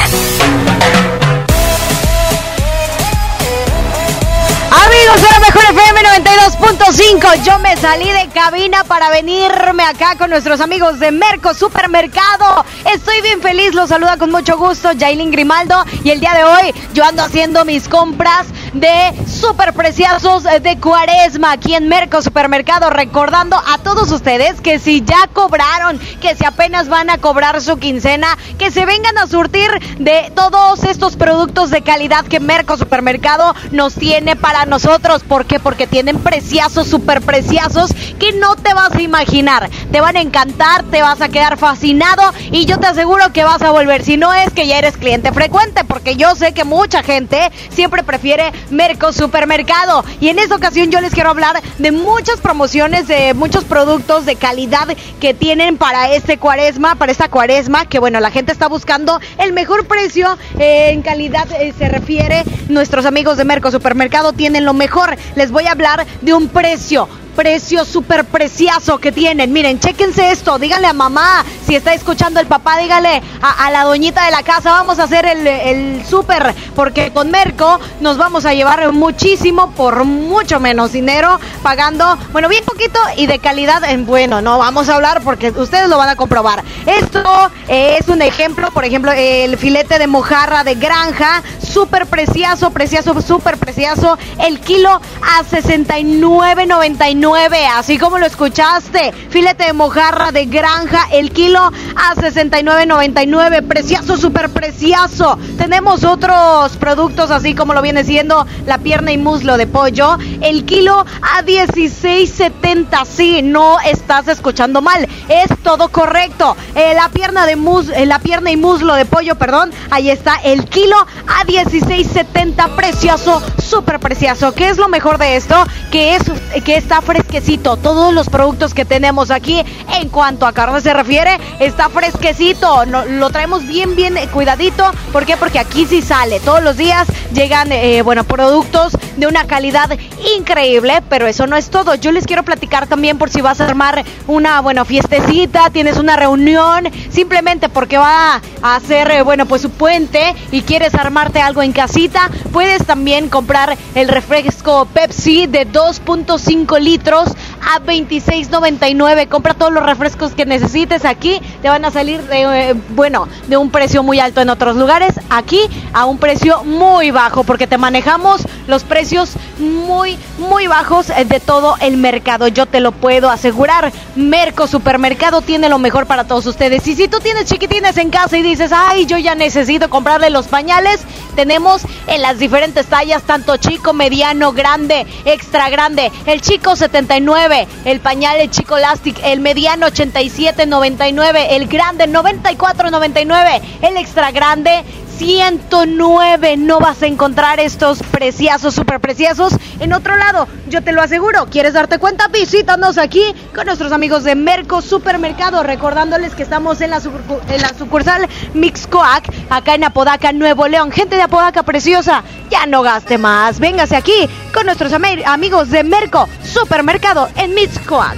Amigos de Mejor FM 92.5, yo me salí de cabina para venirme acá con nuestros amigos de Merco Supermercado. Estoy bien feliz, los saluda con mucho gusto Jailin Grimaldo y el día de hoy yo ando haciendo mis compras de super preciosos de Cuaresma aquí en Merco Supermercado. Recordando a todos ustedes que si ya cobraron, que si apenas van a cobrar su quincena, que se vengan a surtir de todos estos productos de calidad que Merco Supermercado nos tiene para nosotros. ¿Por qué? Porque tienen preciazos, super preciosos que no te vas a imaginar. Te van a encantar, te vas a quedar fascinado y yo te aseguro que vas a volver. Si no es que ya eres cliente frecuente, porque yo sé que mucha gente siempre prefiere Merco Supermercado. Y en esta ocasión yo les quiero hablar de muchas promociones, de muchos productos de calidad que tienen para este cuaresma, para esta cuaresma, que bueno, la gente está buscando el mejor precio eh, en calidad eh, se refiere. Nuestros amigos de Merco Supermercado tienen lo mejor. Les voy a hablar de un precio precio súper precioso que tienen. Miren, chéquense esto, díganle a mamá, si está escuchando el papá, dígale a, la doñita de la casa, vamos a hacer el, el súper, porque con Merco nos vamos a llevar muchísimo por mucho menos dinero, pagando, bueno, bien poquito y de calidad en bueno, no vamos a hablar porque ustedes lo van a comprobar. Esto es un ejemplo, por ejemplo, el filete de mojarra de granja, súper precioso, precioso, súper precioso, el kilo a 69.99, así como lo escuchaste, filete de mojarra de granja, el kilo a 69.99, precioso, súper precioso. Tenemos otros productos así como lo viene siendo la pierna y muslo de pollo, el kilo a 16.70, sí, no estás escuchando mal, es todo correcto. Eh, la pierna de mus, eh, la pierna y muslo de pollo, perdón, ahí está el kilo a 16.70, precioso, súper precioso. ¿Qué es lo mejor de esto? Que es que está fresquecito. Todos los productos que tenemos aquí en cuanto a carne se refiere, está fresquecito. No- lo traemos bien, bien eh, cuidadito. ¿Por qué? Porque aquí sí sale. Todos los días llegan, eh, bueno, productos de una calidad increíble, pero eso no es todo. Yo les quiero platicar también por si vas a armar una, bueno, fiestecita, tienes una reunión, simplemente porque va a hacer, eh, bueno, pues su puente y quieres armarte algo en casita, puedes también comprar el refresco Pepsi de 2.5 litros centros a 26.99. Compra todos los refrescos que necesites aquí, te van a salir de, eh, bueno, de un precio muy alto en otros lugares, aquí a un precio muy bajo, porque te manejamos los precios muy, muy bajos eh, de todo el mercado. Yo te lo puedo asegurar. Merco Supermercado tiene lo mejor para todos ustedes. Y si tú tienes chiquitines en casa y dices, ay, yo ya necesito comprarle los pañales, tenemos en las diferentes tallas, tanto chico, mediano, grande, extra grande. El chico 79, el pañal, el chico elastic, el mediano 87.99, el grande 94.99, el extra grande 109. No vas a encontrar estos preciosos, super preciosos en otro lado. Yo te lo aseguro. ¿Quieres darte cuenta? Visítanos aquí con nuestros amigos de Merco Supermercado. Recordándoles que estamos en la, sucursal Mixcoac, acá en Apodaca, Nuevo León. Gente de Apodaca preciosa, ya no gaste más. Véngase aquí con nuestros ami- amigos de Merco Supermercado en Mixcoac.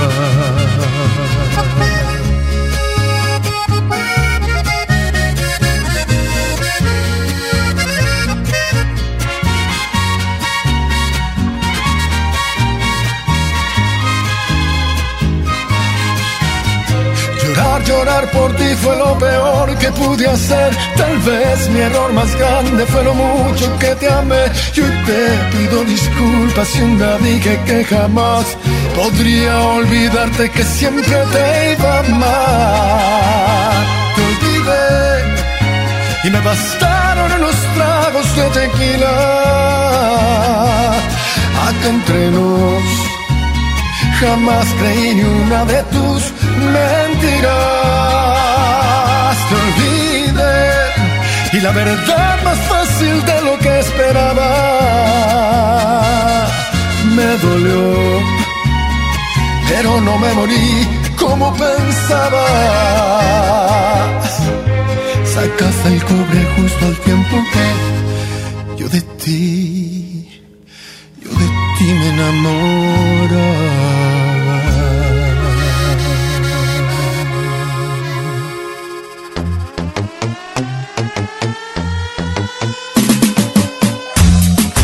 哈哈哈哈哈 por ti fue lo peor que pude hacer. Tal vez mi error más grande fue lo mucho que te amé. Yo te pido disculpas si un día dije que jamás podría olvidarte que siempre te iba a amar. Te olvidé y me bastaron los tragos de tequila. Acá entre nos, jamás creí ni una de tus mentiras. Te olvidé y la verdad más fácil de lo que esperaba. Me dolió, pero no me morí como pensaba. Sacaste el cobre justo al tiempo que yo de ti, yo de ti me enamoraba.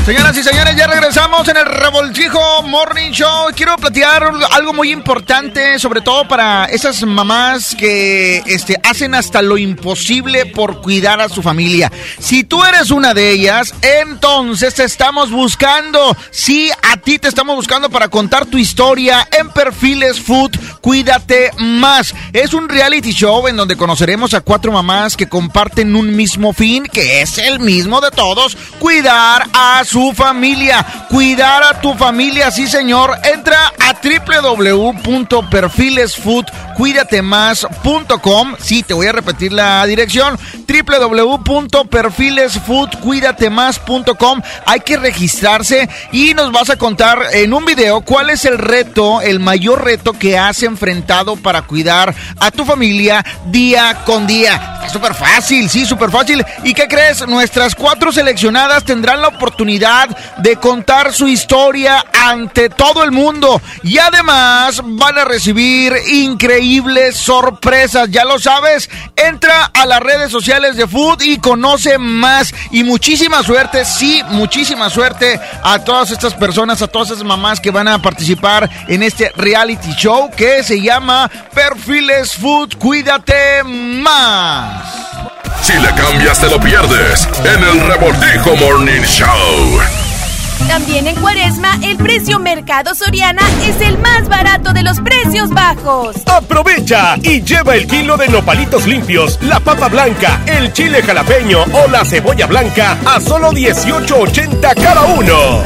Señoras y señores, ya regresamos en el Revoltijo Morning Show. Quiero platicar algo muy importante, sobre todo para esas mamás que este, hacen hasta lo imposible por cuidar a su familia. Si tú eres una de ellas, entonces te estamos buscando. Sí, a ti te estamos buscando para contar tu historia en Perfiles Food. Cuídate más. Es un reality show en donde conoceremos a cuatro mamás que comparten un mismo fin, que es el mismo de todos, cuidar a su familia, cuidar a tu familia, sí señor. Entra a www.perfilesfoodcuidatemas.com. Sí, te voy a repetir la dirección. www.perfilesfoodcuidatemas.com. Hay que registrarse y nos vas a contar en un video cuál es el reto, el mayor reto que has enfrentado para cuidar a tu familia día con día. Súper fácil, sí, súper fácil. ¿Y qué crees? Nuestras cuatro seleccionadas tendrán la oportunidad de contar su historia ante todo el mundo y además van a recibir increíbles sorpresas. Ya lo sabes, entra a las redes sociales de Food y conoce más y muchísima suerte, sí, muchísima suerte a todas estas personas, a todas esas mamás que van a participar en este reality show que se llama Perfiles Food. Cuídate más. Si le cambias te lo pierdes en el Revoltijo Morning Show. También en Cuaresma, el precio Mercado Soriana es el más barato de los precios bajos. Aprovecha y lleva el kilo de nopalitos limpios, la papa blanca, el chile jalapeño o la cebolla blanca a solo 18.80 cada uno.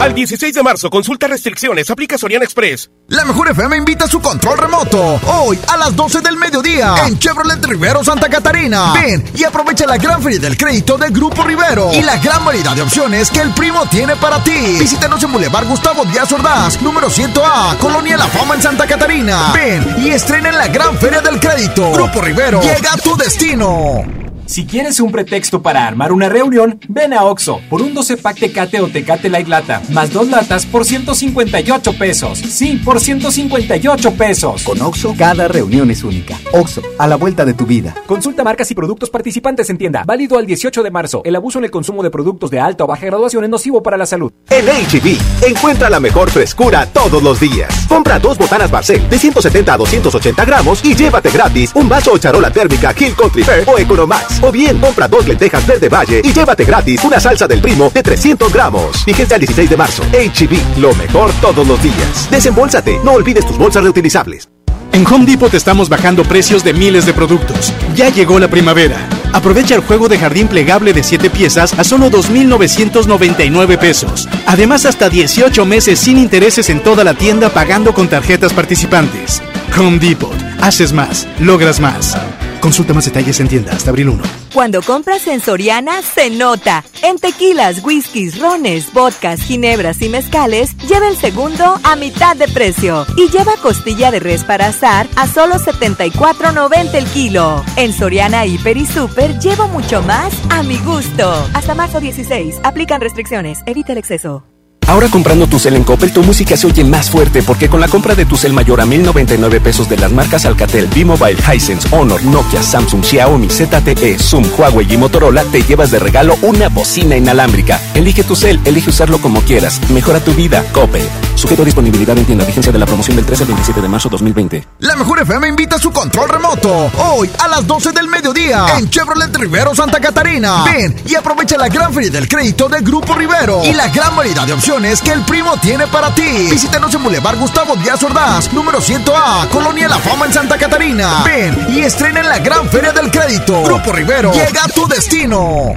Al 16 de marzo, consulta restricciones, aplica Soriana Express. La Mejor FM invita a su control remoto hoy a las 12 del mediodía en Chevrolet Rivero Santa Catarina. Ven y aprovecha la gran feria del crédito del Grupo Rivero y la gran variedad de opciones que el primo tiene para ti. Visítanos en Boulevard Gustavo Díaz Ordaz, número 100A, Colonia La Fama en Santa Catarina. Ven y estrena en la gran feria del crédito. Grupo Rivero, llega a tu destino. Si quieres un pretexto para armar una reunión, ven a Oxo por un 12 pack Tecate o Tecate Light Lata, más dos latas por 158 pesos. Sí, por 158 pesos. Con Oxo, cada reunión es única. Oxo, a la vuelta de tu vida. Consulta marcas y productos participantes en tienda. Válido al 18 de marzo. El abuso en el consumo de productos de alta o baja graduación es nocivo para la salud. En HB, encuentra la mejor frescura todos los días. Compra dos botanas Barcel de 170 a 280 gramos y llévate gratis un vaso o charola térmica Hill Country Fair o Economax. O bien, compra dos lentejas verde valle y llévate gratis una salsa del primo de 300 gramos. Vigencia el 16 de marzo. HB, lo mejor todos los días. Desembolsate, no olvides tus bolsas reutilizables. En Home Depot te estamos bajando precios de miles de productos. Ya llegó la primavera. Aprovecha el juego de jardín plegable de 7 piezas a solo 2.999 pesos. Además, hasta 18 meses sin intereses en toda la tienda pagando con tarjetas participantes. Home Depot. Haces más. Logras más. Consulta más detalles en tienda hasta abril 1. Cuando compras en Soriana, se nota. En tequilas, whiskies, rones, vodkas, ginebras y mezcales, lleva el segundo a mitad de precio. Y lleva costilla de res para asar a solo 74.90 el kilo. En Soriana, Hiper y Super, llevo mucho más a mi gusto. Hasta marzo 16. Aplican restricciones. Evita el exceso. Ahora comprando tu cel en Coppel, tu música se oye más fuerte porque con la compra de tu cel mayor a 1099 pesos de las marcas Alcatel, B-Mobile, Hisense, Honor, Nokia, Samsung, Xiaomi, ZTE, Zoom, Huawei y Motorola, te llevas de regalo una bocina inalámbrica. Elige tu cel, elige usarlo como quieras. Mejora tu vida, Coppel. Sujeto a disponibilidad en tienda. Vigencia de la promoción del 13 al 27 de marzo 2020. La mejor FM invita a su control remoto. Hoy a las 12 del mediodía en Chevrolet Rivero Santa Catarina. Ven y aprovecha la gran feria del crédito del Grupo Rivero y la gran variedad de opciones que el primo tiene para ti. Visítanos en Boulevard Gustavo Díaz Ordaz, número 100A, Colonia La Fama en Santa Catarina. Ven y estrena en la gran feria del crédito. Grupo Rivero, llega a tu destino.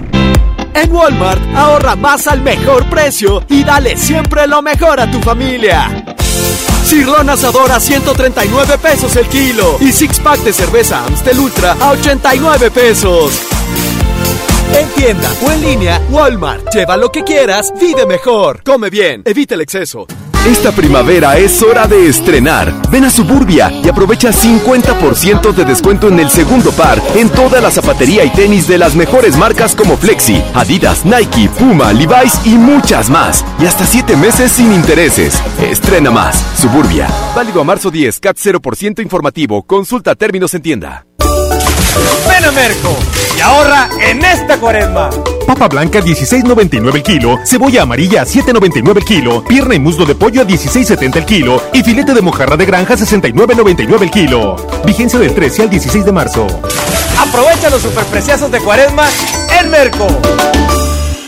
En Walmart, ahorra más al mejor precio y dale siempre lo mejor a tu familia. Cirlón asador a 139 pesos el kilo y six pack de cerveza Amstel Ultra a 89 pesos. En tienda o en línea, Walmart. Lleva lo que quieras, vive mejor. Come bien, evita el exceso. Esta primavera es hora de estrenar. Ven a Suburbia y aprovecha 50% de descuento en el segundo par en toda la zapatería y tenis de las mejores marcas como Flexi, Adidas, Nike, Puma, Levi's y muchas más. Y hasta 7 meses sin intereses. Estrena más. Suburbia. Válido a marzo 10, CAT 0% informativo. Consulta términos en tienda. Ven a Merco y ahorra en esta cuaresma. Papa blanca 16.99 el kilo, cebolla amarilla 7.99 el kilo, pierna y muslo de pollo a 16.70 el kilo y filete de mojarra de granja 69.99 el kilo. Vigencia del 13 al 16 de marzo. Aprovecha los superpreciazos de cuaresma en Merco.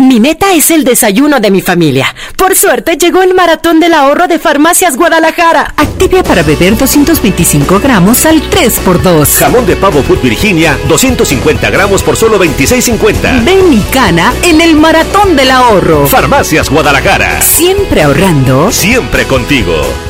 Mi meta es el desayuno de mi familia. Por suerte llegó el maratón del ahorro de Farmacias Guadalajara. Activia para beber 225 gramos al 3x2. Jamón de pavo Food Virginia, 250 gramos por solo 26.50. Ven y cana en el maratón del ahorro. Farmacias Guadalajara. Siempre ahorrando. Siempre contigo.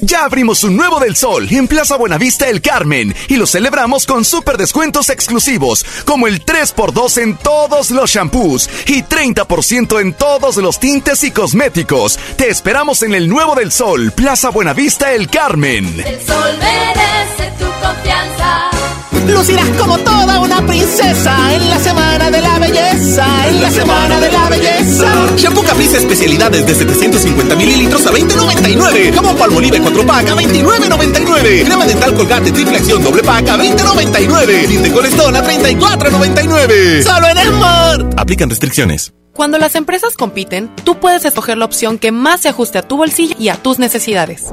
Ya abrimos un nuevo del Sol en Plaza Buenavista El Carmen y lo celebramos con super descuentos exclusivos, como el 3x2 en todos los shampoos y 30% en todos los tintes y cosméticos. Te esperamos en el nuevo del Sol, Plaza Buenavista El Carmen. El sol merece tu confianza. Lucirás como toda una princesa en la semana de la belleza, en la semana de la belleza. Shampoo Caprice especialidades de 750 mililitros a 20.99. Jabón Palmolive 4 pack a 29.99. Crema dental colgate triple acción doble pack a 20.99. Tinte colestón a 34.99. Solo en Smart. Aplican restricciones. Cuando las empresas compiten, tú puedes escoger la opción que más se ajuste a tu bolsillo y a tus necesidades.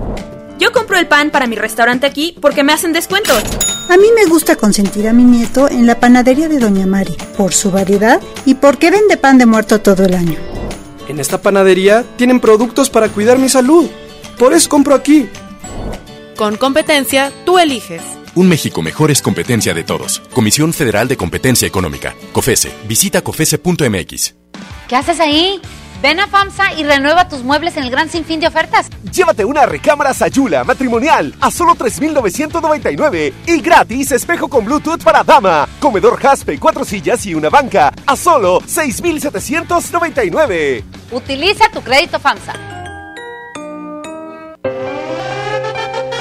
Yo compro el pan para mi restaurante aquí porque me hacen descuentos. A mí me gusta consentir a mi nieto en la panadería de Doña Mari, por su variedad y porque vende pan de muerto todo el año. En esta panadería tienen productos para cuidar mi salud. Por eso compro aquí. Con competencia, tú eliges. Un México mejor es competencia de todos. Comisión Federal de Competencia Económica. COFESE. Visita COFESE.mx. ¿Qué haces ahí? Ven a FAMSA y renueva tus muebles en el gran sinfín de ofertas. Llévate una recámara Sayula matrimonial a solo 3,999 y gratis espejo con Bluetooth para dama. Comedor Jaspe, cuatro sillas y una banca a solo 6,799. Utiliza tu crédito FAMSA.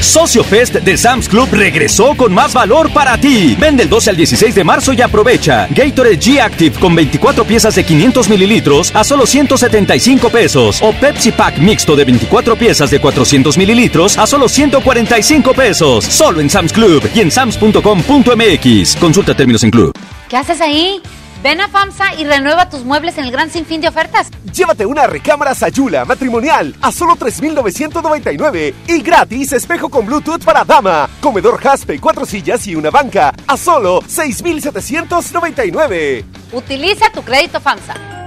Socio Fest de Sam's Club regresó con más valor para ti. Vende el 12 al 16 de marzo y aprovecha. Gatorade G Active con 24 piezas de 500 mililitros a solo 175 pesos. O Pepsi Pack mixto de 24 piezas de 400 mililitros a solo 145 pesos. Solo en Sam's Club y en sams.com.mx. Consulta términos en club. ¿Qué haces ahí? Ven a FAMSA y renueva tus muebles en el gran sinfín de ofertas. Llévate una recámara Sayula matrimonial a solo 3,999 y gratis espejo con Bluetooth para dama, comedor Jaspe, cuatro sillas y una banca a solo 6,799. Utiliza tu crédito FAMSA.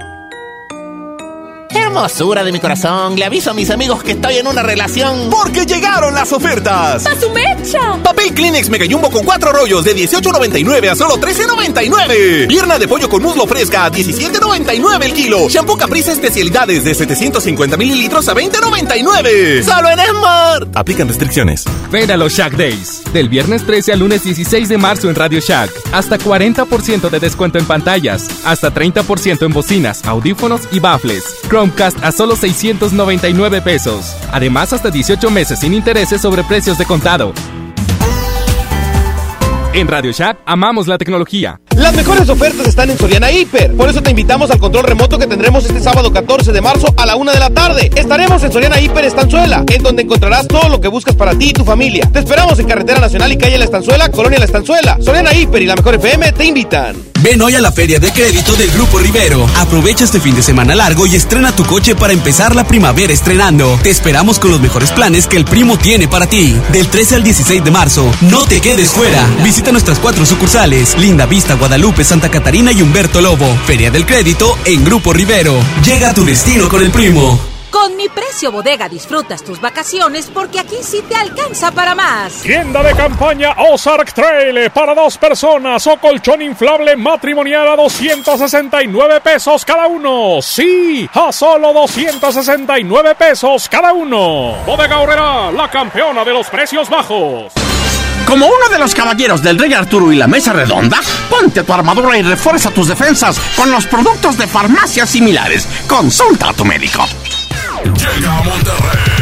Hermosura de mi corazón, le aviso a mis amigos que estoy en una relación. Porque llegaron las ofertas. ¡A su mecha! Papel Kleenex Mega Jumbo con cuatro rollos de 18.99 a solo 13.99. Pierna de pollo con muslo fresca a 17.99 el kilo. Shampoo Caprice especialidades de 750 mililitros a 20.99. Solo en Smart. Aplican restricciones. Ven a los Shack Days. Del viernes 13 al lunes 16 de marzo en Radio Shack. Hasta 40% de descuento en pantallas. Hasta 30% en bocinas, audífonos y baffles. Chromecast a solo 699 pesos. Además, hasta 18 meses sin intereses sobre precios de contado. En Radio Shack amamos la tecnología. Las mejores ofertas están en Soriana Hiper. Por eso te invitamos al control remoto que tendremos este sábado 14 de marzo a la una de la tarde. Estaremos en Soriana Hiper Estanzuela, en donde encontrarás todo lo que buscas para ti y tu familia. Te esperamos en Carretera Nacional y Calle La Estanzuela, Colonia La Estanzuela. Soriana Hiper y la Mejor FM te invitan. Ven hoy a la Feria de Crédito del Grupo Rivero. Aprovecha este fin de semana largo y estrena tu coche para empezar la primavera estrenando. Te esperamos con los mejores planes que el primo tiene para ti. Del 13 al 16 de marzo. No te quedes fuera. Visita nuestras cuatro sucursales. Linda Vista, Guadalupe, Santa Catarina y Humberto Lobo. Feria del Crédito en Grupo Rivero. Llega a tu destino con el primo. Con mi precio bodega disfrutas tus vacaciones porque aquí sí te alcanza para más. Tienda de campaña Ozark Trail para dos personas o colchón inflable matrimonial a 269 pesos cada uno. Sí, a solo 269 pesos cada uno. Bodega Horrera, la campeona de los precios bajos. Como uno de los caballeros del Rey Arturo y la Mesa Redonda, ponte tu armadura y refuerza tus defensas con los productos de farmacias similares. Consulta a tu médico. Llega a Monterrey.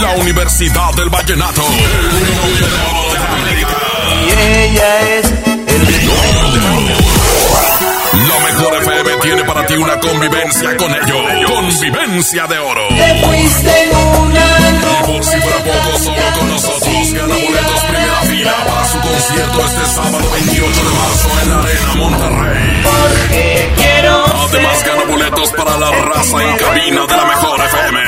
La Universidad del Vallenato. Y ella es el La mejor FM tiene para ti una convivencia con ellos. Convivencia de oro. Te fuiste en una Y por si fuera poco, solo con nosotros para su concierto este sábado 28 de marzo en la Arena Monterrey. Porque quiero Además gana boletos para la raza en cabina de la mejor FM.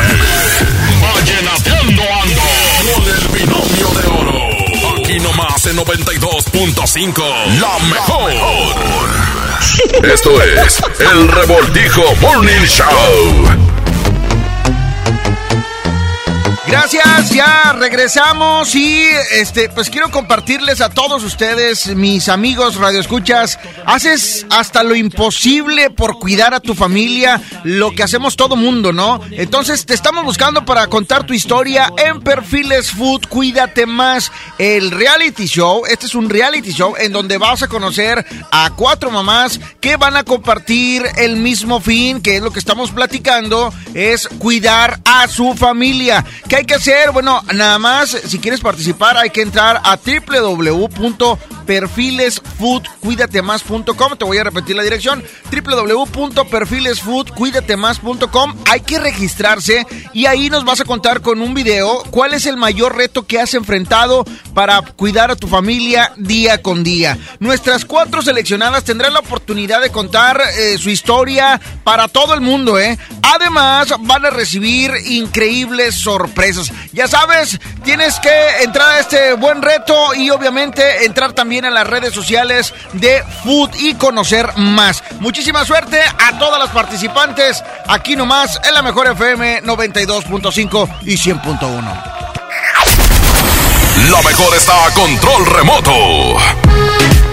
Vallenateando ando con el binomio de oro. Aquí nomás en 92.5. La mejor. Esto es el Revoltijo Morning Show. Gracias, ya regresamos y este pues quiero compartirles a todos ustedes, mis amigos radioescuchas, haces hasta lo imposible por cuidar a tu familia, lo que hacemos todo mundo, ¿no? Entonces te estamos buscando para contar tu historia en Perfiles Food, cuídate más, el reality show, este es un reality show en donde vas a conocer a cuatro mamás que van a compartir el mismo fin, que es lo que estamos platicando, es cuidar a su familia. ¿Qué hay que hacer? Bueno, nada más, si quieres participar, hay que entrar a www.perfilesfoodcuidatemás.com. Te voy a repetir la dirección: www.perfilesfoodcuidatemás.com. Hay que registrarse y ahí nos vas a contar con un video cuál es el mayor reto que has enfrentado para cuidar a tu familia día con día. Nuestras cuatro seleccionadas tendrán la oportunidad de contar eh, su historia para todo el mundo, ¿eh? Además, van a recibir increíbles sorpresas. Ya sabes, tienes que entrar a este buen reto y obviamente entrar también a las redes sociales de Food y conocer más. Muchísima suerte a todas las participantes aquí nomás en la mejor FM 92.5 y 100.1. La mejor está a control remoto.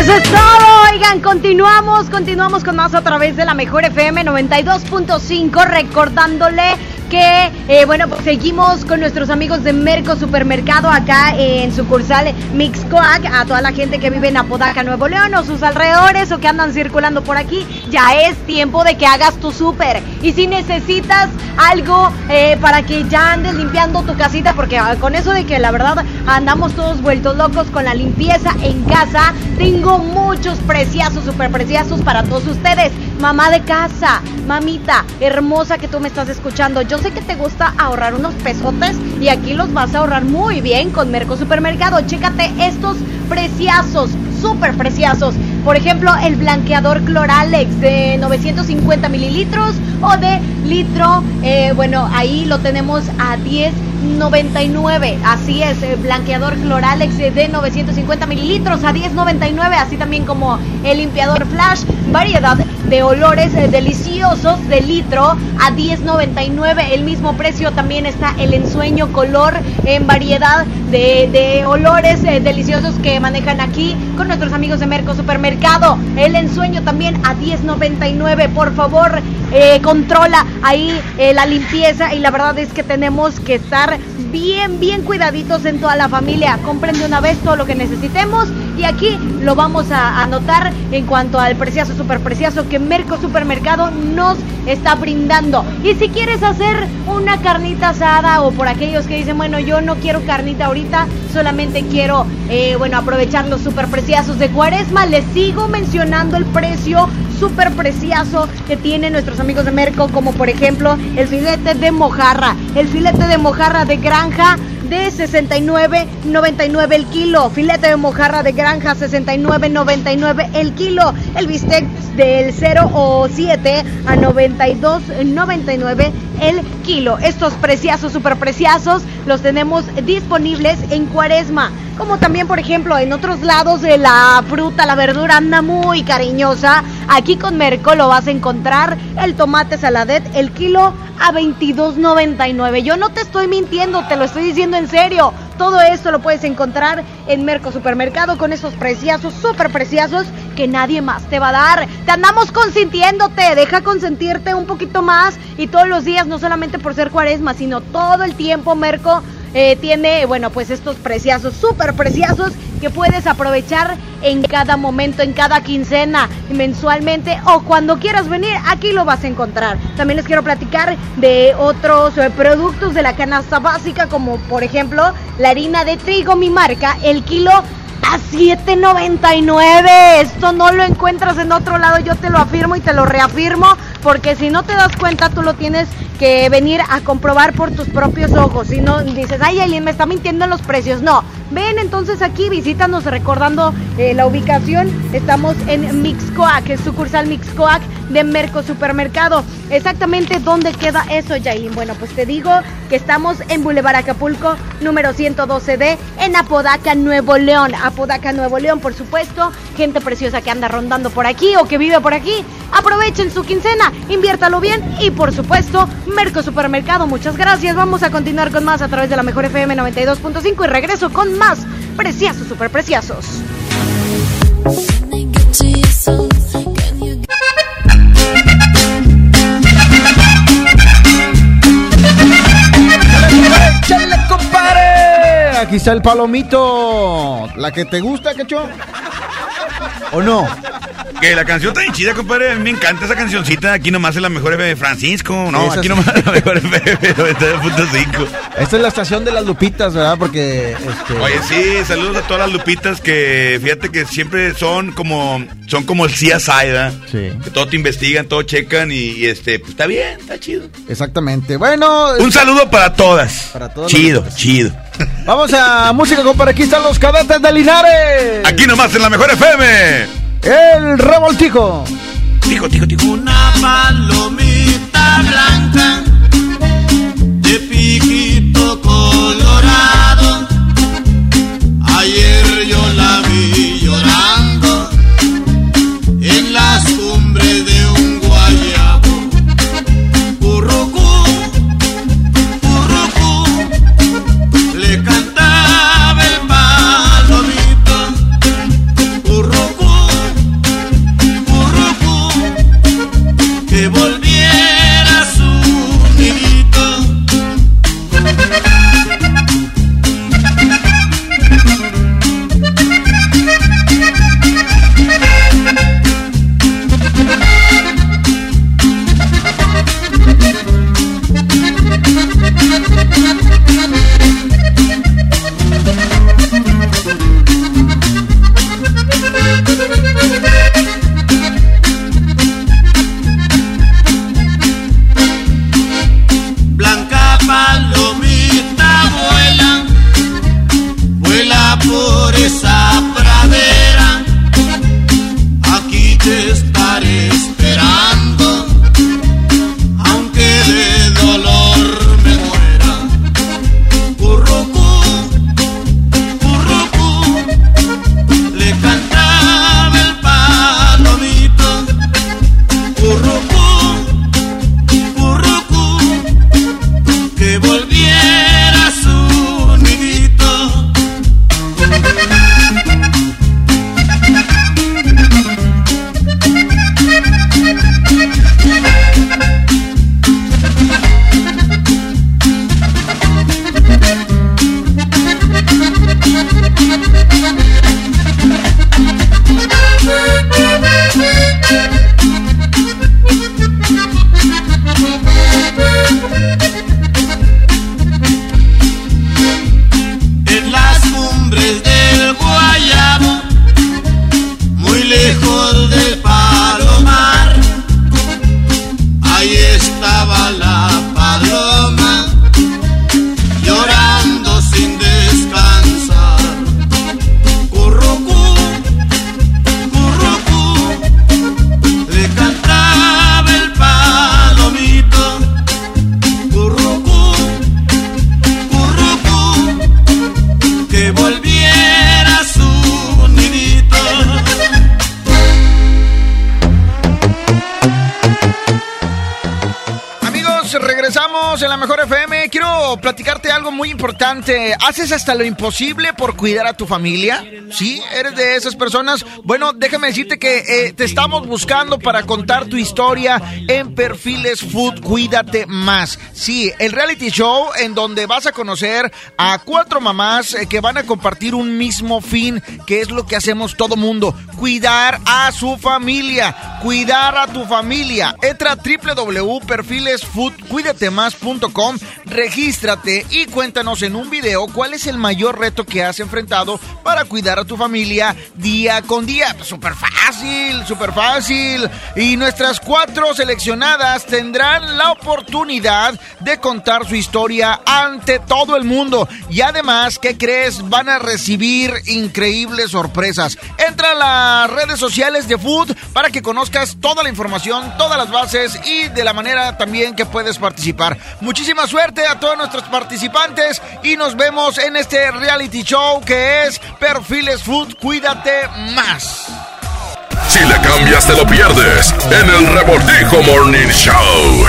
Eso es todo, oigan, continuamos, continuamos con más a través de la Mejor FM 92.5, recordándole que, eh, bueno, pues seguimos con nuestros amigos de Merco Supermercado acá en sucursal Mixcoac. A toda la gente que vive en Apodaca, Nuevo León o sus alrededores o que andan circulando por aquí, ya es tiempo de que hagas tu súper. Y si necesitas algo eh, para que ya andes limpiando tu casita, porque ah, con eso de que la verdad andamos todos vueltos locos con la limpieza en casa, tengo muchos preciazos, super preciazos para todos ustedes. Mamá de casa, mamita, hermosa que tú me estás escuchando. Yo sé que te gusta ahorrar unos pesotes y aquí los vas a ahorrar muy bien con Merco Supermercado. Chécate estos preciazos, súper preciosos. Por ejemplo, el blanqueador Cloralex de 950 mililitros o de litro. eh, bueno, ahí lo tenemos a 10.99. Así es, el blanqueador Cloralex de 950 mililitros a 10.99. Así también como el limpiador Flash. Variedad de olores eh, deliciosos de litro a 10.99. El mismo precio también está el ensueño color en variedad de, de olores eh, deliciosos que manejan aquí nuestros amigos de Merco Supermercado. El ensueño también a 10.99. Por favor, eh, controla ahí eh, la limpieza y la verdad es que tenemos que estar bien, bien cuidaditos en toda la familia. Compren de una vez todo lo que necesitemos y aquí lo vamos a anotar en cuanto al precioso, super precioso que Merco Supermercado nos está brindando. Y si quieres hacer una carnita asada o por aquellos que dicen, bueno, yo no quiero carnita ahorita, solamente quiero, eh, bueno, aprovechar los super preciosos de Cuaresma, les sigo mencionando el precio súper precioso que tienen nuestros amigos de Merco, como por ejemplo el filete de mojarra, el filete de mojarra de granja de 69.99 el kilo, filete de mojarra de granja 69.99 el kilo, el bistec del 0 o 7 a 92.99 el kilo. Estos preciazos, super preciazos, los tenemos disponibles en Cuaresma. Como también, por ejemplo, en otros lados de la fruta, la verdura anda muy cariñosa. Aquí con Merco lo vas a encontrar el tomate saladet, el kilo a 22.99. Yo no te estoy mintiendo, te lo estoy diciendo en serio. Todo esto lo puedes encontrar en Merco Supermercado con esos preciosos, súper preciosos que nadie más te va a dar. Te andamos consintiéndote, deja consentirte un poquito más y todos los días, no solamente por ser cuaresma, sino todo el tiempo Merco eh, tiene, bueno, pues estos preciosos, súper preciosos que puedes aprovechar en cada momento, en cada quincena, mensualmente o cuando quieras venir, aquí lo vas a encontrar. También les quiero platicar de otros eh, productos de la canasta básica, como por ejemplo la harina de trigo, mi marca, el kilo a 7.99. Esto no lo encuentras en otro lado, yo te lo afirmo y te lo reafirmo, porque si no te das cuenta, tú lo tienes que venir a comprobar por tus propios ojos. Si no dices, ay, Aileen, me está mintiendo en los precios. No, ven entonces aquí, visítanos recordando eh, la ubicación. Estamos en Mixcoac, es sucursal Mixcoac de Merco Supermercado. Exactamente dónde queda eso, Yailin. Bueno, pues te digo que estamos en Boulevard Acapulco, número 112D, en Apodaca, Nuevo León. Apodaca, Nuevo León, por supuesto. Gente preciosa que anda rondando por aquí o que vive por aquí. Aprovechen su quincena, inviértalo bien y por supuesto, Merco Supermercado. Muchas gracias. Vamos a continuar con más a través de la mejor FM 92.5 y regreso con más preciosos, super preciosos. Aquí está el palomito. ¿La que te gusta, cacho? ¿O no? Que la canción está bien chida, compadre. A mí me encanta esa cancioncita. Aquí nomás es la mejor FM de Francisco. No, Esa aquí nomás es la mejor FM 92.5. Esta es la estación de las lupitas, ¿verdad? Porque. Este... Oye, sí, saludos a todas las lupitas que fíjate que siempre son como son como el CSI, ¿verdad? Sí. Que todo te investigan, todo checan y, y, este, pues está bien, está chido. Exactamente. Bueno. Un saludo para todas. Para todas Chido, chido. Vamos a música, compadre. Aquí están los cadetes de Linares. Aquí nomás en la mejor FM. El revoltijo. Tico, tico, tico. Una palomita blanca de piquito colorado. Ayer ¿Haces hasta lo imposible por cuidar a tu familia? ¿Sí? ¿Eres de esas personas? Bueno, déjame decirte que eh, te estamos buscando para contar tu historia en Perfiles Food Cuídate Más. Sí, el reality show en donde vas a conocer a cuatro mamás eh, que van a compartir un mismo fin, que es lo que hacemos todo mundo. Cuidar a su familia. Cuidar a tu familia. Entra a www.perfilesfoodcuidatemás.com, regístrate y cuéntanos en un video cuál es el mayor reto que has enfrentado para cuidar a tu familia día con día. Súper fácil, súper fácil. Y nuestras cuatro seleccionadas tendrán la oportunidad de contar su historia ante todo el mundo. Y además, ¿qué crees? Van a recibir increíbles sorpresas. Entra a las redes sociales de Food para que conozcas toda la información, todas las bases y de la manera también que puedes participar. Muchísima suerte a todos nuestros participantes y nos vemos en este reality show que es Perfiles Food. Cuídate más. Si le cambias te lo pierdes en el Revoltijo Morning Show.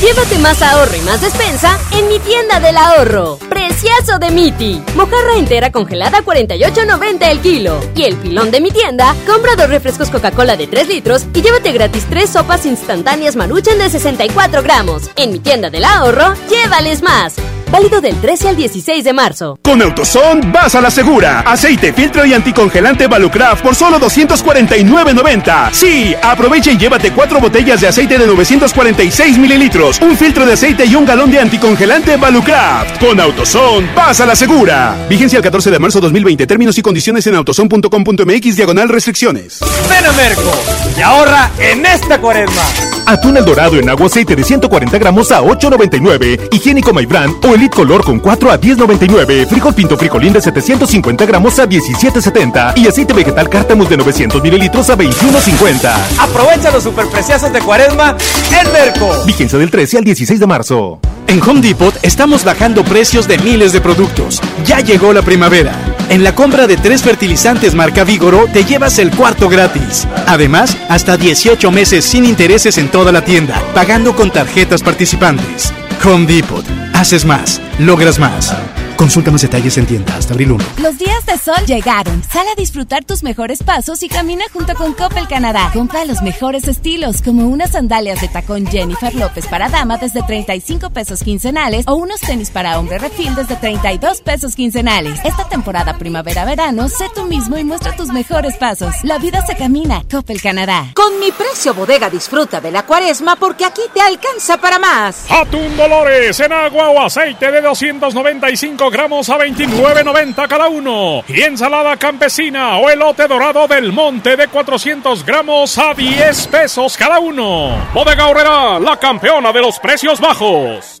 Llévate más ahorro y más despensa en mi tienda del ahorro. Precioso de Miti. Mojarra entera congelada a 48.90 el kilo. Y el pilón de mi tienda, compra dos refrescos Coca-Cola de 3 litros y llévate gratis tres sopas instantáneas Maruchan de 64 gramos. En mi tienda del ahorro, llévales más. Válido del 13 al 16 de marzo. Con Autoson vas a la segura. Aceite, filtro y anticongelante Valucraft por solo 249.90. Sí, aprovecha y llévate cuatro botellas de aceite de 946 mililitros, un filtro de aceite y un galón de anticongelante Valucraft. Con Autoson vas a la segura. Vigencia el 14 de marzo 2020. Términos y condiciones en autoson.com.mx diagonal restricciones. Ven a Merco y ahorra en esta cuaresma. Atún el dorado en agua aceite de 140 gramos a 8.99. Higiénico My Brand o Elite Color con 4 a 10.99. Frijol Pinto Frijolín de 750 gramos a 17.70. Y aceite vegetal Cártamus de 900 mililitros a 21.50. Aprovecha los superpreciosos de cuaresma en Merco. Vigencia del 13 al 16 de marzo. En Home Depot estamos bajando precios de miles de productos. Ya llegó la primavera. En la compra de tres fertilizantes marca Vigoro te llevas el cuarto gratis. Además, hasta 18 meses sin intereses en toda la tienda, pagando con tarjetas participantes. Home Depot. Haces más, logras más. Consulta más detalles en tienda hasta abril 1. Los días de sol llegaron. Sal a disfrutar tus mejores pasos y camina junto con Coppel Canadá. Compra los mejores estilos, como unas sandalias de tacón Jennifer López para dama desde 35 pesos quincenales o unos tenis para hombre refil desde 32 pesos quincenales. Esta temporada primavera-verano, sé tú mismo y muestra tus mejores pasos. La vida se camina. Coppel Canadá. Con mi precio bodega disfruta de la cuaresma porque aquí te alcanza para más. Atún Dolores en agua o aceite de 295 gramos a 29.90 cada uno. Y ensalada campesina o elote dorado del monte de 400 gramos a 10 pesos cada uno. Bodega Horrera, la campeona de los precios bajos.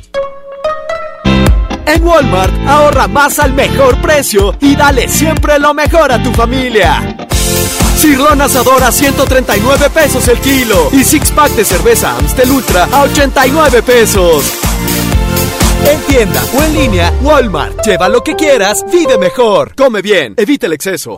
En Walmart, ahorra más al mejor precio y dale siempre lo mejor a tu familia. Cirlón asador a 139 pesos el kilo y six pack de cerveza Amstel Ultra a 89 pesos. En tienda o en línea, Walmart. Lleva lo que quieras, vive mejor. Come bien, evita el exceso.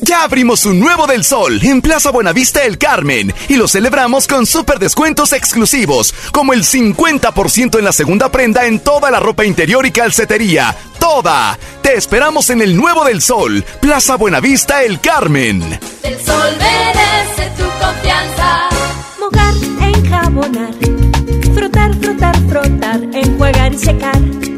Ya abrimos un nuevo del sol en Plaza Buenavista El Carmen y lo celebramos con super descuentos exclusivos, como el 50% en la segunda prenda en toda la ropa interior y calcetería. ¡Toda! Te esperamos en el nuevo del sol, Plaza Buenavista El Carmen. El sol merece tu confianza. Mojar, enjabonar, frotar, frotar, frotar, enjuagar y secar.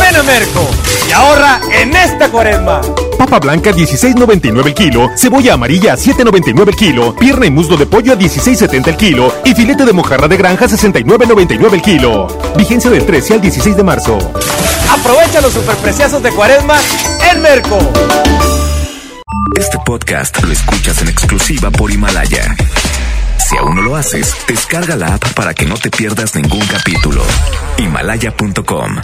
Ven a Merco y ahorra en esta cuaresma. Papa blanca 16.99 el kilo, cebolla amarilla 7.99 el kilo, pierna y muslo de pollo a 16.70 el kilo y filete de mojarra de granja 69.99 el kilo. Vigencia del 13 al 16 de marzo. Aprovecha los superpreciazos de cuaresma en Merco. Este podcast lo escuchas en exclusiva por Himalaya. Si aún no lo haces, descarga la app para que no te pierdas ningún capítulo. Himalaya.com